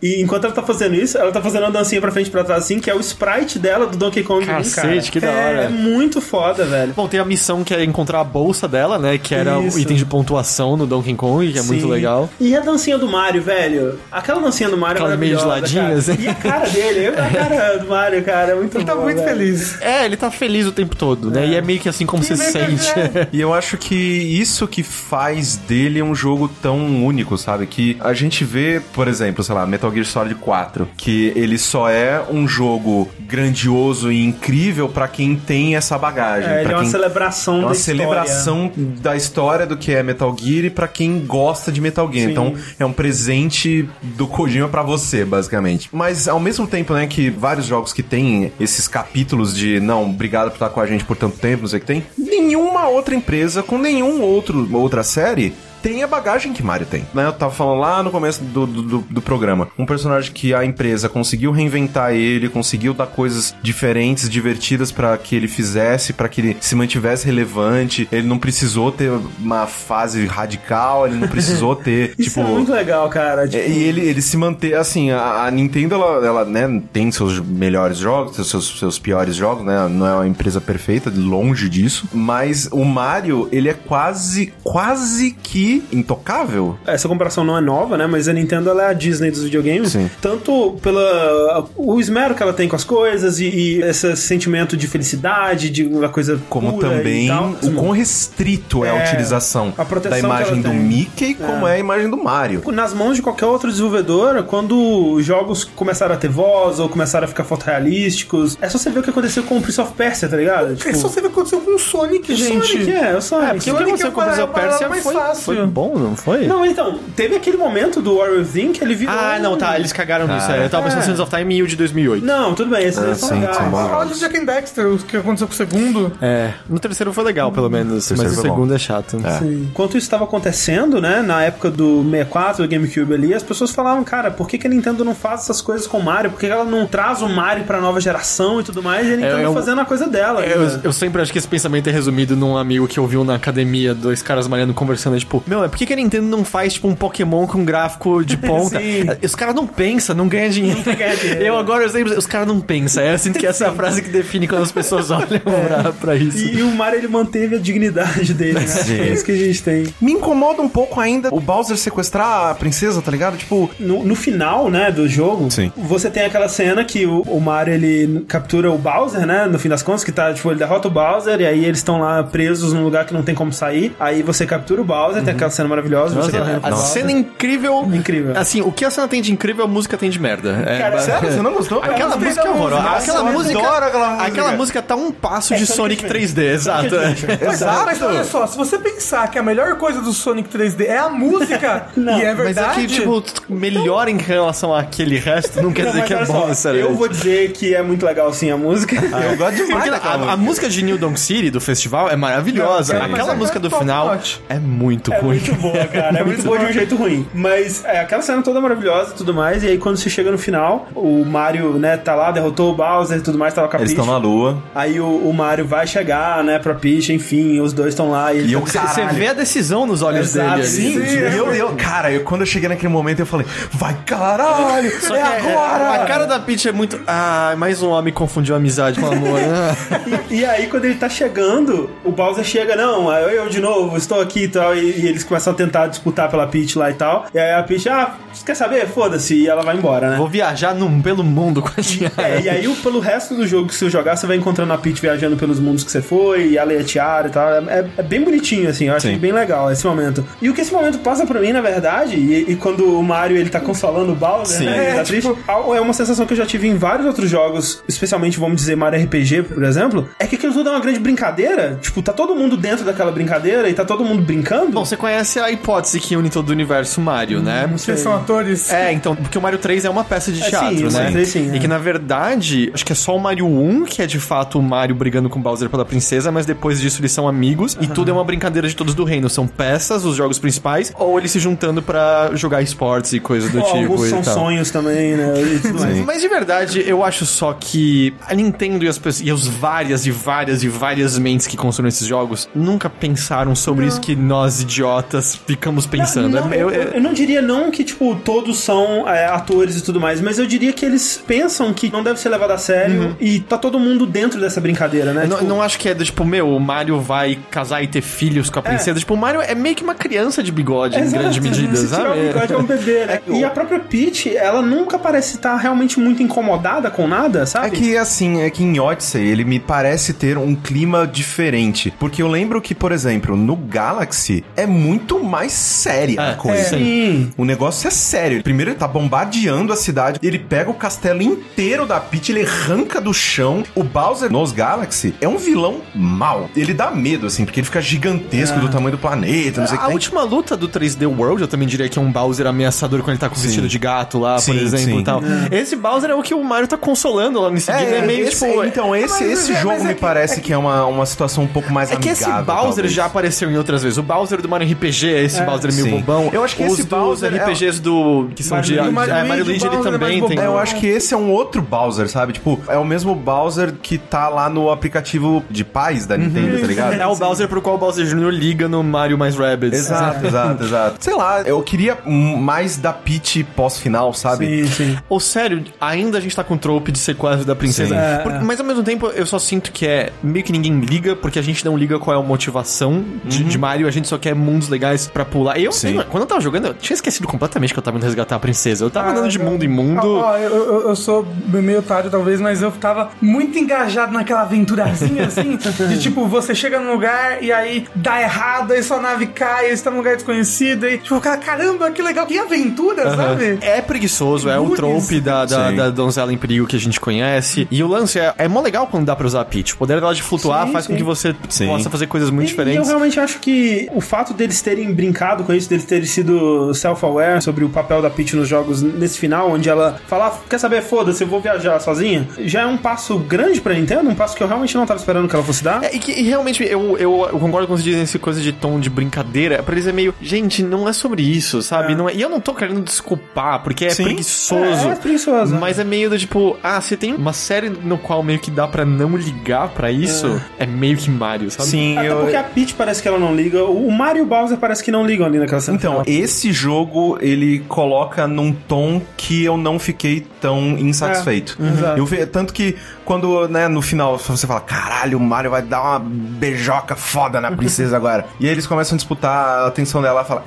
E enquanto ela tá fazendo isso, ela tá fazendo uma dancinha pra frente e pra trás, assim, que é o sprite dela do Donkey Kong 1, cara. Cacete, que da É, hora. é muito foda, velho. Bom, tem a missão que é encontrar a bolsa dela, né? Que era Isso. o item de pontuação no Donkey Kong, que é muito Sim. legal. E a dancinha do Mario, velho? Aquela dancinha do Mario Aquela é meio de cara. assim. E a cara dele, a cara do Mario, cara, é muito Ele tá boa, muito velho. feliz. É, ele tá feliz o tempo todo, né? E é meio que assim como Que você se sente. é. E eu acho que isso que faz dele um jogo tão único, sabe? Que a gente vê, por exemplo, sei lá, Metal Gear Solid 4, que ele só é um jogo grandioso e incrível pra quem tem essa bagagem. É, ele é uma celebração É da uma história. celebração da história do que é Metal Gear e pra quem gosta de Metal Gear. Sim. Então, é um presente do Kojima pra você, basicamente. Mas ao mesmo tempo, né, que vários jogos que tem esses capítulos de não, obrigado por estar com a gente por tanto tempo, não sei o que tem, nenhuma outra empresa com nenhum outro outra série tem a bagagem que Mario tem. Né? Eu tava falando lá no começo do, do, do- programa. Um personagem que a empresa conseguiu reinventar ele, conseguiu dar coisas diferentes, divertidas pra que ele fizesse, pra que ele se mantivesse relevante. Ele não precisou ter uma fase radical, ele não precisou ter, Isso tipo... é muito legal, cara. Tipo, É, E ele, ele se manter, assim, a, a Nintendo, ela, ela, né, tem seus melhores jogos, seus, seus piores jogos, né, não é uma empresa perfeita, longe disso, mas o Mario, ele é quase, quase que intocável. Essa comparação não é nova, né? Mas a Nintendo ela é a Disney dos videogames. Sim. Tanto pela o esmero que ela tem com as coisas e, e esse sentimento de felicidade, de uma coisa Como também o quão restrito é, a É, utilização a da imagem do tem. Mickey, como é. a imagem do Mario. Nas mãos de qualquer outro desenvolvedor, quando os jogos começaram a ter voz ou começaram a ficar fotorrealísticos, é só você ver o que aconteceu com o Prince of Persia, tá ligado? É só você ver o que aconteceu com o Sonic, gente. Sonic, é, o Sonic. Porque o que aconteceu é com o Prince of a Persia mais foi, fácil. Foi bom, não foi? Não, então, teve aquele momento do Warrior Thing que ele virou... Ah, não, tá, eles cagaram nisso. é, Eu tava pensando É. no Sands of Time e o de 2008. Não, tudo bem, esses Ah, são sim, legais. são. Olha o Jack and Dexter, o que aconteceu com o segundo. É, no terceiro foi legal, pelo menos, terceiro mas o foi bom. segundo é chato. É. Enquanto isso estava acontecendo, né, na época do 64, do GameCube ali, as pessoas falavam, cara, por que, que a Nintendo não faz essas coisas com o Mario? Por que ela não traz o Mario pra nova geração e tudo mais? E a Nintendo É, eu- fazendo a coisa dela. Eu, eu sempre acho que esse pensamento é resumido num amigo que ouviu na academia, dois caras malhando conversando, é tipo, meu, é por que que a Nintendo não faz, tipo, um Pokémon com gráfico de ponta? Sim. Os caras não pensam, não ganham dinheiro. quer ganhar dinheiro. Eu agora eu sempre, os caras não pensam. Eu sinto que essa é a frase que define quando as pessoas olham pra, pra isso. E, e o Mario, ele manteve a dignidade dele, né? Sim. É isso que a gente tem. Me incomoda um pouco ainda o Bowser sequestrar a princesa, tá ligado? Tipo, No, no final, né, do jogo, Sim. você tem aquela cena que o, o Mario, ele captura o Bowser, né, no fim das contas, que tá, tipo, ele derrota o Bowser e aí eles estão lá presos num lugar que não tem como sair. Aí você captura o Bowser, tem aquela cena maravilhosa, você Nossa, com a Bowser. cena incrível. Incrível. Assim, o que a cena tem de incrível, a música tem de merda. É, Cara, sério, você não gostou? Aquela música é horrorosa. Aquela música. adoro aquela música. Aquela música tá um passo de É Sonic Sonic 3D, exato. Exato. Mas olha só, se você pensar que a melhor coisa do Sonic 3D é a música, e é Mas é verdade... que, tipo, melhor em relação àquele resto não quer Não, dizer que é bom, só, sério. Eu vou dizer que é muito legal sim a música. Eu gosto demais a, a música de New Donk City, do festival, é maravilhosa. Não, Aquela é música do final é muito É ruim. muito boa, cara. É muito boa de um jeito ruim. Mas é, aquela cena toda maravilhosa e tudo mais. E aí, quando você chega no final, o Mario, né, tá lá, derrotou o Bowser e tudo mais, tava com a Eles Peach. estão na lua. Aí o, o Mario vai chegar, né, pra Peach, enfim, os dois estão lá. E, ele E eu, tá- Você vê a decisão nos olhos Exato, dele. sim. ali. E eu, eu, cara, eu, quando eu cheguei naquele momento, eu falei, vai caralho, Só é que é- agora! a cara da Peach é muito. Ah, mais um homem confundiu amizade com amor. Ah. E aí, quando ele tá chegando, o Bowser chega, não, eu, eu de novo, estou aqui e tal. E, e eles começam a tentar disputar pela Peach lá e tal. E aí a Peach, ah, quer saber? Foda-se. E ela vai embora, né? Vou viajar num, pelo mundo com a tiara. É, e aí pelo resto do jogo que você jogar, você vai encontrando a Peach viajando pelos mundos que você foi, e ela e a Tiara e tal. É, é- bem bonitinho, assim, eu acho bem legal esse momento. E o que esse momento passa pra mim, na verdade, e, e quando o Mario ele tá consolando o Bowser, Sim. né? Tá É, triste, tipo- é uma sensação que eu já tive em vários outros jogos, especialmente, vamos dizer, Mario RPG, por exemplo, é que aquilo tudo é uma grande brincadeira. Tipo, tá todo mundo dentro daquela brincadeira e tá todo mundo brincando. Bom, você conhece a hipótese que une todo o universo Mario, né? Hum, Vocês são atores. É, então, porque o Mario 3 é uma peça de É, sim, teatro, o né? Mario 3 sim, e é. que na verdade, acho que é só o Mario 1 que é de fato o Mario brigando com o Bowser pela princesa, mas depois disso eles são amigos e tudo é uma brincadeira de todos do reino. São peças, os jogos principais, ou eles se juntando pra jogar esportes e coisas do tipo alguns e são tal. sonhos também, né? E. Mas de verdade, eu acho só que a Nintendo e as pessoas, e as várias e várias e várias mentes que consomem esses jogos nunca pensaram sobre isso que nós, idiotas, idiotas ficamos pensando. Não, É- eu, eu- eu não diria não que, tipo, todos são é, atores e tudo mais, mas eu diria que eles pensam que não deve ser levado a sério e tá todo mundo dentro dessa brincadeira, né? não, Tipo, não acho que é tipo, meu, o Mario vai casar e ter filhos com a princesa. Tipo, o Mario é meio que uma criança de bigode, em Exato, grande medida, se tirar o sabe? bigode, é um bebê, né? E a própria Peach, ela nunca parece estar realmente muito incomodada com nada, sabe? É que assim, é que em Odyssey ele me parece ter um clima diferente. Porque eu lembro que, por exemplo, no Galaxy é muito mais séria É, a coisa. Sim. O negócio é sério. Primeiro ele tá bombardeando a cidade, ele pega o castelo inteiro da Peach, ele arranca do chão. O Bowser nos Galaxy é um vilão mau. Ele dá medo, assim, porque ele fica gigantesco do tamanho do planeta, não sei o que. A última luta do 3D World, eu também diria que é um Bowser ameaçador quando ele tá com o Sim. vestido de gato lá, por Sim, exemplo, sim. e tal. Esse Bowser é o que o Mario tá consolando lá nesse game. É, meio esse- tipo... então, esse, mas- esse mas jogo é me que- parece que, é uma, uma situação um pouco mais É que esse amigável, Bowser talvez. já apareceu em outras vezes. O Bowser do Mario RPG, esse Bowser meio sim. bobão. Eu acho que Os esse dos Bowser é- RPGs do... que são Mario de... Luigi. é, Mario Mario Luigi, ele é também tem. É, eu acho que esse é um outro Bowser, sabe? Tipo, é o mesmo Bowser que tá lá no aplicativo de paz da Nintendo, tá ligado? É o Bowser pro qual o Bowser Jr. liga no Mario mais Rabbids. Exato, exato, exato. Sei lá, eu queria mais da Peach pós-final, sabe? Sim, sim. Ou sério, ainda a gente tá com o trope de sequestro da princesa. É, é. mas ao mesmo tempo, eu só sinto que é meio que ninguém liga, porque a gente não liga qual é a motivação de, de Mario, a gente só quer mundos legais pra pular. Eu, Sim. eu- quando eu tava jogando, eu tinha esquecido completamente que eu tava indo resgatar a princesa. Eu tava Ah, andando de eu- mundo em mundo. Ó, ó, eu, eu- eu sou meio otário, talvez, mas eu tava muito engajado naquela aventurazinha, assim, de tipo, você chega num lugar e aí dá errado, aí sua nave cai, aí você tá num lugar desconhecido, aí, tipo, cara, caramba, que legal, que aventura, sabe? É preguiçoso, é o Goonies. trope da, da, da donzela em perigo que a gente conhece. E o lance é, é mó legal quando dá pra usar a Peach. O poder dela de flutuar Sim, faz com sim. que você Sim. possa fazer coisas muito E- E eu diferentes. realmente acho que o fato deles terem brincado com isso, deles terem sido self-aware sobre o papel da Peach nos jogos nesse final, onde ela fala, "Ah, quer saber, foda-se, eu vou viajar sozinha, já é um passo grande pra Nintendo, um passo que eu realmente não tava esperando que ela fosse dar. É, e, que, e realmente, eu, eu, eu concordo com vocês dizem essa coisa de tom de brincadeira. Pra eles é meio, gente, não é sobre isso, sabe? Não é- e eu não tô querendo desculpar, porque é Sim. preguiçoso. É, é preguiçoso. Mas é meio do tipo, ah, você tem uma série no qual meio que dá pra não ligar pra isso, é, meio que Mario, sabe? Sim, Até eu... porque a Peach parece que ela não liga, o Mario e o Bowser parece que não ligam ali naquela cena. Então, esse jogo, ele coloca num tom que eu não fiquei tão insatisfeito. É, exato. eu ve, tanto que quando, né, no final você fala, caralho, o Mario vai dar uma beijoca foda na princesa agora. E aí eles começam a disputar a atenção dela, ela fala,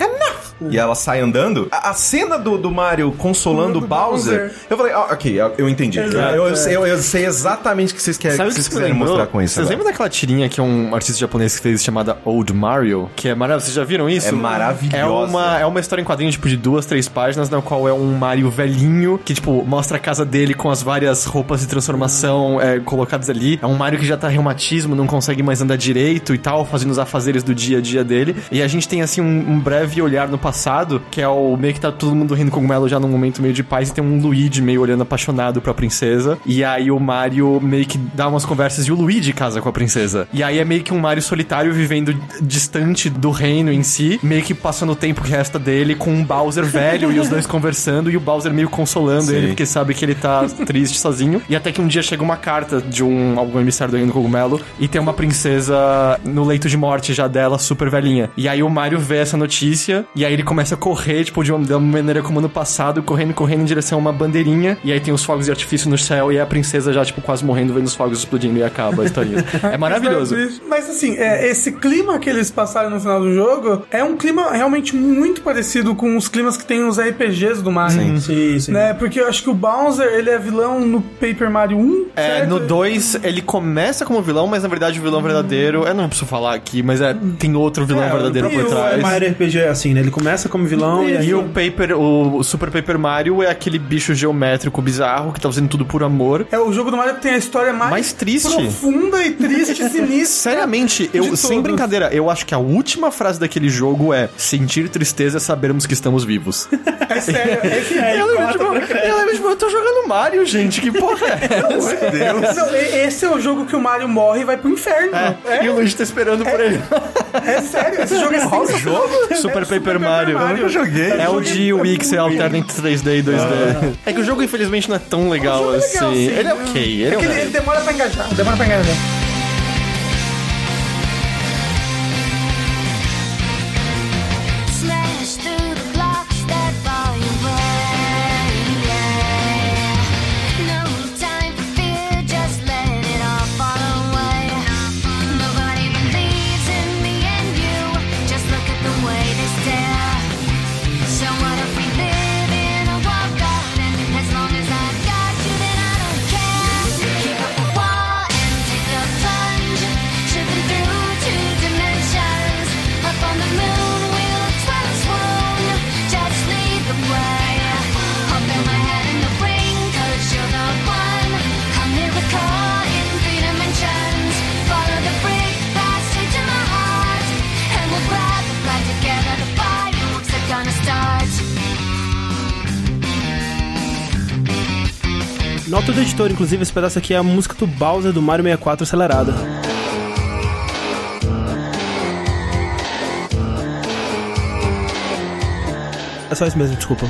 E ela sai andando. A, a cena do, do Mario consolando o Bowser, Bowser. eu falei, ah, ok, eu, entendi. Exato, eu, eu é. sei, eu, eu sei exatamente o que vocês querem, Sabe que vocês você quiserem lembrou? mostrar com isso. Vocês lembram daquela tirinha que um artista japonês fez chamada Old Mario? Que é maravilhosa. Vocês já viram isso? É maravilhosa. É uma, é uma história em quadrinhos, tipo, de duas, três páginas, na qual é um Mario velhinho, que, tipo, mostra a casa dele com as várias roupas de transformação é, colocadas ali. É um Mario que já tá reumatismo, não consegue mais andar direito e tal, fazendo os afazeres do dia a dia dele. E a gente tem, assim, um, um breve olhar no passado, que é o meio que tá todo mundo rindo cogumelo já num momento meio de paz, e tem um Luigi meio olhando apaixonado pra princesa. E aí o Mario meio que dá umas conversas e o Luigi casa com a princesa. E aí é meio que um Mario solitário vivendo distante do reino em si, meio que passando o tempo que resta dele com um Bowser velho e os dois conversando e o Bowser meio consolando Sim. ele porque sabe que ele tá triste sozinho. E até que um dia chega uma carta de um algum emissário do reino cogumelo e tem uma princesa no leito de morte já dela, super velhinha. E aí o Mario vê essa notícia e aí ele começa a correr, tipo, de uma, da maneira como no passado, correndo, correndo em direção a uma bandeirinha. E aí tem os fogos de artifício no céu e a princesa já, tipo, quase morrendo, vendo os fogos explodindo e acaba a historinha. É maravilhoso. Mas, assim, é, esse clima que eles passaram no final do jogo é um clima realmente muito parecido com os climas que tem nos RPGs do Mario. Sim, sim. Né? Porque eu acho que o Bowser, ele é vilão no Paper Mario 1, É, certo? no 2 ele começa como vilão, mas na verdade o vilão verdadeiro. Eu não preciso falar aqui, mas é, tem outro vilão É, verdadeiro o por trás. Mario RPG é assim, né? Ele começa como vilão e. E o Paper, o, Super Paper Mario é aquele bicho geométrico bizarro que tá fazendo tudo por amor. É o jogo do Mario que tem a história mais, Mais triste. profunda e triste e sinistra. Seriamente, eu, sem todos. brincadeira, eu acho que a última frase daquele jogo é sentir tristeza é sabermos que estamos vivos. É sério. Esse é, eu, lembro, tipo, eu lembro, tipo, eu tô jogando Mario, gente, que porra é essa? Não, e- esse é o jogo que o Mario morre e vai pro inferno. E o Luigi tá esperando por ele. É sério, esse jogo é Qual jogo? Super É Paper Mario. Eu nunca joguei. É o de Wii que você alterna entre 3D e 2D. É que o jogo, infelizmente, não é tão legal é assim. legal, sim. Ele é ok, ele é É que ele, ok. ele demora pra engajar. Demora pra engajar. Nota do editor, inclusive, esse pedaço aqui é a música do Bowser do Mario 64 acelerada. É só isso mesmo, desculpa.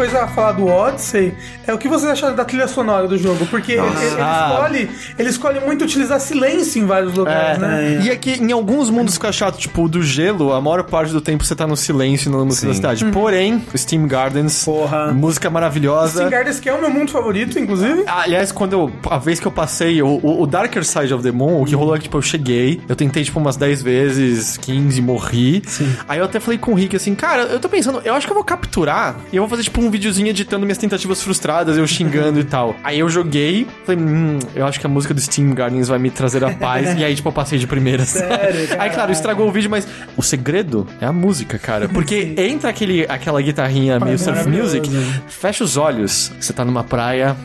Coisa a falar do Odyssey é o que vocês acharam da trilha sonora do jogo, porque ele, ele Ah. escolhe, ele escolhe muito utilizar silêncio em vários lugares, né? E é que em alguns mundos fica chato, tipo, o do gelo, a maior parte do tempo você tá no silêncio na música Sim. da cidade. Porém, Steam Gardens, Porra. música maravilhosa. Steam Gardens, que é o meu mundo favorito, inclusive. Aliás, quando eu. A vez que eu passei o, o, o Darker Side of the Moon, o que rolou é que, tipo, eu cheguei, eu tentei, tipo, umas 10 vezes, 15, morri. Aí eu até falei com o Rick assim, cara, eu tô pensando, eu acho que eu vou capturar e eu vou fazer, tipo, um videozinho editando minhas tentativas frustradas, eu xingando e tal. Aí eu joguei, falei, hum, eu acho que a música do Steam Gardens vai me trazer a paz. e aí, tipo, eu passei de primeira. Sério, Aí, claro, estragou o vídeo, mas o segredo é a música, cara. Porque entra aquele, aquela guitarrinha meio surf music, fecha os olhos, você tá numa praia,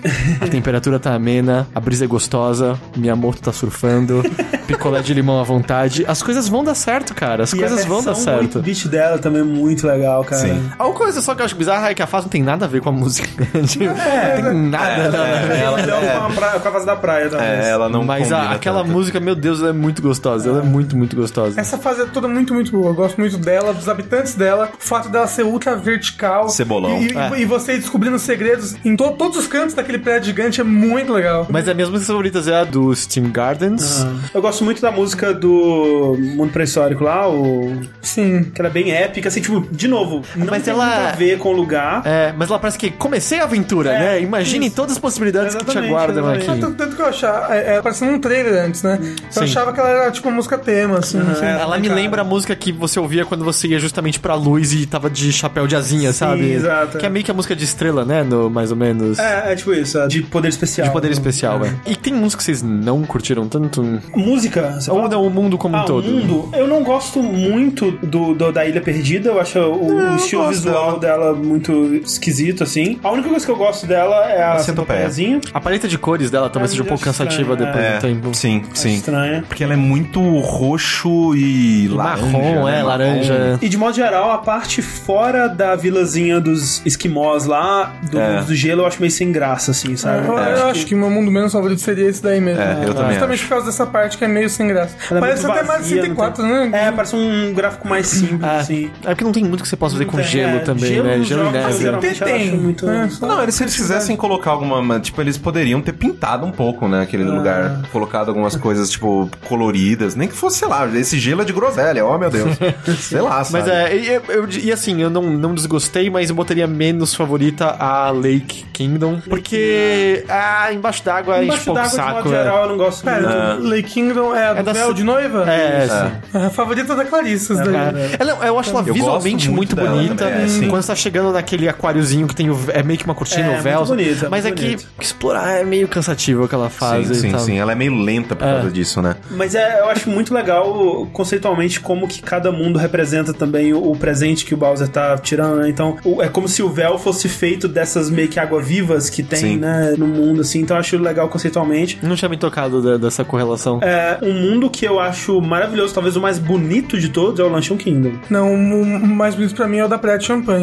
a temperatura tá amena, a brisa é gostosa, Miyamoto tá surfando, picolé de limão à vontade. As coisas vão dar certo, cara. As E coisas vão dar certo. 8 bit dela também é muito legal, cara. Sim. A coisa só que eu acho bizarra é que a fase não tem nada a ver com a música. Tipo, não tem nada, nada a ver. Ela Ela- é. com, a praia, com a fase da praia também. É, ela não Mas a- aquela tanto. música, meu Deus, ela é muito gostosa. Ela é muito, muito gostosa. Essa fase é toda muito, muito boa. Eu gosto muito dela, dos habitantes dela, o fato dela ser ultra vertical. Cebolão. E, e- É. e você descobrindo segredos em to- todos os cantos daquele prédio gigante é muito legal. Mas as minhas músicas favoritas é a do Steam Gardens. Eu gosto muito da música do Mundo Pré-Histórico lá, o... Sim. que ela é bem épica, assim, tipo, de novo, não Mas tem ela- muito a ver com o lugar. É, mas ela parece que comecei a aventura, É, né? Imagine isso. todas as possibilidades que te Exatamente, aguardam exatamente. aqui. Tanto, tanto que eu achava, é, é, parecendo um trailer antes, né? Eu Sim. achava que ela era tipo uma música tema, assim. assim. Ela me lembra a música que você ouvia quando você ia justamente pra luz e tava de chapéu de asinha, sabe? exato. Que é meio que a música de estrela, né? No, mais ou menos. É, é tipo isso, é de poder especial. De poder especial, velho. E tem uns que vocês não curtiram tanto? Música, você Ou fala? não, o mundo como Ah, um todo? o mundo, eu não gosto muito do, do- da Ilha Perdida, eu acho o, Não, o estilo visual dela. muito esquisito, assim. A única coisa que eu gosto dela é a, A centopeia. centopeiazinha. A paleta de cores dela talvez É, seja um eu pouco cansativa estranho, depois É, do tempo. sim, sim. Estranha. Porque ela é muito roxo e, laranja. Marrom, né? é, Marrom. laranja. E de modo geral, a parte fora da vilazinha dos esquimós lá, do, É. do gelo, eu acho meio sem graça, assim, sabe? Eu, eu acho que o meu mundo menos favorito seria esse daí mesmo. É, eu também Justamente acho. por causa dessa parte que é meio sem graça. Ela é Parece até mais vazia, 64, não tem- né? É, parece um gráfico mais simples, É. assim. É porque não tem muito que você possa fazer com gelo é, também, gelo né? Gelo e neve. Geralmente, eu acho muito- É, só- Não, eles, se eles quisessem colocar alguma. Tipo, eles poderiam ter pintado um pouco, né? Aquele lugar. Colocado algumas coisas, tipo, coloridas. Nem que fosse, sei lá, esse gelo é de groselha, oh meu Deus. sei lá, sabe? Mas é, e, eu- eu- e assim, eu não, não desgostei, mas eu botaria menos favorita a Lake Kingdom. Porque ah, embaixo d'água pouco d'água, de saco. modo é. geral, eu não gosto Pera, muito. Lake Kingdom é a É do de noiva? É, essa. É a favorita da Clarice, isso daí. É, não, eu acho ela Eu visualmente muito, muito bonita. também, é. Quando você tá chegando naquele aquáriozinho que tem o, é meio que uma cortina, É, o véu. muito bonita, mas é que explorar é meio cansativo aquela fase. Sim, e sim, tal. sim. Ela é meio lenta por É. causa disso, né? Mas é, eu acho muito legal conceitualmente como que cada mundo representa também o, o presente que o Bowser tá tirando, né? Então, o- é como se o véu fosse feito dessas meio que água-vivas que tem, Sim. né, no mundo, assim. Então, eu acho legal conceitualmente. Não tinha me tocado de- dessa correlação. É, um mundo que eu acho maravilhoso, talvez o mais bonito de todos, é o Luncheon Kingdom. Não, o mais bonito pra mim é o da Praia de acho.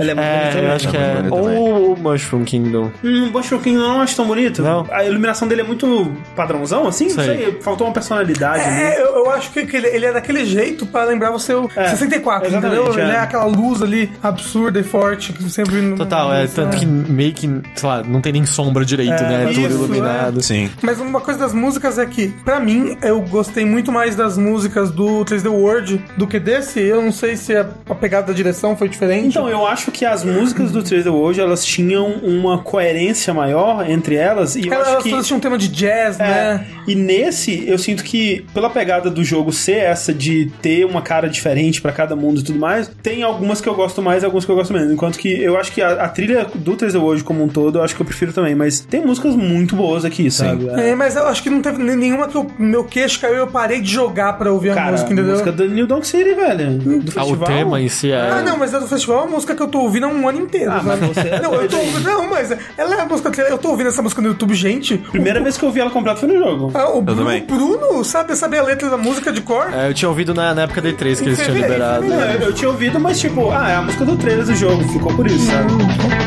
Ele é muito É, bonito eu também. acho que é. bonito Ou o Mushroom Kingdom. Hum, o Luncheon Kingdom não acho tão bonito. Não? A iluminação dele é muito padrãozão, assim? Não Sei. sei, faltou uma personalidade ali. É, eu, eu acho que, que ele, ele é daquele jeito pra lembrar você o É, 64, exatamente, entendeu? Ele é. é aquela luz ali absurda e forte que sempre. Total, é. Tanto que meio que, sei lá, não tem nem sombra direito, É, né? É tudo isso, iluminado. Sim. Mas uma coisa das músicas é que, pra mim, eu gostei muito mais das músicas do 3D World do que desse. Eu não sei se a, a pegada da direção foi diferente. Então, eu acho que as músicas do 3D World, elas tinham uma coerência maior entre elas, e eu elas acho que... todas tinham um tema de jazz, É, né? e nesse, eu sinto que, pela pegada do jogo ser essa de ter uma cara diferente pra cada mundo e tudo mais, tem algumas que eu gosto mais e algumas que eu gosto menos. Enquanto que eu acho que a, a trilha do 3D World como um todo, eu acho que eu prefiro também. Mas tem músicas muito boas aqui, sabe? É, mas eu acho que não teve nenhuma que eu, meu queixo caiu e eu parei de jogar pra ouvir a Cara, música, a entendeu? música do New Donk City, velho. Do Ah, o festival. tema em si é. Ah, não, mas a do festival é uma música que eu tô ouvindo há um ano inteiro. Ah, mas você é Não, eu tô. Não, mas ela é a música. Eu tô ouvindo essa música no YouTube, gente. Primeira vez que eu vi ela completa foi no jogo. Ah, o Bruno. Bruno sabe, sabe a letra da música de cor? É, eu tinha ouvido na, na época da E3 que eles tinham liberado. Não, eu, eu tinha ouvido, mas tipo, ah, é a música do trailer do jogo, ficou por isso, sabe?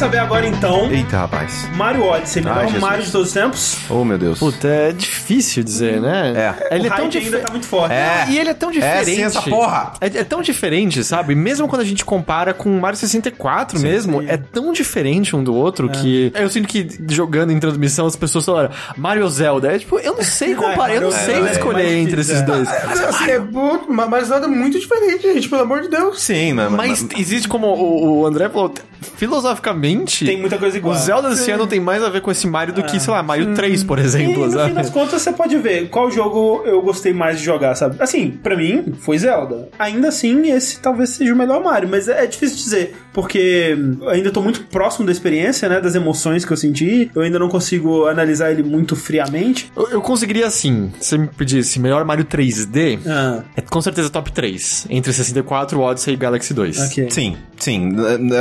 Saber agora então? Eita, rapaz. Mario Odyssey, melhor Ai. Mario de todos os tempos? Oh, meu Deus. Puta, é difícil dizer, né? É. Ele o é tão hype ainda diferente. tá muito forte. É. E ele é tão diferente. sim, essa porra. É, é tão diferente, sabe? Mesmo quando a gente compara com o Mario 64 mesmo, é tão diferente um do outro que eu sinto que jogando em transmissão as pessoas falaram Mario Zelda. É tipo, eu não sei comparar, eu não sei é escolher entre esses é. dois. Mas, assim, é muito, mas nada muito diferente, gente, pelo amor de Deus. Sim, mas... Mas existe como o, o André falou, filosoficamente. Tem muita coisa igual. O Zelda desse ano tem mais a ver com esse Mario do que, sei lá, Mario 3, por E exemplo, no fim sabe? das contas, você pode ver qual jogo eu gostei mais de jogar, sabe? Assim, pra mim, foi Zelda. Ainda assim, esse talvez seja o melhor Mario, mas é, é difícil dizer, porque ainda tô muito próximo da experiência, né? Das emoções que eu senti. Eu ainda não consigo analisar ele muito friamente. Eu, eu conseguiria, assim, se me pedisse melhor Mario 3D, Ah, é com certeza top 3. Entre 64, Odyssey e Galaxy 2. ok. Sim, sim.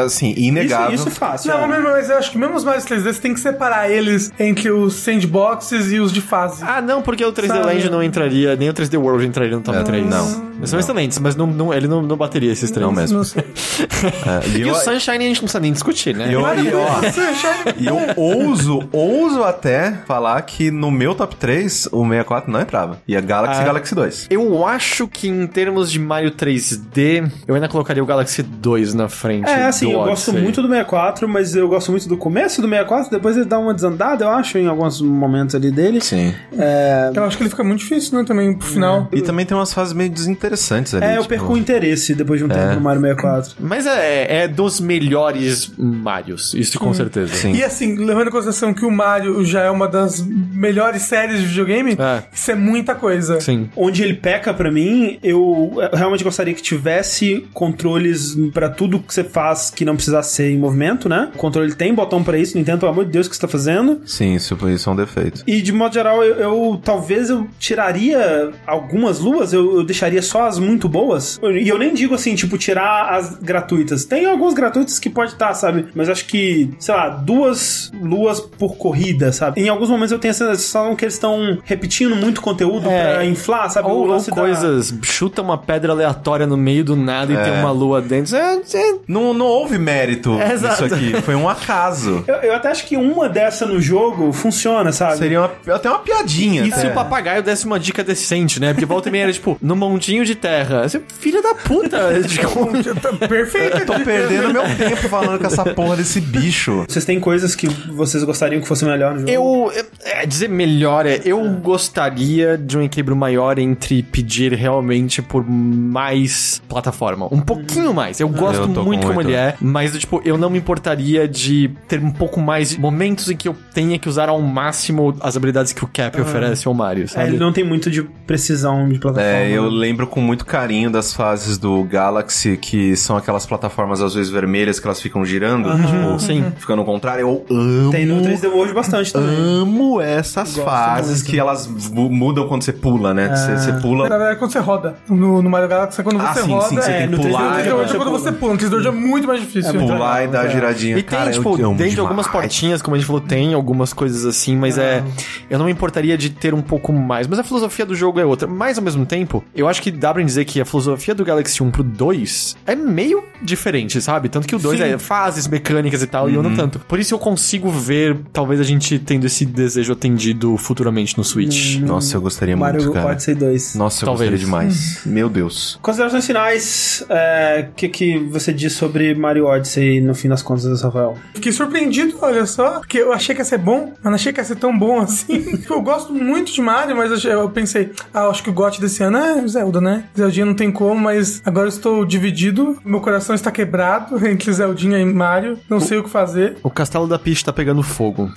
Assim, inegável. Isso, isso fácil. Não, é. mas, mas eu acho que mesmo os Mario 3D, você tem que separar eles entre os sandboxes e os de fase. Ah, não, porque o 3D Sabe? Land não entraria, nem o 3D World entraria no top É, 3. não. Eles são excelentes, mas não, não- ele não, não bateria esses três. Não mesmo. Não sei. É, e E eu, o Sunshine a gente não precisa nem discutir, né? eu, e, ó, Sunshine- e eu ouso, ouso até falar que no meu top 3, o 64 não entrava. E a Galaxy Ah. e Galaxy 2. Eu acho que em termos de Mario 3D, eu ainda colocaria o Galaxy 2 na frente. É, assim, do eu gosto muito do 64, mas eu gosto muito do começo do 64, depois ele dá uma desandada, eu acho, em alguns momentos ali dele. Sim. É, Eu acho que ele fica muito difícil, né, também, pro final. E também tem umas fases meio desinteressantes ali. é eu tipo- perco o interesse depois de um tempo no Mario 64. Mas é, é dos melhores Marios, isso com certeza. Sim. E assim, levando em consideração que o Mario já é uma das melhores séries de videogame, É. isso é muita coisa. Sim. Onde ele peca pra mim, eu realmente gostaria que tivesse controles pra tudo que você faz que não precisasse ser em movimento, né? O controle tem botão pra isso, Nintendo, pelo amor de Deus, o que você tá fazendo? Sim, isso, isso é um defeito. E de modo geral, eu, eu- talvez eu tiraria algumas luas, eu, eu deixaria só as muito boas. E eu nem digo assim, tipo, tirar as gratuitas. Tem algumas gratuitas que pode estar, sabe? Mas acho que, sei lá, duas luas por corrida, sabe? Em alguns momentos eu tenho a sensação que eles estão repetindo muito conteúdo É. pra inflar, sabe? Ou, ou lance da- coisas, chuta uma pedra aleatória no meio do nada e tem uma lua dentro. É, é- Não, não houve mérito É, exato. nisso aqui. Foi um acaso. Eu, eu até acho que uma dessa no jogo funciona, sabe? Seria uma- até uma piadinha. E se até. o papagaio desse uma dica decente, né? Porque volta e meia era tipo, no montinho de terra. Você, filha da puta! tipo, Perfeito. Tô perdendo meu tempo falando com essa porra desse bicho. Vocês têm coisas que vocês gostariam que fosse melhor no jogo? eu. É, dizer melhor é. Eu gostaria de um equilíbrio maior entre pedir realmente por mais plataforma. Um pouquinho mais. Eu gosto Eu muito com como ele é, mas tipo, eu não me importaria de ter um pouco mais de momentos em que eu tenha que usar ao máximo as habilidades que o Cap oferece ao Mario, É, sabe? ele não tem muito de precisão de plataforma. É, eu lembro com muito carinho das fases do Galaxy, que são aquelas plataformas às vezes vermelhas que elas ficam girando, tipo, Sim. ficando ao contrário. Eu amo. Tem no 3D World bastante também. Amo essas Gosto fases muito. que elas mu- mudam quando você pula, né? Você, você Na pula. verdade, é quando você roda. No, no Mario Galaxy, é quando Ah, você sim, roda. sim, você é, tem que no 3D pular, World é é quando você pula. No 3D World é muito mais difícil. Pular e dar a é. E tem, Cara, tipo, eu amo dentro de demais. algumas portinhas, como a gente falou, tem algumas coisas assim, mas é. Eu não me importaria de ter um pouco mais. Mas a filosofia do jogo é outra. Mas ao mesmo tempo, eu acho que dá pra dizer que a filosofia do Galaxy 1 pro 2 é meio diferente, sabe? Tanto que o 2 é fases mecânicas e tal, e Uhum. eu não tanto. Por isso eu consigo ver, talvez, a gente tendo esse desejo atendido futuramente no Switch. Nossa, eu gostaria Mario muito, cara. Odyssey 2. Nossa, eu Talvez. gostaria demais. Meu Deus. Considerações finais, é, o que, que você diz sobre Mario Odyssey no fim das contas, Rafael? Fiquei surpreendido, olha só, porque eu achei que ia ser bom, mas não achei que ia ser tão bom assim. Eu gosto muito de Mario, mas eu, pensei, ah, acho que o GOT desse ano é Zelda, né? Zeldinha não tem como, mas agora eu estou dividido, meu coração está quebrado entre Zeldinha e Mario, não sei o que fazer. O castelo da Peach tá pegando fogo.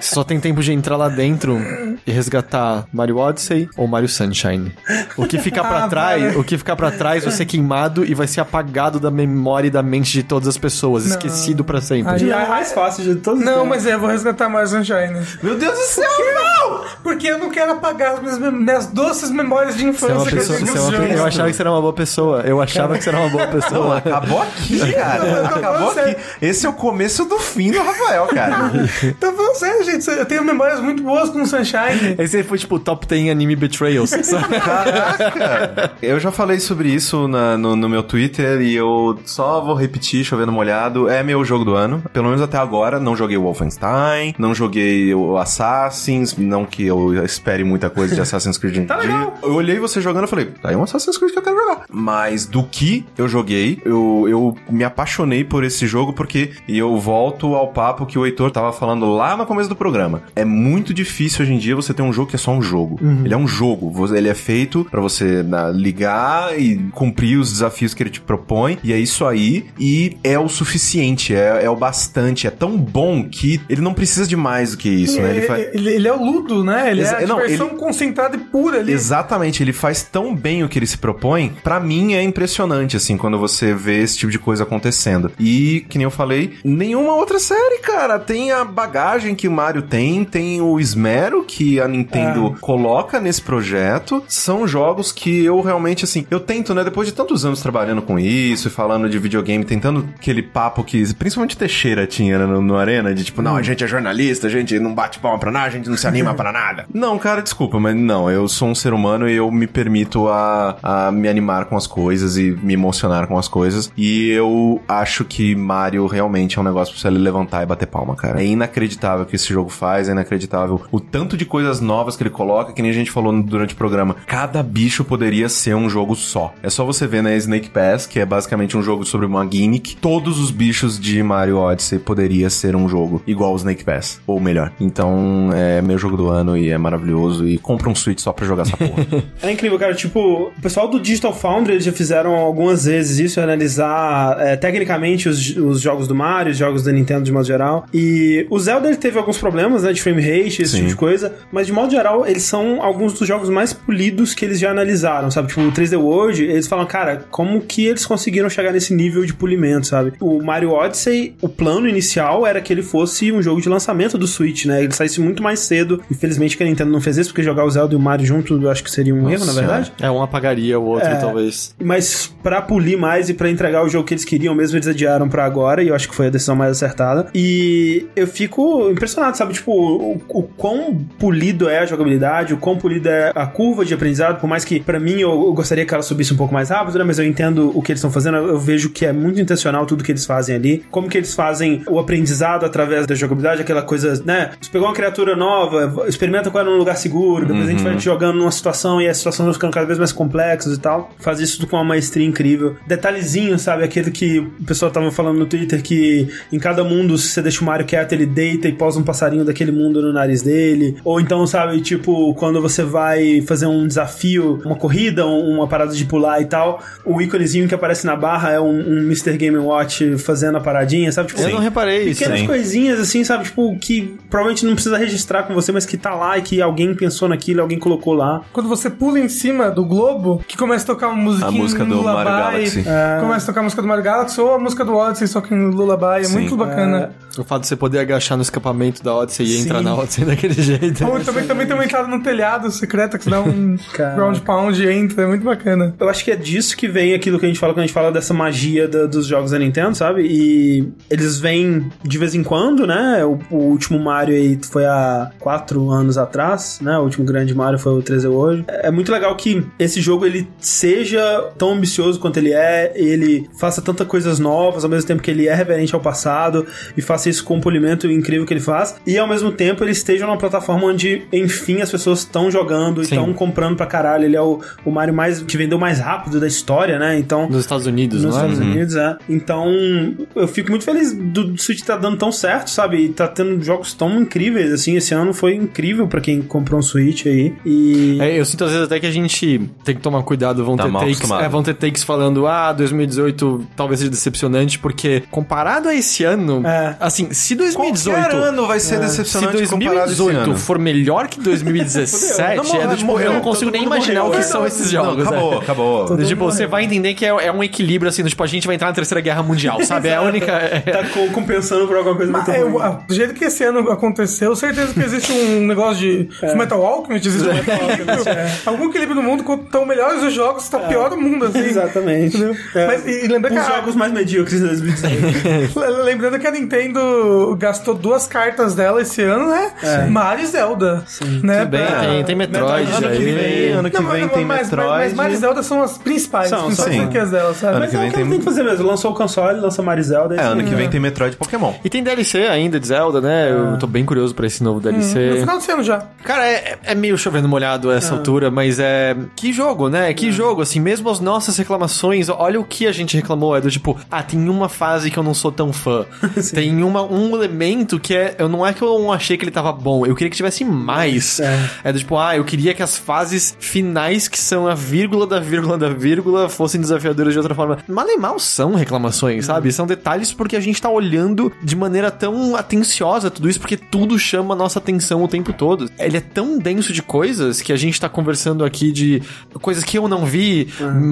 Você só tem tempo de entrar lá dentro e resgatar Mario Odyssey ou Mario Sunshine. O que ficar pra Ah, trás, vai. o que ficar para trás vai ser queimado e vai ser apagado da memória e da mente de todas as pessoas, Não. esquecido pra sempre. E é mais fácil de todos. Não, mas é, eu vou resgatar Mario Sunshine. Meu Deus do céu, não! Porque eu não quero apagar as minhas, minhas doces memórias de Você é infância. que eu pessoa- você é uma pe- eu achava que você era uma boa pessoa. Eu achava que você era uma boa Não, pessoa. acabou aqui, cara. Acabou aqui. Esse é o começo do fim do Rafael, cara. Tô falando sério, gente. Eu tenho memórias muito boas com o Sunshine. Aí você foi tipo top 10 anime betrayals. Caraca! Eu já falei sobre isso na- no, no meu Twitter e eu só vou repetir, chovendo molhado. É meu jogo do ano. Pelo menos até agora. Não joguei Wolfenstein, não joguei o Assassins, não que eu espere muita coisa de Assassin's Creed Tá legal. Eu olhei você jogando e falei, tá aí um Assassin's Creed que eu quero jogar. Mas do que eu joguei, eu, eu me apaixonei por esse jogo porque e eu volto ao papo que o Heitor tava falando lá no começo do programa. É muito difícil hoje em dia você ter um jogo que é só um jogo. Ele é um jogo. Ele é feito pra você na- ligar e cumprir os desafios que ele te propõe. E é isso aí. E é o suficiente, é, é o bastante. É tão bom que ele não precisa de mais do que isso, né? Ele faz... Ele, ele é o ludo, né? Ele Exa- é a diversão ele- concentrada e pura ali. Exatamente, ele faz tão bem o que ele se propõe. Pra mim é impressionante, assim, quando você vê esse tipo de coisa acontecendo. E, que nem eu falei, nenhuma outra série, cara. Tem a bagagem que o Mario tem, tem o esmero que a Nintendo coloca nesse projeto. São jogos que eu realmente, assim, eu tento, né, depois de tantos anos trabalhando com isso e falando de videogame, tentando aquele papo que principalmente Teixeira tinha né, no, no Arena, de tipo, não, a gente é jornalista, a gente não bate palma pra nada, a gente não se anima pra nada. Não, cara, desculpa, mas não, eu sou um ser humano e eu me permito a, a me animar com as coisas e me emocionar com as coisas. E eu acho que Mario realmente é um negócio pra você levantar e bater palma, cara. É inacreditável o que esse jogo faz, é inacreditável o tanto de coisas novas que ele coloca, que nem a gente falou durante o programa. Cada bicho poderia ser um jogo só. É só você ver na Snake Pass, que é basicamente um jogo sobre uma gimmick. Todos os bichos de Mario Odyssey poderia ser um jogo igual ao Snake Pass, ou melhor. Então, é meu jogo do ano e é maravilhoso. E compra um Switch só pra jogar essa porra. É incrível, cara. Tipo, o pessoal do Digital Foundry eles já fizeram algumas vezes isso, analisar é, tecnicamente os, os jogos do Mario, os jogos da Nintendo de modo geral. E o Zelda ele teve alguns problemas, né, de frame rate, esse Sim. tipo de coisa. Mas de modo geral, eles são alguns dos jogos mais polidos que eles já analisaram, sabe? Tipo, o 3D World, eles falam, cara, como que eles conseguiram chegar nesse nível de polimento, sabe? O Mario Odyssey, o plano inicial era que ele fosse um jogo de lançamento do Switch, né? Ele saísse muito mais cedo. Infelizmente que a Nintendo não fez isso, porque jogar o Zelda e o Mario junto eu acho que seria um erro, na Nossa verdade. É, um apagaria o outro, É. talvez. Mas pra polir mais e pra entregar o jogo que eles queriam mesmo, eles adiaram pra agora, e eu acho que foi a decisão mais acertada. E eu fico impressionado, sabe? Tipo, o, o quão polido é a jogabilidade, o quão polido é a curva de aprendizado, por mais que pra mim eu, eu gostaria que ela subisse um pouco mais rápido, né? Mas eu entendo o que eles estão fazendo, eu vejo que é muito intencional tudo que eles fazem ali. Como que eles fazem o aprendizado através da jogabilidade, aquela coisa, né? Você pegou uma criatura nova, experimenta com ela num lugar seguro, depois a gente vai te jogando numa situação e a situação vai ficando cada vez mais complexas e tal. Faz isso com uma maestria incrível. Detalhezinho, sabe? Aquele que o pessoal tava falando no Twitter que em cada mundo, se você deixa o Mario quieto, ele deita e pousa um passarinho daquele mundo no nariz dele. Ou então, sabe, tipo, quando você vai fazer um desafio, uma corrida, um- uma parada de pular e tal, o íconezinho que aparece na barra é um, um Mr. Game Watch fazendo a paradinha, sabe? Tipo, Eu não reparei isso. Pequenas coisinhas, assim, sabe? Tipo, que provavelmente não precisa registrar com você, mas que tá lá e que alguém pensou naquilo, alguém colocou lá. Quando você pula em cima do globo, que começa a tocar uma musiquinha A música do Lullaby, Mario Galaxy. Começa a tocar a música do Mario Galaxy ou a música do Odyssey, só que em Lullaby. É Sim. muito bacana. O fato de você poder agachar no escapamento da Odyssey e entrar na Odyssey daquele jeito. Ou também, também tem uma entrada no telhado secreta que você dá um ground pound e entra, é muito bacana. Eu acho que é disso que vem aquilo que a gente fala quando a gente fala dessa magia da- dos jogos da Nintendo, sabe? E eles vêm de vez em quando, né? O, o último Mario aí foi há quatro anos atrás, né? O último grande Mario foi o 3D hoje. É muito legal que esse jogo ele seja tão ambicioso quanto ele é, ele faça tantas coisas novas, ao mesmo tempo que ele é reverente ao passado e faça isso com um polimento incrível que ele faz, e ao mesmo tempo ele esteja numa plataforma onde, enfim, as pessoas estão jogando e estão comprando pra caralho. Ele é o, o Mario mais que vendeu mais rápido da história, né? Então, Nos Estados Unidos, nos não é? Estados Unidos, é. Então, eu fico muito feliz do, do Switch tá dando tão certo, sabe? E tá tendo jogos tão incríveis, assim. Esse ano foi incrível pra quem comprou um Switch aí. E. É, eu sinto às vezes até que a gente tem que tomar cuidado, vão Tá ter takes, acostumado. é, vão ter takes falando, ah, 2018 talvez seja decepcionante, porque comparado a esse ano, É. assim, se 2018 Qualquer ano vai ser se decepcionante esse 2018 ano. for melhor que 2017, Não, morreu, é tipo, morreu. eu não consigo Todo nem imaginar morreu. o que são Não, esses Não, jogos. acabou, é. acabou. Tipo, você vai entender que é, é um equilíbrio, assim, do, tipo, a gente vai entrar na Terceira Guerra Mundial, sabe? É a única... é- Tá co- compensando por alguma coisa muito É, ruim. do jeito que esse ano aconteceu, certeza que existe um negócio de É. Metal Alchemist, existe um equilíbrio, algum equilíbrio no mundo, quanto estão melhores os jogos, tá pior o mundo, assim. Exatamente. É. Mas, e, e lembra que Os a- jogos mais medíocres de 2018. Le- Lembrando que a Nintendo gastou duas cartas dela esse ano, né? Mario e Zelda. Né? Tudo bem, Pra- tem, tem Metroid Ano que vem, ano que Não, vem mas, tem mas, Metroid. Mas, mas Mario e Zelda são as principais, São, as principais sim. franquias dela, sabe? Ano Mas que é o vem que tem- tem que fazer mesmo. Lançou o console, lança Mario e Zelda. É, ano que isso. vem tem Metroid e Pokémon. E tem DLC ainda de Zelda, né? Eu tô bem curioso pra esse novo No DLC. final do ano já. Cara, é, é meio chovendo molhado essa altura, mas é. Que jogo, né? Que jogo, assim, mesmo as nossas reclamações, olha o que a gente reclamou. É do tipo, ah, tem uma fase que eu não sou tão fã. tem uma, um elemento que é. Eu não é que eu não achei que ele tava bom, eu queria que tivesse mais. É. É, do tipo, ah, eu queria que as fases finais, que são a vírgula da vírgula da vírgula, fossem desafiadoras de outra forma. Mal e mal são reclamações, sabe? São detalhes porque a gente tá olhando de maneira tão atenciosa tudo isso, porque tudo chama a nossa atenção o tempo todo. Ele é tão denso de coisas que a gente tá conversando aqui de coisas que eu não vi,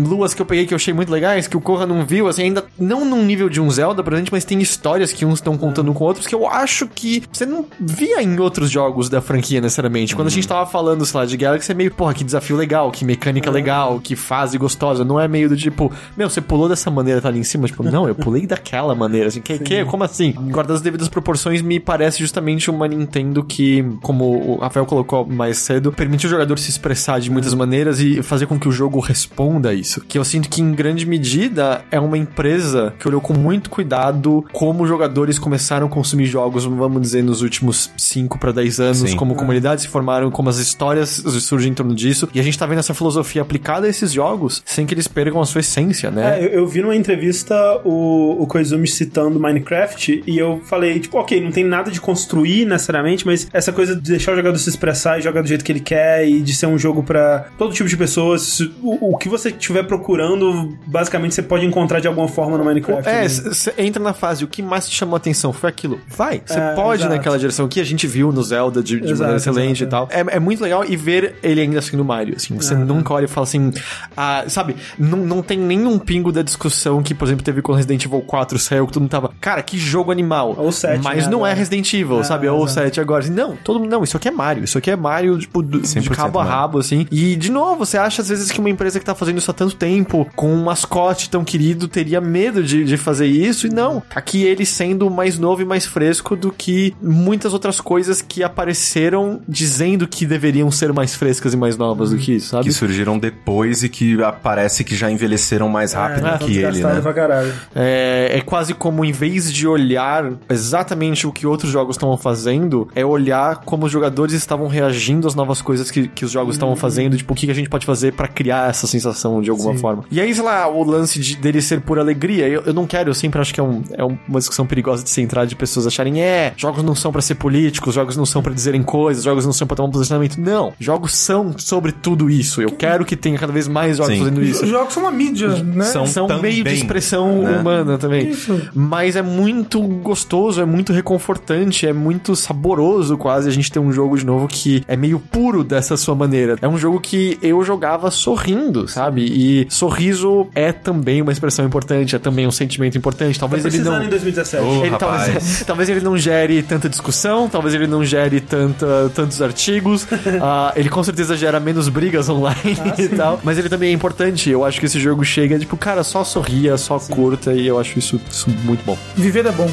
luas que eu peguei que eu achei muito legais, que o Corra não viu, assim, ainda não num nível de um Zelda pra gente, mas tem histórias que uns estão contando com outros que eu acho que você não via em outros jogos da franquia necessariamente. Quando a gente tava falando, sei lá, de Galaxy, é meio, porra, que desafio legal, que mecânica legal, que fase gostosa. Não é meio do tipo, meu, você pulou dessa maneira, tá ali em cima? Tipo, não, eu pulei daquela maneira, assim, que, que, como assim? Guardando as devidas proporções, me parece justamente uma Nintendo que, como o Rafael colocou mais cedo, permite o jogador se expressar de muitas maneiras e fazer com que o jogo responda a isso. Que eu sinto que, em grande medida, é uma empresa que olhou com muito cuidado como jogadores começaram a consumir jogos, vamos dizer, nos últimos 5 para 10 anos, Sim. como comunidades se formaram, como as histórias surgem em torno disso. E a gente tá vendo essa filosofia aplicada a esses jogos sem que eles percam a sua essência, né? É, eu, eu vi numa entrevista o, o Koizumi citando Minecraft e eu falei, tipo, ok, não tem nada de construir necessariamente, mas essa coisa de deixar o jogador se expressar e jogar do jeito que ele quer e de ser um jogo pra todo tipo de pessoas, o, o que você estiver procurando, basicamente você pode encontrar de alguma forma no Minecraft. É, né? você entra na fase, o que mais te chamou a atenção foi aquilo. Vai, você É, pode ir exato. naquela direção. Que a gente viu no Zelda de, de Exato, maneira excelente exato, e tal. É, é muito legal e ver ele ainda assim no Mario. Assim, você nunca olha e fala assim, ah, sabe, não, não tem nenhum pingo da discussão que, por exemplo, teve com Resident Evil 4 saiu, que todo mundo tava, cara, que jogo animal. Ou 7, Mas né, não é agora. Resident Evil, É, sabe? Ou o exato. 7 agora. Assim, não, todo mundo, não, isso aqui é Mario. Isso aqui é Mario, tipo, do- de 100% cabo a Mario. rabo, assim. E, de novo, você acha às vezes que uma empresa que tá fazendo isso há tanto tempo, com um mascote tão querido, teria medo de, de fazer isso. E não. Aqui ele sendo mais novo e mais fresco do que muitas outras coisas que apareceram dizendo que deveriam ser mais frescas e mais novas do que isso, sabe? Que surgiram depois e que parece que já envelheceram mais rápido É, que ele, desgastado né? pra caralho. É, é quase como, em vez de olhar exatamente o que outros jogos estavam fazendo, é olhar como os jogadores estavam reagindo às novas coisas que, que os jogos estavam fazendo, tipo, o que, a gente pode fazer pra criar essa sensação de alguma forma. E aí, sei lá, o lance de, dele ser por alegria, eu, eu não quero, eu sempre acho que é, um, é uma discussão perigosa de se entrar de pessoas acharem, é, jogos não são pra ser políticos, jogos não são pra dizerem coisas, jogos não são pra tomar um posicionamento. Não, jogos são sobre tudo isso. Eu quero que tenha cada vez mais jogos Sim. fazendo isso Os jogos são uma mídia, né? São são também, meio de expressão né? humana também. Isso. Mas é muito gostoso, é muito reconfortante, é muito saboroso quase a gente ter um jogo de novo que é meio puro dessa sua maneira. É um jogo que eu jogava sorrindo, sabe? E sorriso é também uma expressão importante, é também um sentimento importante. Talvez Tá ele não em 2017. Ô, ele rapaz, talvez, talvez, ele não gere tanta discussão, talvez ele não gere tanta, tantos artigos. uh, ele com certeza gera menos brigas online ah, e tal. Mas ele também é importante. Eu acho que esse jogo chega, tipo, cara, só sorria, só sim. curta, e eu acho isso, isso muito bom. Viver é bom.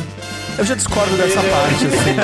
Eu já discordo dessa é parte, assim.